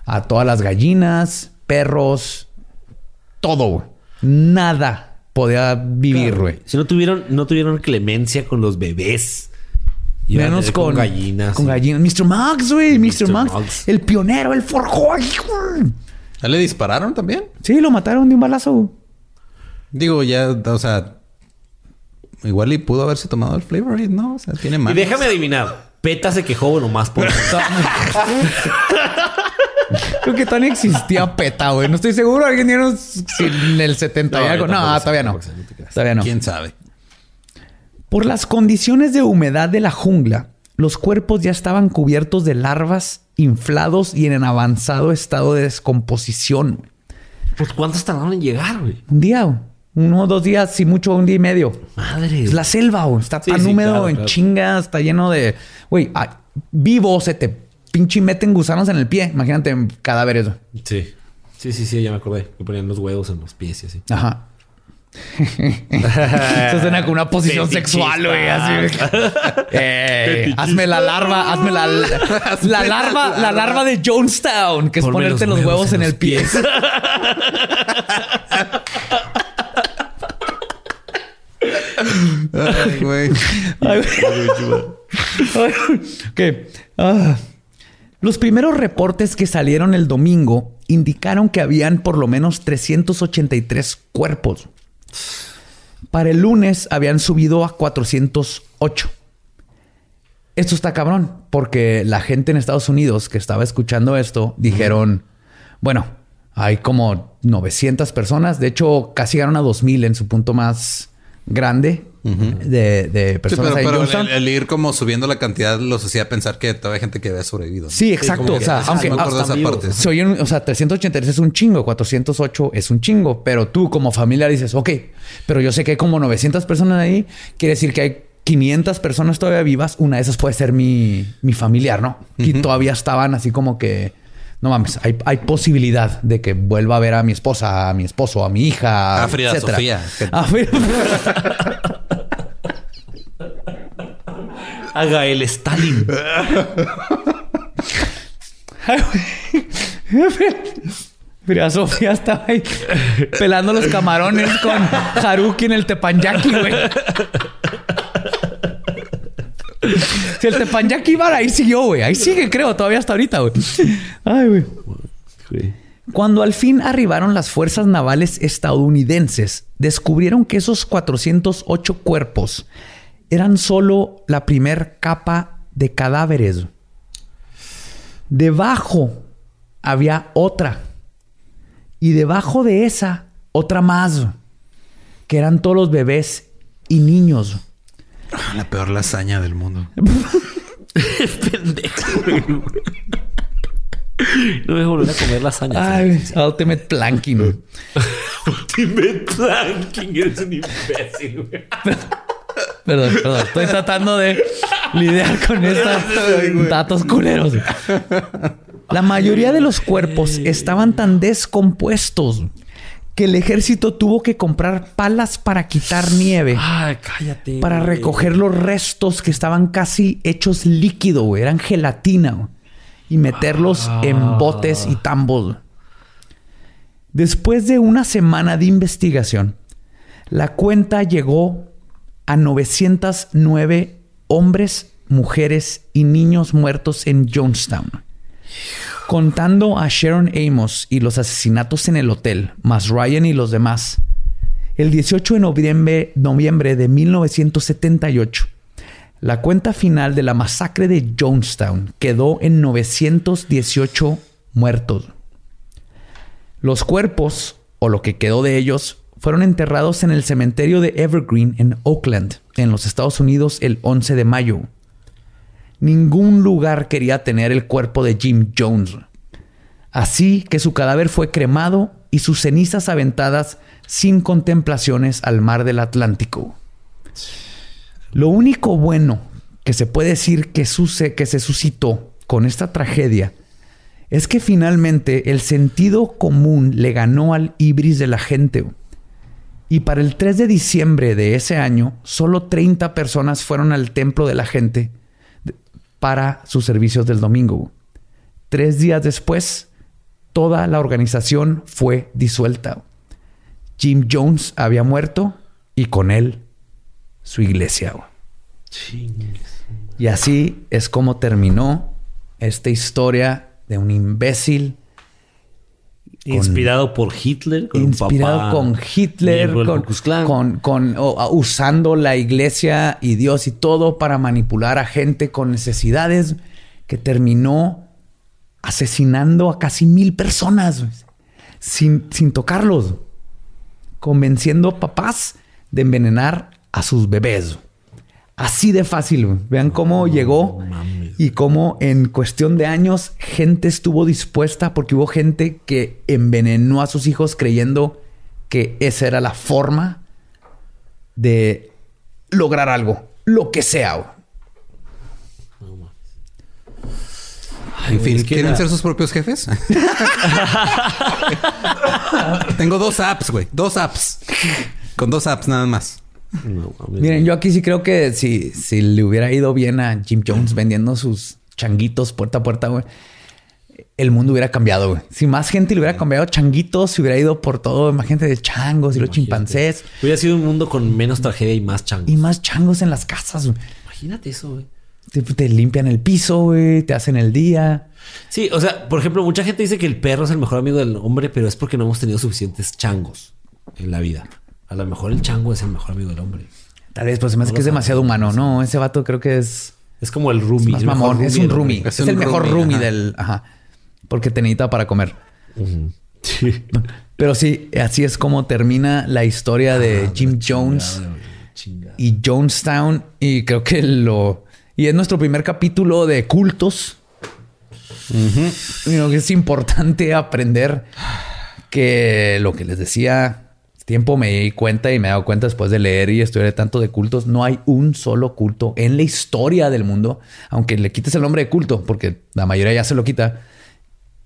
a todas las gallinas, perros, todo. Nada podía vivir, güey. Si no tuvieron, no tuvieron clemencia con los bebés. Iban Menos con, gallinas. Con gallinas. Mr. Max, güey. Mr. Max. Muggs. El pionero, el forjó. ¿Ya le dispararon también? Sí, lo mataron de un balazo. Digo, ya, o sea, igual y pudo haberse tomado el flavor, ¿no? O sea, tiene Y más. déjame adivinar. Peta se quejó nomás por... [LAUGHS] Creo que todavía no existía PETA, güey. No estoy seguro. Alguien dieron en el 70 y No, algo. No, todavía no. Todavía no. ¿Quién sabe? Por las condiciones de humedad de la jungla, los cuerpos ya estaban cubiertos de larvas, inflados y en avanzado estado de descomposición. Pues ¿cuántos tardaron en llegar, güey? Un día, güey. Uno o dos días, si mucho, un día y medio. Madre. Es la selva, güey. Está Sí, tan sí, húmedo, claro, en claro. chinga, está lleno de. Güey, ah, vivo se te pinche meten gusanos en el pie. Imagínate en cadáveres. güey. Sí. Sí, sí, sí, ya me acordé. Me ponían los huevos en los pies y así. Ajá. [LAUGHS] Eso suena como una posición sexual, güey. Así. [LAUGHS] Eh, hazme la larva, [LAUGHS] hazme la, la larva, la larva de Jonestown, que es Ponme ponerte los huevos, en, el pie. Ay, güey. Ay, güey. Ay, ok. Ah. Los primeros reportes que salieron el domingo indicaron que habían por lo menos 383 cuerpos. Para el lunes habían subido a 408. Esto está cabrón, porque la gente en Estados Unidos que estaba escuchando esto dijeron, bueno, hay como 900 personas, de hecho casi llegaron a 2000 en su punto más grande de, de Sí, personas pero, ahí pero el, el ir como subiendo la cantidad los hacía pensar que todavía hay gente que había sobrevivido. ¿no? Sí, exacto. o sea, aunque me acuerdo de hasta esa vivos. parte. se oyen, o sea, 383 es un chingo, 408 es un chingo, pero tú como familia dices, ok, pero yo sé que hay como 900 personas ahí, quiere decir que hay 500 personas todavía vivas, una de esas puede ser mi, mi familiar, ¿no? Y todavía estaban así como que no mames, hay, hay posibilidad de que vuelva a ver a mi esposa, a mi esposo, a mi hija. A Frida etcétera. Sofía. A Frida- [LAUGHS] A Gael Stalin. Frida Sofía estaba ahí pelando los camarones con Haruki en el tepanyaki, güey. Si el tepanyaki bar ahí siguió, güey. Ahí sigue, creo, todavía hasta ahorita, güey. Ay, güey. Cuando al fin arribaron las fuerzas navales estadounidenses, descubrieron que esos 408 cuerpos eran solo la primer capa de cadáveres. Debajo había otra. Y debajo de esa, otra más. Que eran todos los bebés y niños. La peor lasaña del mundo. [LAUGHS] Pendejo. No me volver a comer lasaña. Ay, Ultimate Planking. [LAUGHS] Ultimate Planking. Eres un imbécil, güey. Perdón, perdón. Estoy tratando de lidiar con estos datos culeros. La mayoría de los cuerpos estaban tan descompuestos que el ejército tuvo que comprar palas para quitar nieve. Ay, cállate. para güey. recoger los restos que estaban casi hechos líquido, güey. Eran gelatina. güey, Y meterlos en botes y tambos. Después de una semana de investigación, la cuenta llegó a 909 hombres, mujeres y niños muertos en Jonestown. Contando a Sharon Amos y los asesinatos en el hotel, más Ryan y los demás, el 18 de noviembre, de 1978, la cuenta final de la masacre de Jonestown quedó en 918 muertos. Los cuerpos, o lo que quedó de ellos, fueron enterrados en el cementerio de Evergreen en Oakland, en los Estados Unidos, el 11 de mayo. Ningún lugar quería tener el cuerpo de Jim Jones. Así que su cadáver fue cremado y sus cenizas aventadas sin contemplaciones al mar del Atlántico. Lo único bueno que se puede decir que, suce- que se suscitó con esta tragedia es que finalmente el sentido común le ganó al ibris de la gente. Y para el 3 de diciembre de ese año, solo 30 personas fueron al templo de la gente para sus servicios del domingo. Tres días después, toda la organización fue disuelta. Jim Jones había muerto y con él su iglesia. Y así es como terminó esta historia de un imbécil Inspirado por Hitler. Con inspirado papá con Hitler, con, usando la iglesia y Dios y todo para manipular a gente con necesidades, que terminó asesinando a casi mil personas sin, sin tocarlos, convenciendo a papás de envenenar a sus bebés. Así de fácil. güey. Vean cómo llegó y cómo en cuestión de años gente estuvo dispuesta porque hubo gente que envenenó a sus hijos creyendo que esa era la forma de lograr algo, lo que sea. güey. En fin, es que ¿quieren la- ser sus propios jefes? [LAUGHS] Tengo dos apps, güey. Dos apps. Con dos apps nada más. No. Miren, yo aquí sí creo que si, si le hubiera ido bien a Jim Jones vendiendo sus changuitos puerta a puerta, güey, el mundo hubiera cambiado, güey. Si más gente le hubiera cambiado changuitos, se hubiera ido por todo, más gente de changos y los chimpancés Hubiera sido un mundo con menos tragedia y más chango. y más changos en las casas, güey. Imagínate eso, güey. Te, te limpian el piso, güey, te hacen el día. Sí, o sea, por ejemplo, mucha gente dice que el perro es el mejor amigo del hombre, pero es porque no hemos tenido suficientes changos en la vida. A lo mejor el chango es el mejor amigo del hombre. Tal vez, pues se me hace que es demasiado humano. No, ese vato creo que es Es como el roomie. mejor mamón. Es un roomie. Es, Es un el mejor roomie, ajá. del... Ajá. Porque te necesita para comer. Sí. Pero sí, así es como termina la historia de Jim Jones Chingada. y Jonestown. Y creo que lo... Y es nuestro primer capítulo de cultos. Es importante aprender que lo que les decía, tiempo me di cuenta y me he dado cuenta después de leer y estudiar tanto de cultos, no hay un solo culto en la historia del mundo, aunque le quites el nombre de culto, porque la mayoría ya se lo quita,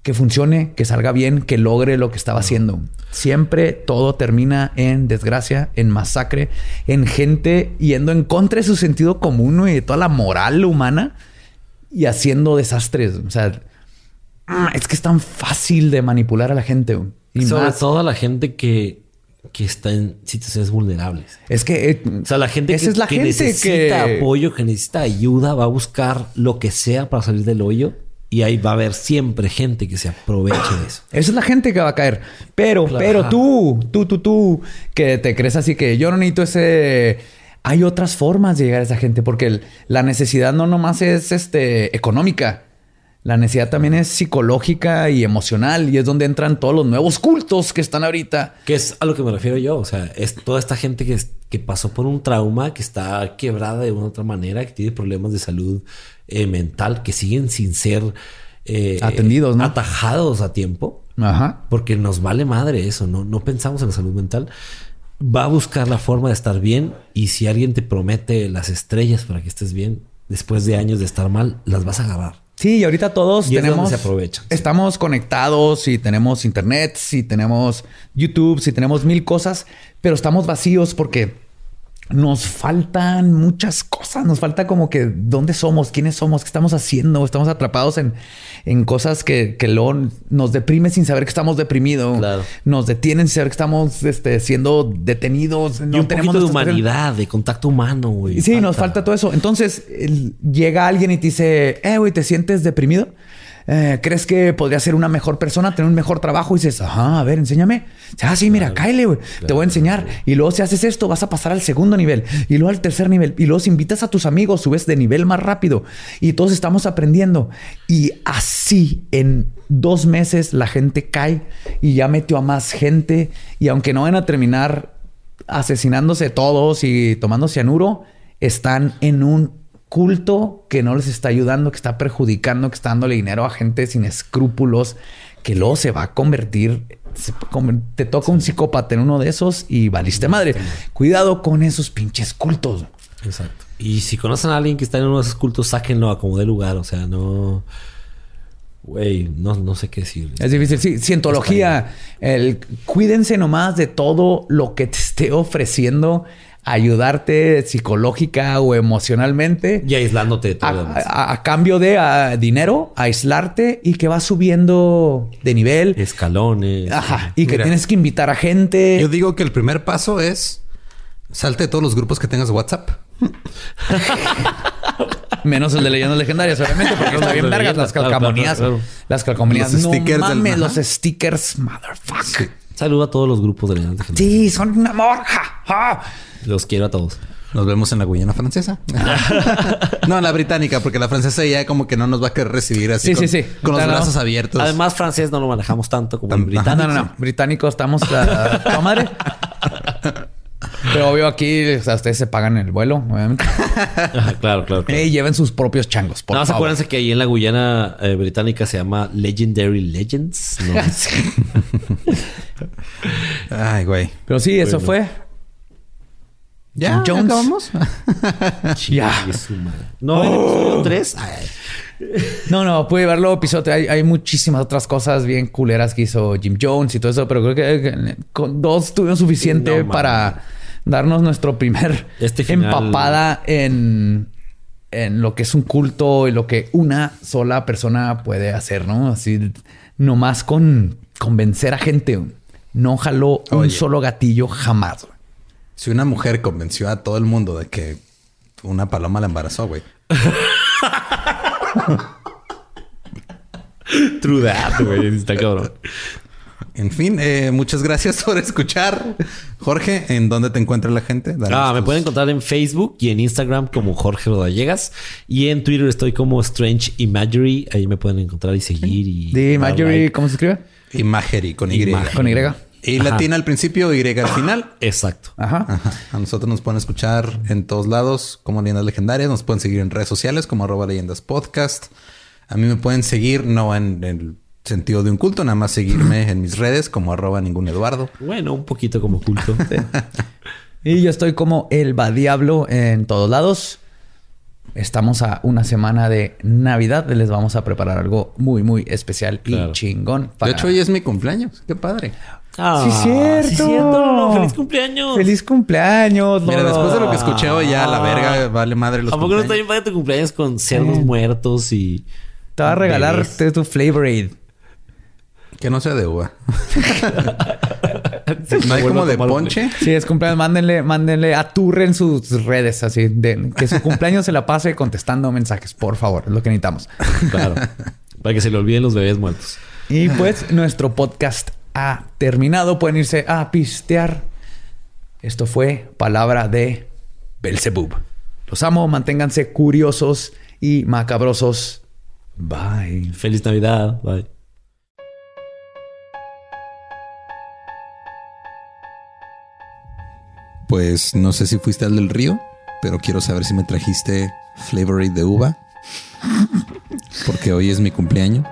que funcione, que salga bien, que logre lo que estaba haciendo. Siempre todo termina en desgracia, en masacre, en gente yendo en contra de su sentido común y de toda la moral humana y haciendo desastres. O sea, ah, es que es tan fácil de manipular a la gente. Y Sobre más- todo a la gente que, que está en situaciones vulnerables. Es que eh, O sea, la gente, esa que, es la que gente necesita que apoyo, que necesita ayuda, va a buscar lo que sea para salir del hoyo. Y ahí va a haber siempre gente que se aproveche de eso. Esa es la gente que va a caer. Pero, Claro. pero tú, tú, tú, tú, que te crees así que yo no necesito ese. Hay otras formas de llegar a esa gente porque el- la necesidad no nomás es este, económica. La necesidad también es psicológica y emocional y es donde entran todos los nuevos cultos que están ahorita. Que es a lo que me refiero yo. O sea, es toda esta gente que, que pasó por un trauma, que está quebrada de una u otra manera, que tiene problemas de salud eh, mental, que siguen sin ser eh, Atendidos, ¿no? Atajados a tiempo. Ajá. Porque nos vale madre eso, no, no pensamos en la salud mental. Va a buscar la forma de estar bien y si alguien te promete las estrellas para que estés bien, después de años de estar mal, las vas a agarrar. Sí, y ahorita todos Y tenemos. se aprovechan, sí. Estamos conectados y tenemos internet, y tenemos YouTube, si tenemos mil cosas, pero estamos vacíos porque nos faltan muchas cosas. Nos falta como que dónde somos, quiénes somos, qué estamos haciendo. Estamos atrapados en, en cosas que, que luego nos deprime sin saber que estamos deprimidos. Claro. Nos detienen sin saber que estamos este, siendo detenidos. y un poquito de humanidad, de contacto humano, güey. Sí, nos falta todo eso. Entonces, llega alguien y te dice, eh, güey, ¿te sientes deprimido? Eh, ¿Crees que podría ser una mejor persona, tener un mejor trabajo? Y dices, ajá, a ver, enséñame. Ah, sí, mira, cáele, güey. te voy a enseñar. Y luego, si haces esto, vas a pasar al segundo nivel. Y luego al tercer nivel. Y luego, si invitas a tus amigos, subes de nivel más rápido. Y todos estamos aprendiendo. Y así, en dos meses, la gente cae y ya metió a más gente. Y aunque no van a terminar asesinándose todos y tomando cianuro, están en un culto que no les está ayudando, que está perjudicando, que está dándole dinero a gente sin escrúpulos, que luego se va a convertir, se- te toca un psicópata en uno de esos y valiste madre. Cuidado con esos pinches cultos. Exacto. Y si conocen a alguien que está en uno de esos cultos, sáquenlo a como de lugar. O sea, no. Güey, no, no sé qué decir. Es difícil. Sí, cientología. El, cuídense nomás de todo lo que te esté ofreciendo ayudarte psicológica o emocionalmente. Y aislándote de todo a, a- a cambio de dinero, aislarte y que vas subiendo de nivel. Escalones. Ajá. Y que tienes que invitar a gente. Yo digo que el primer paso es salte de todos los grupos que tengas WhatsApp. [LAUGHS] Menos el de leyendas legendarias, obviamente, porque está bien vergas las calcamonías. Las calcamonías. Los no stickers mames, los stickers, motherfucker. Saludo a todos los grupos de leyendas. Sí, son un amor. Ja, ja. Los quiero a todos. Nos vemos en la Guyana francesa. [LAUGHS] [LAUGHS] no, la británica, porque la francesa ya como que no nos va a querer recibir así Sí, con, sí, sí. con los no. brazos abiertos. Además, francés no lo manejamos tanto como el Tam- británico. [LAUGHS] No, no, no. Británicos estamos a madre. Pero obvio aquí, o sea, ustedes se pagan el vuelo, obviamente. [LAUGHS] Claro, claro. claro. Y lleven sus propios changos, por más favor. acuérdense que ahí en la Guyana eh, británica se llama Legendary Legends. ¿no? [LAUGHS] [LAUGHS] Ay, güey. Pero sí, eso fue. ¿Ya? Jones. acabamos? Ya. Y su madre. No, en el episodio 3. No, no, pude verlo episodio. Hay, hay muchísimas otras cosas bien culeras que hizo Jim Jones y todo eso, pero creo que que con dos tuvimos suficiente No, para darnos nuestro primer Este final- empapada en, en lo que es un culto y lo que una sola persona puede hacer, ¿no? Así, nomás con convencer a gente. No jaló un solo gatillo jamás. Si una mujer convenció a todo el mundo de que una paloma la embarazó, güey. [LAUGHS] [LAUGHS] True that, güey. Está cabrón. En fin, eh, muchas gracias por escuchar. Jorge, ¿en dónde te encuentra la gente? Danos Ah, me tus- pueden encontrar en Facebook y en Instagram como Jorge Rodallegas. Y en Twitter estoy como Strange Imagery. Ahí me pueden encontrar y seguir. Y De dar Marjorie, like. ¿cómo se escribe? Imagery con Y. Imagery. Con Y. Y Ajá. latina al principio, Y al final. Exacto. Ajá. Ajá. A nosotros nos pueden escuchar en todos lados como Leyendas Legendarias. Nos pueden seguir en redes sociales como arroba leyendas podcast. A mí me pueden seguir, no en el sentido de un culto, nada más seguirme en mis redes como arroba ningún Eduardo. Bueno, un poquito como culto. [LAUGHS] Y yo estoy como el va diablo en todos lados. estamos a una semana de Navidad. Les vamos a preparar algo muy, muy especial Claro. y chingón. De hecho, hoy es mi cumpleaños. Qué padre. Ah, Sí, cierto. sí, cierto. Lolo. ¡Feliz [LAUGHS] cumpleaños! ¡Feliz cumpleaños! Mira, después de lo que escuché hoy, ya la verga vale madre los ¿A poco no está bien padre tu cumpleaños con cerdos muertos y... Te va a regalar tu- tu Flavor Aid. Que no sea de uva. [LAUGHS] no hay como de ponche. Sí, es cumpleaños. Mándenle, mándenle, aturren sus redes así. De, que su cumpleaños se la pase contestando mensajes, por favor. Es lo que necesitamos. Claro. Para que se le olviden los bebés muertos. Y pues nuestro podcast ha terminado. Pueden irse a pistear. Esto fue palabra de Belzebub. Los amo, manténganse curiosos y macabrosos. Bye. Feliz Navidad. Bye. Pues no sé si fuiste al del río, pero quiero saber si me trajiste Flavor Aid de uva. Porque hoy es mi cumpleaños.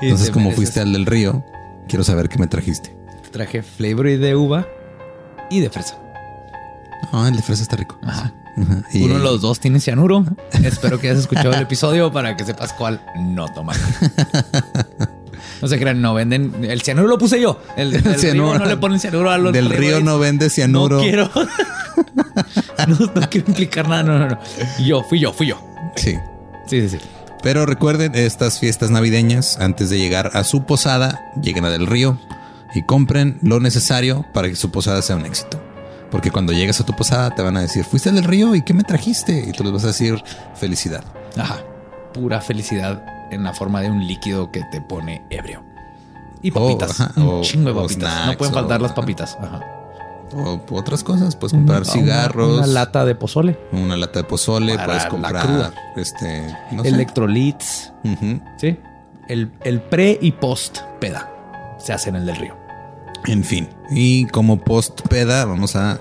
Entonces, como fuiste al del río, quiero saber qué me trajiste. Traje Flavor Aid de uva y de fresa. Ah, el de fresa está rico. Ajá. Ajá. Y- Uno de los dos tiene cianuro. Espero que hayas escuchado el episodio para que sepas cuál no tomar. [LAUGHS] No se crean, no venden. El cianuro lo puse yo. El, Cianuro. no le ponen cianuro a los Del río no vende cianuro. No quiero. [LAUGHS] no, no quiero implicar nada. No, no, no. Yo, fui yo, fui yo. Sí. Sí, sí, sí. Pero recuerden, estas fiestas navideñas, antes de llegar a su posada, lleguen a Del Río y compren lo necesario para que su posada sea un éxito. Porque cuando llegues a tu posada te van a decir, fuiste Del Río y qué me trajiste? Y tú les vas a decir, felicidad. Ajá. Pura felicidad en la forma de un líquido que te pone ebrio. Y Oh, papitas. ajá, un o- chingo de papitas. no snacks, pueden faltar las papitas. Ajá. O otras cosas, puedes comprar Una- cigarros, Una, lata de pozole. una lata de pozole, Para puedes la comprar cruda. este, no. Electrolits. Sí. El, el pre y post peda se hacen en el del río. En fin, y como post peda, vamos a.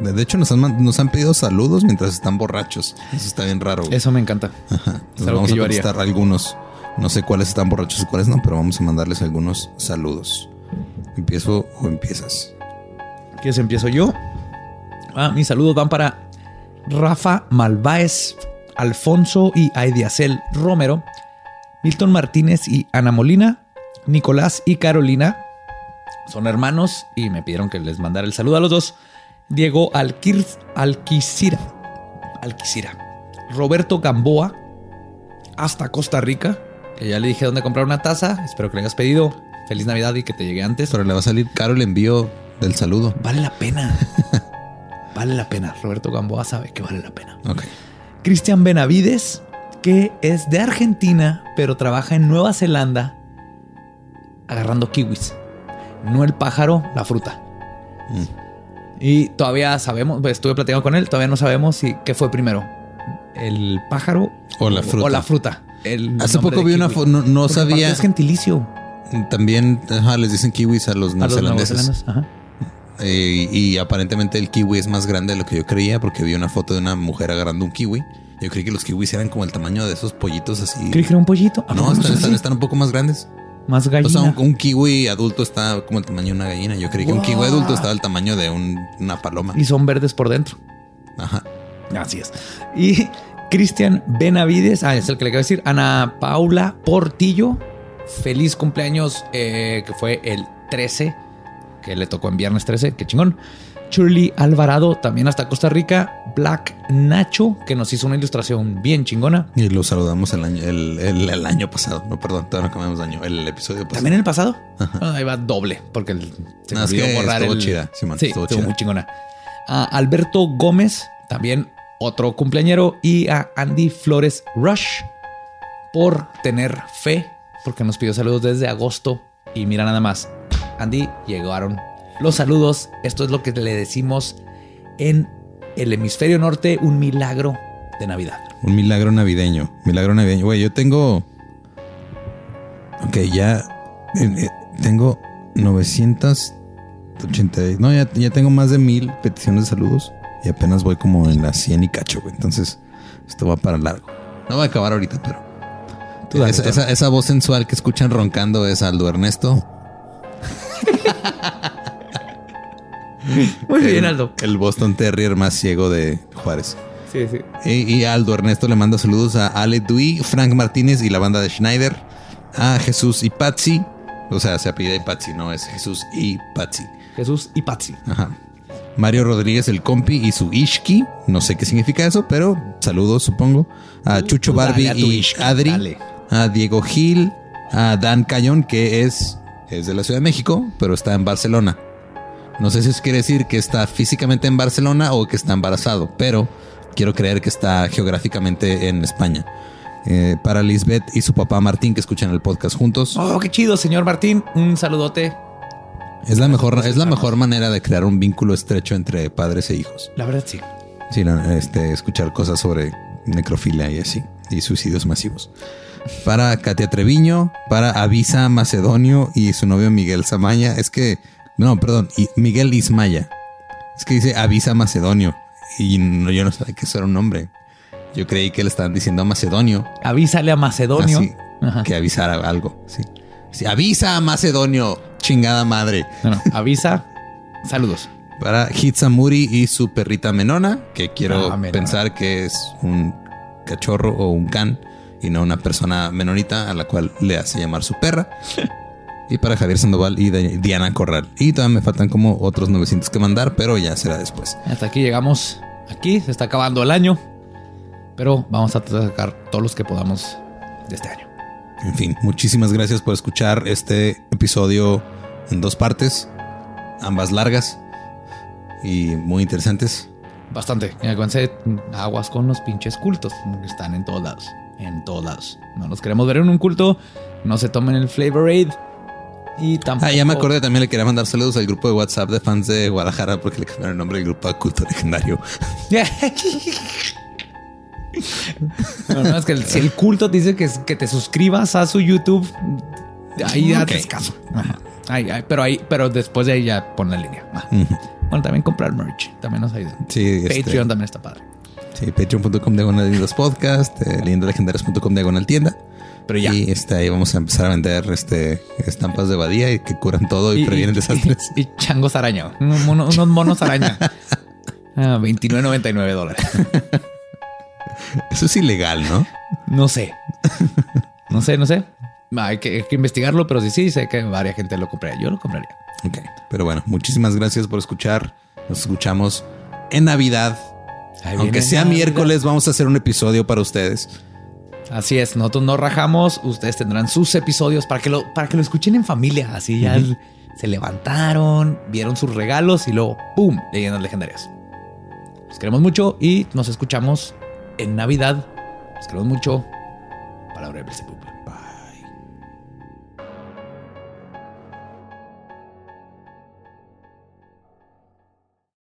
De hecho, nos han, nos han pedido saludos mientras están borrachos. Eso está bien raro. güey. Eso me encanta. Ajá. Es Entonces vamos que a contestar algunos. No sé cuáles están borrachos y cuáles no, pero vamos a mandarles algunos saludos. ¿Empiezo o empiezas? ¿Quieres empiezo yo? Ah, mis saludos van para Rafa Malváez, Alfonso y Aidiacel Romero, Milton Martínez y Ana Molina, Nicolás y Carolina. Son hermanos y me pidieron que les mandara el saludo a los dos. Diego Alquir, Alquicira, Alquicira, Roberto Gamboa, hasta Costa Rica, que ya le dije dónde comprar una taza. Espero que le hayas pedido. Feliz Navidad y que te llegue antes. Pero le va a salir caro el envío del saludo. Vale la pena. [LAUGHS] vale la pena. Roberto Gamboa sabe que vale la pena. Ok. Cristian Benavides, que es de Argentina, pero trabaja en Nueva Zelanda agarrando kiwis. No el pájaro, la fruta. Mm. Y todavía sabemos, pues, estuve platicando con él, todavía no sabemos si qué fue primero. El pájaro O la fruta. O la fruta. El Hace poco vi una foto, no, no sabía. Es gentilicio. También ajá, les dicen kiwis a los A los neozelandeses. neozelandeses. Ajá. Eh, y aparentemente el kiwi es más grande de lo que yo creía porque vi una foto de una mujer agarrando un kiwi. Yo creí que los kiwis eran como el tamaño de esos pollitos así. Creí que era un pollito. ¿A No, están, están- un poco más grandes. Más gallina. O sea, un, un kiwi adulto está como el tamaño de una gallina. Yo creí que un kiwi adulto estaba el tamaño de un- una paloma. Y son verdes por dentro. Ajá. Así es. Y Cristian Benavides, ah, es el que le quiero decir, Ana Paula Portillo, feliz cumpleaños, eh, que fue el 13, que le tocó en viernes 13, qué chingón. Shirley Alvarado, también hasta Costa Rica. Black Nacho, que nos hizo una ilustración bien chingona. Y lo saludamos el año, el, el- el año pasado. No, perdón, todavía no cambiamos de año. El episodio pasado. También en el pasado. Ah, ahí va doble, porque el- se No, es que borrar estuvo el- chida, sí, estuvo estuvo, chida. muy chingona. A Alberto Gómez, también otro cumpleañero. Y a Andy Flores Rush por tener fe, porque nos pidió saludos desde agosto. Y mira nada más, Andy, llegaron los saludos. Esto es lo que le decimos en el hemisferio norte, un milagro de Navidad. Un milagro navideño. Milagro navideño. Güey, yo tengo. Ok, ya. eh, eh, tengo 980. No, ya, ya tengo más de mil peticiones de saludos. Y apenas voy como en las 100 y cacho, güey. Entonces, esto va para largo. No va a acabar ahorita, pero. Dale, esa, esa- esa voz sensual que escuchan roncando es Aldo Ernesto. [LAUGHS] Muy bien, El- Aldo. El Boston Terrier más ciego de Juárez. Sí, sí. Y, y Aldo Ernesto le manda saludos a Ale Dui, Frank Martínez y la banda de Schneider, a Jesús y Patsy. O sea, se apellida Patsy, no es Jesús y Patsy. Jesús y Patsy. Ajá. Mario Rodríguez, el compi, y su Ishki. No sé qué significa eso, pero saludos, supongo. A Chucho dale Barbie a y Adri. dale. A Diego Gil. A Dan Cayón, que es, es de la Ciudad de México, pero está en Barcelona. No sé si eso quiere decir que está físicamente en Barcelona o que está embarazado, pero quiero creer que está geográficamente en España. Eh, para Lisbeth y su papá Martín, que escuchan el podcast juntos. Oh, qué chido, señor Martín. Un saludote. Es la mejor, es la mejor manera de crear un vínculo estrecho entre padres e hijos. La verdad, sí. Sí, este, escuchar cosas sobre necrofilia y así, y suicidios masivos. Para Katia Treviño, para Avisa Macedonio y su novio Miguel Samaña. Es que, no, perdón, Miguel Ismaya. Es que dice Avisa Macedonio. Y no, yo no sabía que eso era un nombre. Yo creí que le estaban diciendo a Macedonio. Avísale a Macedonio. así, que avisara algo. Sí. Sí, Avisa Macedonio, chingada madre. No, no, avisa. Saludos. Para Hitsamuri y su perrita Menona, que quiero Ah, pensar que es un cachorro o un can y no una persona menonita a la cual le hace llamar su perra. y para Javier Sandoval y Diana Corral. Y todavía me faltan como otros 900 que mandar, pero ya será después. Hasta aquí llegamos. Aquí se está acabando el año. Pero vamos a sacar todos los que podamos de este año. En fin, muchísimas gracias por escuchar este episodio en dos partes, ambas largas y muy interesantes. Bastante. Y aguas con los pinches cultos. Están en todos lados. En todos lados. No nos queremos ver en un culto. No se tomen el Flavor Aid. Y tampoco. Ah, ya me acordé, también le quería mandar saludos al grupo de WhatsApp de fans de Guadalajara porque le cambiaron el nombre del grupo a Culto Legendario. [LAUGHS] No, no, es que el- si el culto te dice que, que te suscribas a su YouTube, ahí Ok. haces caso. Ajá. Ahí, pero ahí, pero después de ahí ya pon la línea. Bueno, también comprar merch. También nos ayuda. Sí, este- Patreon también está padre. Sí, patreon.com diagonal los podcast, eh, leyendalegendarias.com diagonal tienda. Pero ya. Y este, ahí vamos a empezar a vender este, estampas de badía y que curan todo y, previenen desastres. Y, y changos araña. Unos, mono- unos monos araña. [LAUGHS] Ah, 29.99 dólares. Eso es ilegal, ¿no? No sé. No sé, no sé. Hay que, hay que investigarlo, pero sí, sí, sé que varias gente lo compraría. Yo lo compraría. Ok. Pero bueno, muchísimas gracias por escuchar. Nos escuchamos en Navidad. Ahí Aunque sea miércoles, vamos a hacer un episodio para ustedes. Así es, nosotros no rajamos, ustedes tendrán sus episodios para que lo, para que lo escuchen en familia. Así ya se levantaron, vieron sus regalos y luego ¡pum! Leyendas legendarias. Los queremos mucho y nos escuchamos en Navidad. Los queremos mucho. Palabra de. Bye.